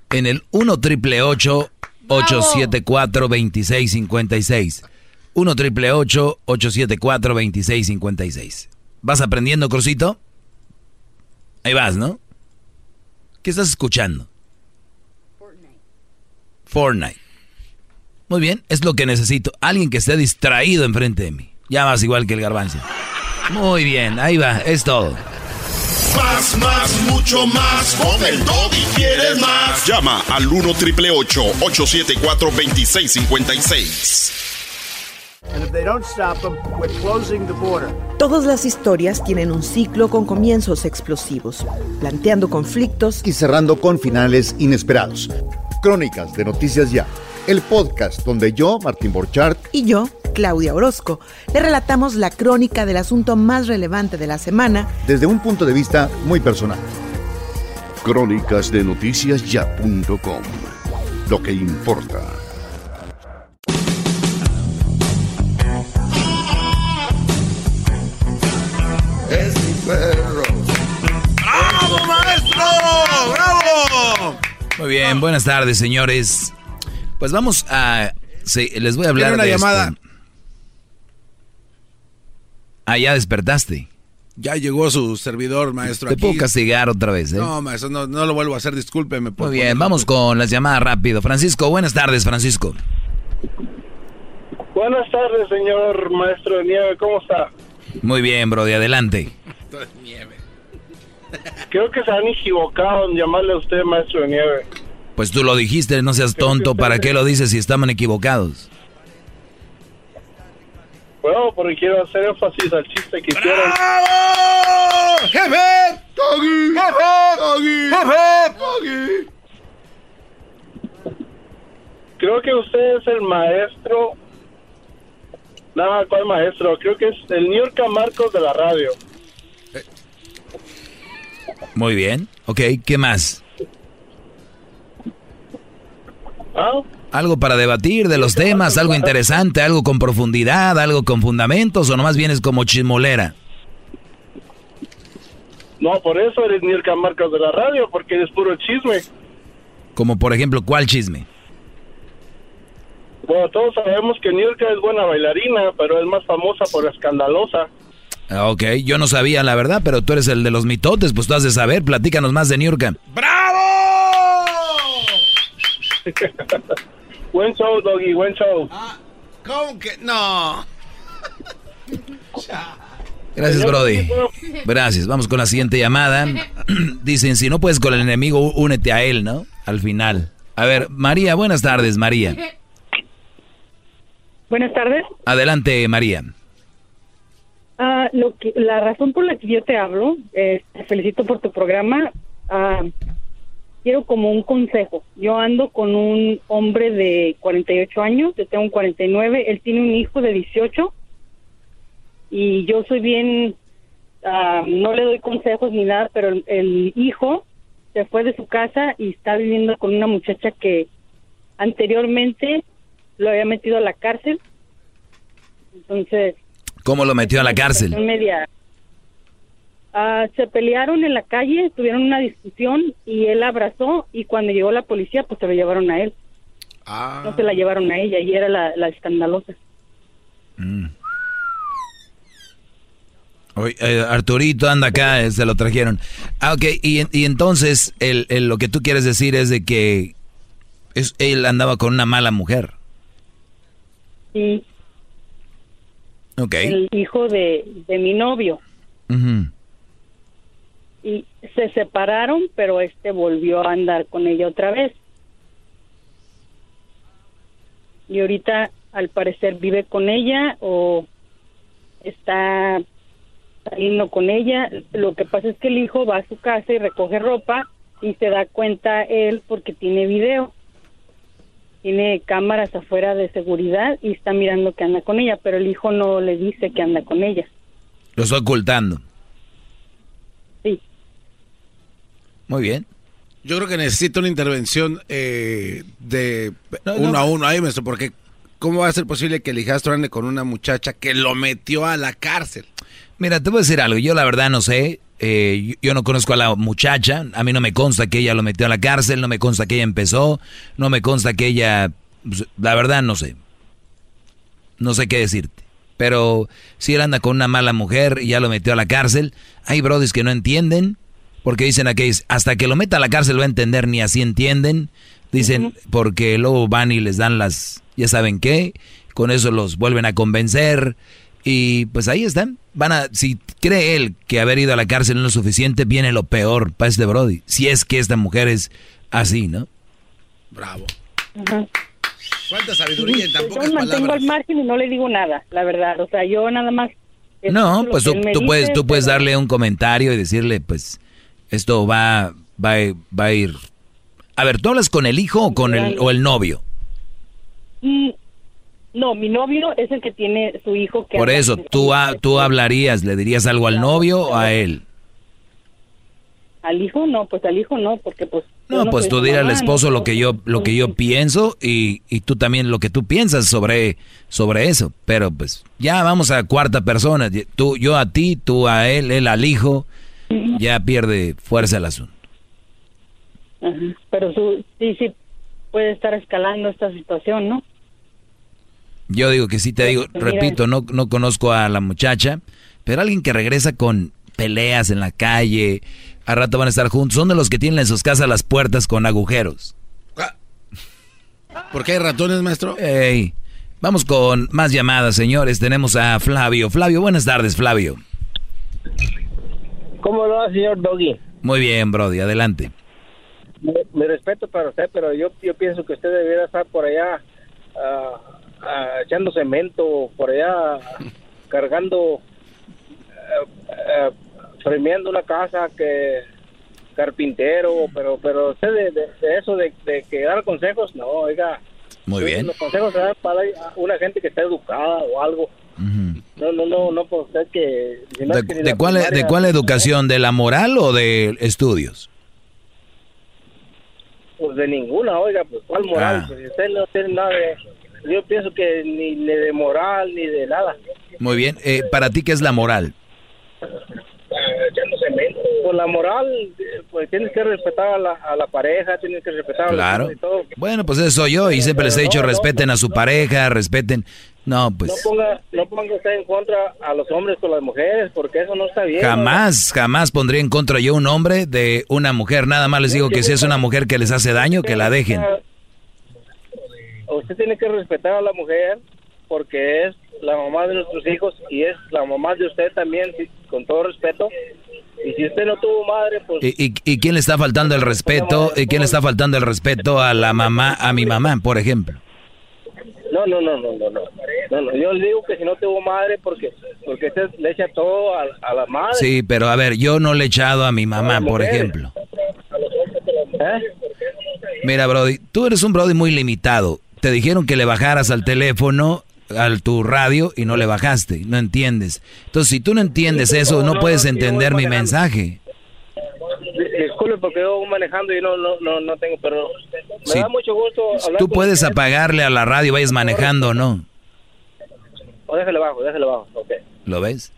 en el 1 triple 874 2656. 1 triple 874 2656. ¿Vas aprendiendo, Crucito? Ahí vas, ¿no? ¿Qué estás escuchando? Fortnite. Fortnite. Muy bien, es lo que necesito. Alguien que esté distraído enfrente de mí. Ya vas igual que el garbanzo. Muy bien, ahí va, es todo. Más, más, mucho más. Con el y quieres más. Llama al 1 triple 874 2656. Todas las historias tienen un ciclo con comienzos explosivos, planteando conflictos y cerrando con finales inesperados. Crónicas de Noticias Ya, el podcast donde yo, Martín Borchardt, y yo, Claudia Orozco, le relatamos la crónica del asunto más relevante de la semana desde un punto de vista muy personal. Crónicas de noticiasya.com. Lo que importa. Es mi perro. ¡Bravo, maestro! ¡Bravo! Muy bien, buenas tardes, señores. Pues vamos a. les voy a hablar una de llamada. Ah, ya despertaste. Ya llegó su servidor, maestro. Te puedo castigar otra vez, ¿eh? No, maestro, no, lo vuelvo a hacer, discúlpeme. Muy bien, vamos con las llamadas rápido. Francisco, buenas tardes, Francisco. Buenas tardes, señor maestro de nieve, ¿cómo está? Muy bien, bro, de adelante. Creo que se han equivocado en llamarle a usted maestro de nieve. Pues tú lo dijiste, no seas tonto, ¿para qué lo dices si estaban equivocados? Bueno, porque quiero hacer énfasis al chiste que hicieron. ¡Jefe! ¡Jefe! ¡Jefe! Doggy. Creo que usted es el maestro. Nada, ¿cuál maestro? Creo que es el New York Marcos de la radio. Muy bien. Ok, ¿qué más? Algo para debatir de los temas, algo interesante, algo con profundidad, algo con fundamentos, o nomás vienes como chismolera. No, por eso eres New York Marcos de la radio, porque eres puro chisme. Como por ejemplo, ¿cuál chisme? Bueno, todos sabemos que York es buena bailarina, pero es más famosa por escandalosa. Ah, Ok, yo no sabía la verdad, pero tú eres el de los mitotes, pues tú has de saber, platícanos más de Niurka. *laughs* buen show, Doggy, buen show. ¿Cómo que? No. *laughs* Gracias, Brody. Gracias. Vamos con la siguiente llamada. *clears throat* Dicen, si no puedes con el enemigo, únete a él, ¿no? Al final. A ver, María, buenas tardes, María. Buenas tardes. Adelante, María. Ah, lo que, la razón por la que yo te hablo, eh, te felicito por tu programa. Ah, quiero como un consejo. Yo ando con un hombre de 48 años, yo tengo un 49, él tiene un hijo de 18 y yo soy bien, ah, no le doy consejos ni nada, pero el, el hijo se fue de su casa y está viviendo con una muchacha que anteriormente lo había metido a la cárcel. Entonces, ¿Cómo lo metió a la cárcel? media. Ah, se pelearon en la calle, tuvieron una discusión y él abrazó y cuando llegó la policía pues se lo llevaron a él. No se la llevaron a ella y era la, la escandalosa. Mm. Oye, eh, Arturito anda acá, eh, se lo trajeron. Ah, ok, y, y entonces el, el- lo que tú quieres decir es de que es, él andaba con una mala mujer. Sí, Ok. el hijo de, de mi novio. Ujú. Y se separaron, pero este volvió a andar con ella otra vez. Y ahorita, al parecer, vive con ella o está saliendo con ella. Lo que pasa es que el hijo va a su casa y recoge ropa y se da cuenta él porque tiene video. Tiene cámaras afuera de seguridad y está mirando que anda con ella, pero el hijo no le dice que anda con ella. Lo está ocultando. Sí. Muy bien. Yo creo que necesita una intervención eh, de No, uno no. a uno ahí, maestro, porque ¿cómo va a ser posible que el hijastro ande con una muchacha que lo metió a la cárcel? Mira, te voy a decir algo. Yo la verdad no sé. eh, yo, yo no conozco a la muchacha. A mí no me consta que ella lo metió a la cárcel. No me consta que ella empezó. No me consta que ella... pues, La verdad no sé. No sé qué decirte. Pero si él anda con una mala mujer y ya lo metió a la cárcel, hay brodis que no entienden. Porque dicen aquí, hasta que lo meta a la cárcel va a entender, ni así entienden. Dicen, porque luego van y les dan las, ya saben qué, con eso los vuelven a convencer. Y pues ahí están. Van a, si cree él que haber ido a la cárcel no es lo suficiente, viene lo peor para este Brody. Si es que esta mujer es así, ¿no? Bravo. Ajá. ¿Cuánta sabiduría en tan Yo pocas me mantengo palabras? al margen y no le digo nada, la verdad. O sea, yo nada más. No, pues tú, tú puedes, tú puedes pero- darle un comentario y decirle, pues, esto va, va, va a ir. A ver, ¿tú hablas con el hijo o con el, o el novio? Mm, No, mi novio es el que tiene su hijo que Por eso, tú, ha- tú hablarías, ¿le dirías algo al novio o a él? Al hijo no, pues al hijo no, porque pues. yo No, pues tú dirás al esposo no lo que yo, lo que yo pienso y, y tú también lo que tú piensas sobre, sobre eso. Pero pues ya vamos a cuarta persona. Tú, yo a ti, tú a él, él al hijo. Ya pierde fuerza el asunto. Ajá, Pero su, sí, sí puede estar escalando esta situación, ¿no? Yo digo que sí, te digo, Mira. repito, no, no conozco a la muchacha, pero alguien que regresa con peleas en la calle, a rato van a estar juntos, son de los que tienen en sus casas las puertas con agujeros. ¿Por qué hay ratones, maestro? Ey, vamos con más llamadas, señores. Tenemos a Flavio. Flavio, buenas tardes, Flavio. ¿Cómo lo va, señor Doggy? Muy bien, Brody, adelante. Mi, mi respeto para usted, pero yo, yo pienso que usted debería estar por allá ah, echando cemento, por allá *laughs* cargando, eh, eh, premiando una casa que carpintero, pero pero usted de, de- de eso de, de que dar consejos, no, oiga. Muy bien. Los consejos se dan para una gente que está educada o algo. No, no, no, no por usted que... si no ¿De, que de la cuál, primaria- ¿De cuál educación? ¿De la moral o de estudios? Pues de ninguna, oiga, pues cuál moral, Ah. pues usted no tiene nada de... Yo pienso que ni, ni de moral ni de nada. Muy bien. Eh, ¿Para ti qué es la moral? Pues la moral, eh, pues tienes que respetar a la, a la pareja, tienes que respetar a Claro. los hijos y todo. Bueno, pues eso soy yo y siempre les he dicho respeten a su pareja, respeten... No, No pues ponga, no ponga usted en contra a los hombres con las mujeres, porque eso no está bien. jamás, jamás pondría en contra yo un hombre de una mujer. Nada más les digo que si es una mujer que les hace daño, que la dejen. Usted tiene que respetar a la mujer porque es la mamá de nuestros hijos y es la mamá de usted también, con todo respeto. Y si usted no tuvo madre, pues ¿Y, y, y quién le está faltando el respeto? ¿Y quién le está faltando el respeto a la mamá, a mi mamá, por ejemplo? No, no, no, no, no, no. No, no, Yo le digo que si no tuvo madre, porque porque usted le echa todo a, a la madre. Sí, pero a ver, yo no le he echado a mi mamá, por ejemplo. ¿Eh? Mira, Brody, tú eres un Brody muy limitado. Te dijeron que le bajaras al teléfono, al tu radio, y no le bajaste. No entiendes. Entonces, si tú no entiendes eso, no puedes entender mi mensaje. Di- Disculpe porque yo manejando y no, no, no, no tengo, pero me Sí. da mucho gusto hablar Tú con puedes usted. apagarle a la radio, vayas manejando o no. O déjale bajo, déjale bajo, ok. ¿Lo ves?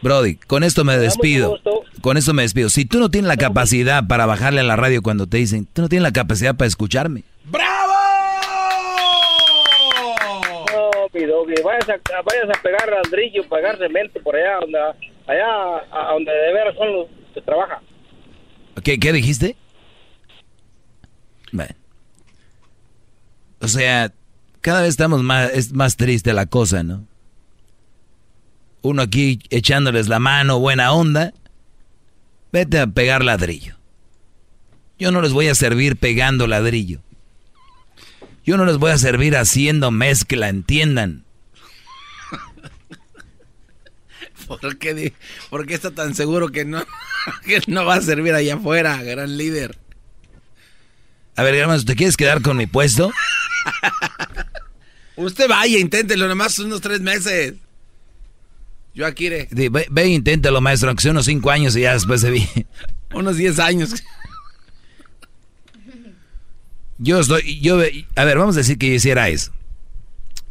Brody, con esto me despido. Con esto me despido. Si tú no tienes la capacidad para bajarle a la radio cuando te dicen, tú no tienes la capacidad para escucharme. No, mi doggy, vayas a, vayas a pegar ladrillo, pegar cemento por allá, donde, allá a donde de veras son los que trabajan. ¿Qué, qué dijiste? Bueno. O sea, cada vez estamos más, es más triste la cosa, ¿no? Uno aquí echándoles la mano, buena onda. Vete a pegar ladrillo. Yo no les voy a servir pegando ladrillo. Yo no les voy a servir haciendo mezcla, entiendan. ¿Por qué, di- por qué está tan seguro que no, *laughs* que no va a servir allá afuera, gran líder? A ver, hermanos, ¿te quieres quedar con mi puesto? *laughs* Usted vaya, inténtelo, nomás unos tres meses. Yo aquí iré. Ve, ve, inténtalo, maestro, aunque sea unos cinco años y ya después se vi. *laughs* Unos 10 años. Yo estoy, yo, a ver, vamos a decir que yo hiciera eso.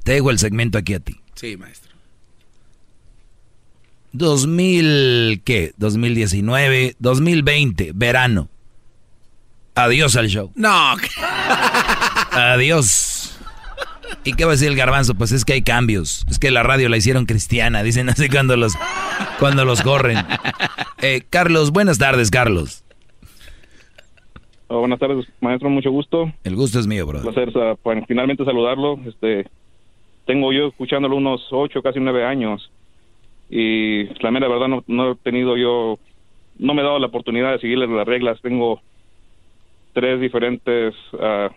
Te dejo el segmento aquí a ti. Sí, maestro. 2000, ¿qué? 2019, 2020, verano. Adiós al show. No. Adiós. ¿Y qué va a decir el garbanzo? Pues es que hay cambios. Es que la radio la hicieron cristiana, dicen así cuando los, cuando los corren. Eh, Carlos, buenas tardes, Carlos. Oh, buenas tardes, maestro, mucho gusto. El gusto es mío, bro. Un placer finalmente saludarlo. Este, tengo yo escuchándolo unos ocho, casi nueve años. Y la mera verdad no, no he tenido yo, no me he dado la oportunidad de seguirle las reglas. Tengo tres diferentes ah,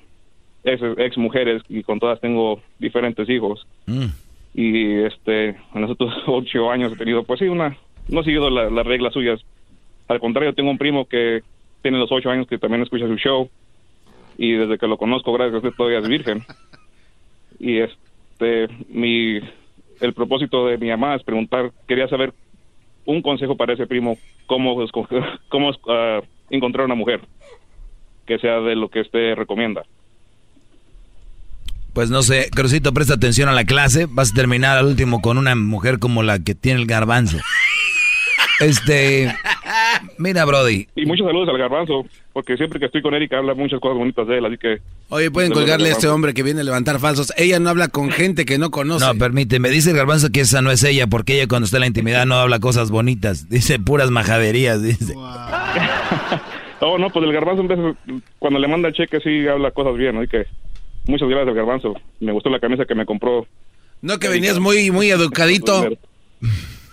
ex, ex mujeres y con todas tengo diferentes hijos. Mm. Y este, en los otros *laughs* ocho años he tenido, pues sí, una, no he seguido la- las reglas suyas. Al contrario, tengo un primo que tiene los ocho años que también escucha su show y desde que lo conozco, gracias a usted, todavía es virgen. *laughs* Y este, mi, el propósito de mi mamá es preguntar, quería saber un consejo para ese primo, cómo escoger, *laughs* cómo ah, encontrar una mujer que sea de lo que usted recomienda. Pues no sé, Crucito, presta atención a la clase. Vas a terminar al último con una mujer como la que tiene el garbanzo. *laughs* Este, mira, Brody. Y muchos saludos al garbanzo, porque siempre que estoy con Erika habla muchas cosas bonitas de él, así que... Oye, pueden colgarle a este hombre que viene a levantar falsos. Ella no habla con gente que no conoce. No, permíteme, dice el garbanzo que esa no es ella, porque ella cuando está en la intimidad no habla cosas bonitas, *laughs* dice puras majaderías, dice. *laughs* Oh, no, pues el garbanzo en vez- cuando le manda el cheque sí habla cosas bien, así que muchas gracias al garbanzo. Me gustó la camisa que me compró. No, que venías muy, muy educadito.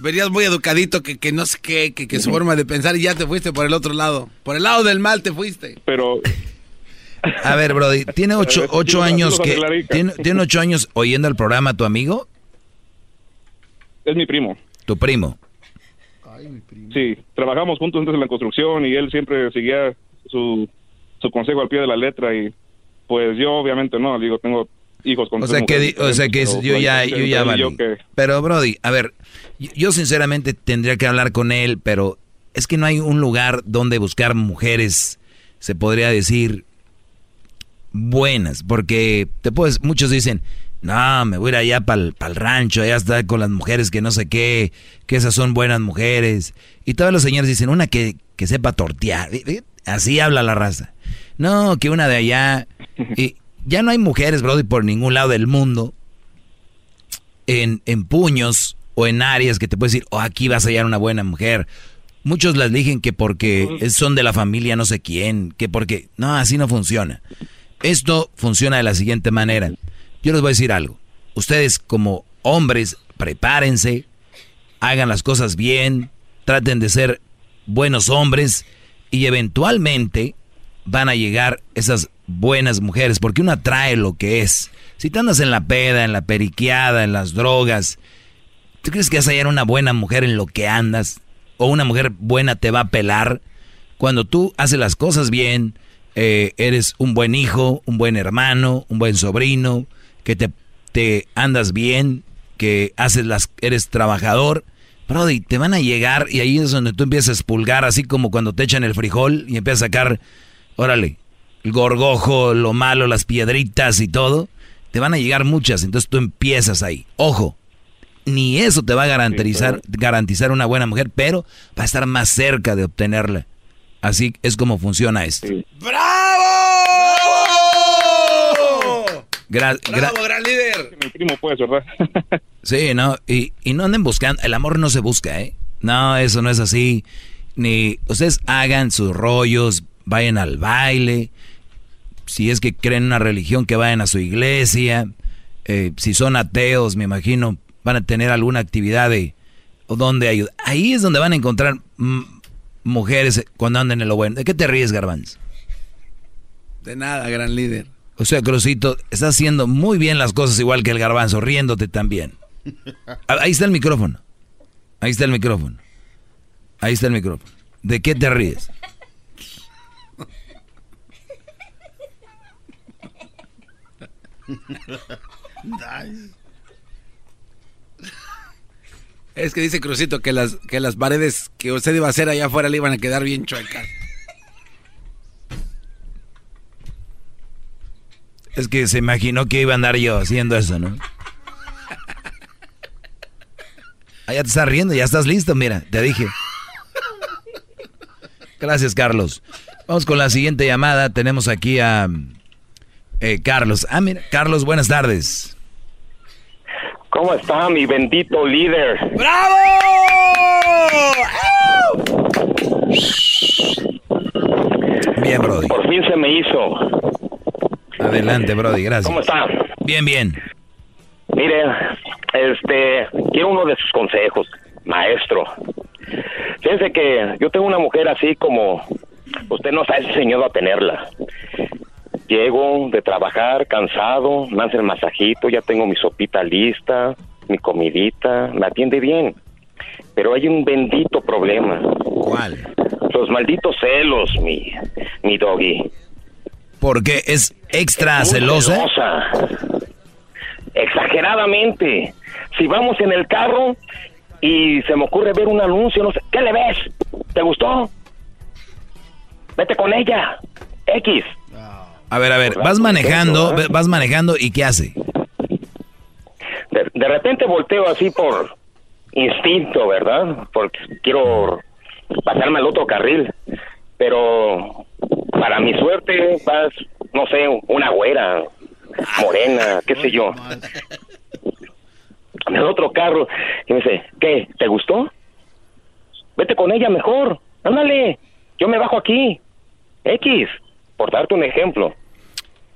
Venías muy educadito, que, que no sé qué, que, que su forma de pensar y ya te fuiste por el otro lado. Por el lado del mal te fuiste. Pero... A ver, Brody, ¿tiene ocho, *laughs* ocho años que... ¿tiene, ¿Tiene ocho años oyendo el programa tu amigo? Es mi primo. Tu primo. Sí, trabajamos juntos antes en la construcción y él siempre seguía su, su consejo al pie de la letra y pues yo obviamente no, digo, tengo hijos con O sea que, mujeres o sea que yo pero, ya, yo ya valí. yo que- Pero Brody, a ver, yo- sinceramente tendría que hablar con él, pero es que no hay un lugar donde buscar mujeres, se podría decir, buenas, porque te puedes, muchos dicen, no, me voy a ir allá para el rancho, allá está con las mujeres que no sé qué, que esas son buenas mujeres. Y todos los señores dicen, una que, que sepa tortear. Así habla la raza. No, que una de allá. Y ya no hay mujeres, Brody, por ningún lado del mundo en, en puños o en áreas que te puedes decir, oh, aquí vas a hallar una buena mujer. Muchos las eligen que porque son de la familia no sé quién, que porque... No, así no funciona. Esto funciona de la siguiente manera. Yo les voy a decir algo. Ustedes como hombres, prepárense, hagan las cosas bien, traten de ser buenos hombres y eventualmente van a llegar esas buenas mujeres, porque uno atrae lo que es. Si tú andas en la peda, en la periqueada, en las drogas, ¿tú crees que vas a hallar una buena mujer en lo que andas? ¿O una mujer buena te va a pelar? Cuando tú haces las cosas bien, eh, eres un buen hijo, un buen hermano, un buen sobrino, que te, te andas bien, que haces las, eres trabajador, Brody, te van a llegar y ahí es donde tú empiezas a expulgar, así como cuando te echan el frijol y empiezas a sacar, órale, el gorgojo, lo malo, las piedritas y todo. Te van a llegar muchas, entonces tú empiezas ahí. Ojo, ni eso te va a garantizar, garantizar una buena mujer, pero va a estar más cerca de obtenerla. Así es como funciona esto. Gra- gra- gran líder! Mi primo pues, ¿verdad? *laughs* Sí, ¿no? Y, y no anden buscando, el amor no se busca, ¿eh? No, eso no es así. Ni ustedes hagan sus rollos, vayan al baile. Si es que creen en una religión, que vayan a su iglesia. Eh, si son ateos, me imagino, van a tener alguna actividad de o donde ayudar. Ahí es donde van a encontrar mujeres cuando anden en lo bueno. ¿De qué te ríes, Garbanz? De nada, gran líder. O sea, Crucito, estás haciendo muy bien las cosas igual que el garbanzo, riéndote también. *laughs* Ah, Ahí está el micrófono. Ahí está el micrófono. Ahí está el micrófono. ¿De qué te ríes? Es que dice Crucito que las, que las paredes que usted iba a hacer allá afuera le iban a quedar bien chuecas. Es que se imaginó que iba a andar yo haciendo eso, ¿no? Ya te estás riendo, ya estás listo, mira, te dije. Gracias, Carlos. Vamos con la siguiente llamada. Tenemos aquí a eh, Carlos. Ah, mira, Carlos, buenas tardes. ¿Cómo está mi bendito líder? ¡Bravo! Bien, Brody. Por fin se me hizo. Adelante, Brody, gracias. ¿Cómo está? Bien, bien. Mire, este, quiero uno de sus consejos, maestro. Fíjense que yo tengo una mujer así como usted nos ha enseñado a tenerla. Llego de trabajar cansado, me hace el masajito, ya tengo mi sopita lista, mi comidita, me atiende bien. Pero hay un bendito problema. ¿Cuál? Los malditos celos, mi, mi doggy. Porque es extra Muy celosa. celosa. Exageradamente. Si vamos en el carro y se me ocurre ver un anuncio, no sé, ¿qué le ves? ¿Te gustó? Vete con ella. X. A ver, a ver, vas manejando, vas manejando y ¿qué hace? De, de repente volteo así por instinto, ¿verdad? Porque quiero pasarme al otro carril. Pero para mi suerte vas, no sé, una güera, morena, qué sé yo. En *laughs* el otro carro. Y me dice, ¿qué? ¿Te gustó? Vete con ella mejor. Ándale. Yo me bajo aquí. X. Por darte un ejemplo.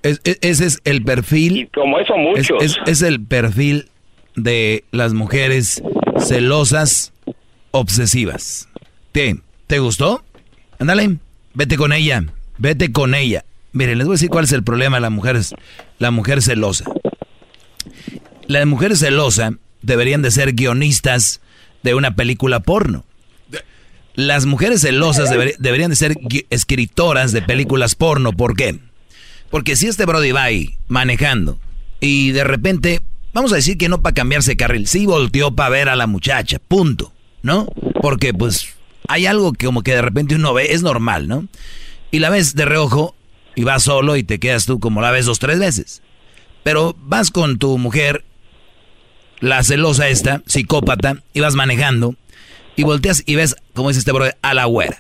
Es- es- ese es el perfil. como eso es, muchos. es- es el perfil de las mujeres celosas, obsesivas. ¿Te, ¿Te gustó? Ándale, vete con ella, vete con ella. Miren, les voy a decir cuál es el problema de la mujer, la mujer celosa. La mujer celosa deberían de ser guionistas de una película porno. Las mujeres celosas deberían de ser escritoras de películas porno. ¿Por qué? Porque si este Brody va ahí manejando y de repente, vamos a decir que no para cambiarse de carril, sí volteó para ver a la muchacha, punto, ¿no? Porque pues hay algo que como que de repente uno ve, es normal, ¿no? Y la ves de reojo y vas solo y te quedas tú como la ves dos, tres veces. Pero vas con tu mujer, la celosa esta, psicópata, y vas manejando y volteas y ves, como dice este bro, a la güera.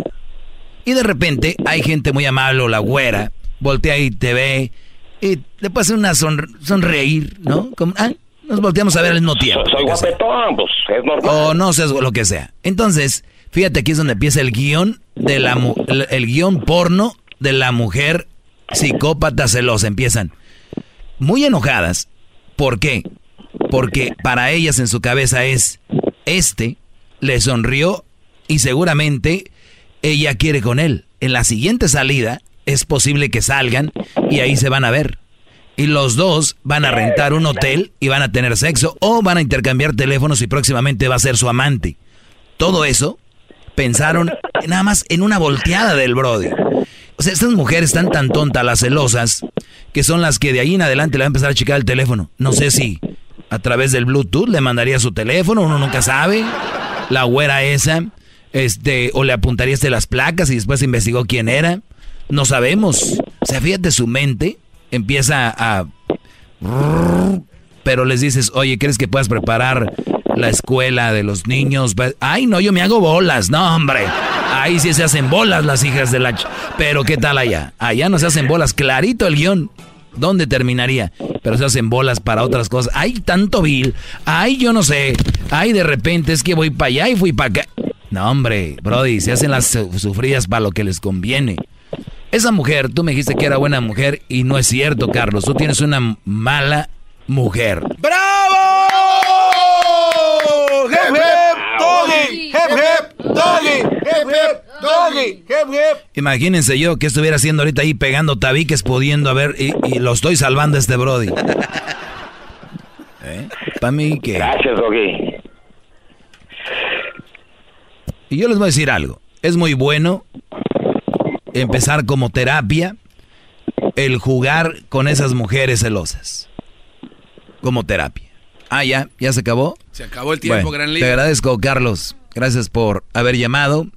Y de repente hay gente muy amable o la güera, voltea y te ve y puede hacer una sonreír, ¿no? Como, ah, nos volteamos a ver al mismo tiempo. Soy guapetón, pues es normal. O no sé, lo que sea. Entonces, fíjate aquí es donde empieza el guion de la el, el guion porno de la mujer psicópata celosa. Empiezan muy enojadas. ¿Por qué? Porque para ellas en su cabeza es, este le sonrió y seguramente ella quiere con él. En la siguiente salida es posible que salgan y ahí se van a ver. Y los dos van a rentar un hotel y van a tener sexo o van a intercambiar teléfonos y próximamente va a ser su amante. Todo eso pensaron nada más en una volteada del Brody. O sea, estas mujeres están tan tontas, las celosas, que son las que de ahí en adelante le van a empezar a checar el teléfono. No sé si a través del Bluetooth le mandaría su teléfono, uno nunca sabe. La güera esa, este, o le apuntaría este las placas y después investigó quién era. No sabemos. O sea, fíjate, su mente empieza a... Pero les dices, oye, ¿crees que puedas preparar la escuela de los niños? Ay, no, yo me hago bolas. No, hombre. Ahí sí se hacen bolas las hijas de la... Pero ¿qué tal allá? Allá no se hacen bolas. Clarito el guion. ¿Dónde terminaría? Pero se hacen bolas para otras cosas. Hay tanto vil. Ay, yo no sé. Ay, de repente es que voy para allá y fui para acá. No, hombre, Brody, se hacen las sufridas para lo que les conviene. Esa mujer, tú me dijiste que era buena mujer y no es cierto, Carlos. Tú tienes una mala mujer. ¡Bravo! ¡Hep, hep! ¡Doggy! ¡Hep, hep! ¡Doggy! ¡Hep, hep! ¡Doggy! ¡Hep, hep! Imagínense yo que estuviera haciendo ahorita ahí pegando tabiques, pudiendo ver, y, y lo estoy salvando a este Brody. ¿Eh? Para mí que... Gracias, Doggy. Y yo les voy a decir algo. Es muy bueno empezar como terapia el jugar con esas mujeres celosas. Como terapia. Ah, ya, ya se acabó. Se acabó el tiempo, gran líder. Te agradezco, Carlos. Gracias por haber llamado.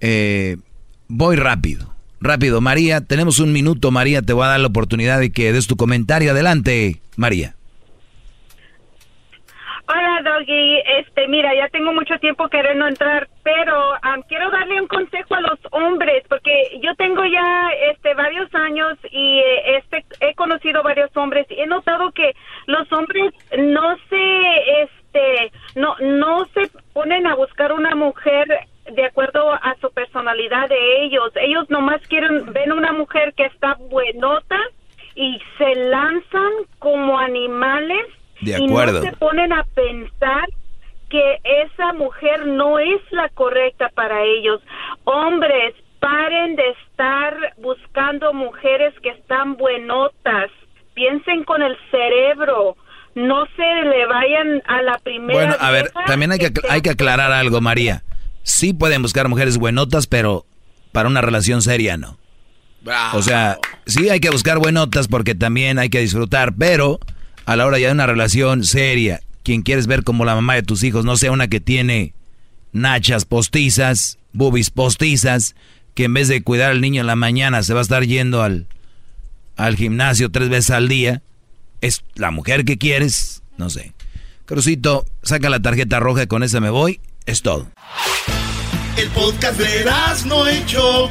Eh, voy rápido. Rápido, María. Tenemos un minuto, María. Te voy a dar la oportunidad de que des tu comentario. Adelante, María. Hola, Doggy. Este, mira, ya tengo mucho tiempo queriendo entrar, pero quiero darle un consejo a los hombres, porque yo tengo ya este varios años y eh, este he conocido varios hombres y he notado que los hombres no se este no no se ponen a buscar una mujer de acuerdo a su personalidad de ellos. Ellos nomás quieren ven una mujer que está buenota y se lanzan como animales de acuerdo. Y no se ponen a pensar que esa mujer no es la correcta para ellos. Hombres, paren de estar buscando mujeres que están buenotas. Piensen con el cerebro. No se le vayan a la primera. Bueno, a ver, también hay que, hay que aclarar algo, María. Sí pueden buscar mujeres buenotas, pero para una relación seria no. O sea, sí hay que buscar buenotas porque también hay que disfrutar, pero a la hora ya de una relación seria, quien quieres ver como la mamá de tus hijos, no sea una que tiene nachas postizas, boobies postizas, que en vez de cuidar al niño en la mañana se va a estar yendo al, al gimnasio tres veces al día, es la mujer que quieres, no sé. Crucito, saca la tarjeta roja y con esa me voy, es todo. El podcast de no hecho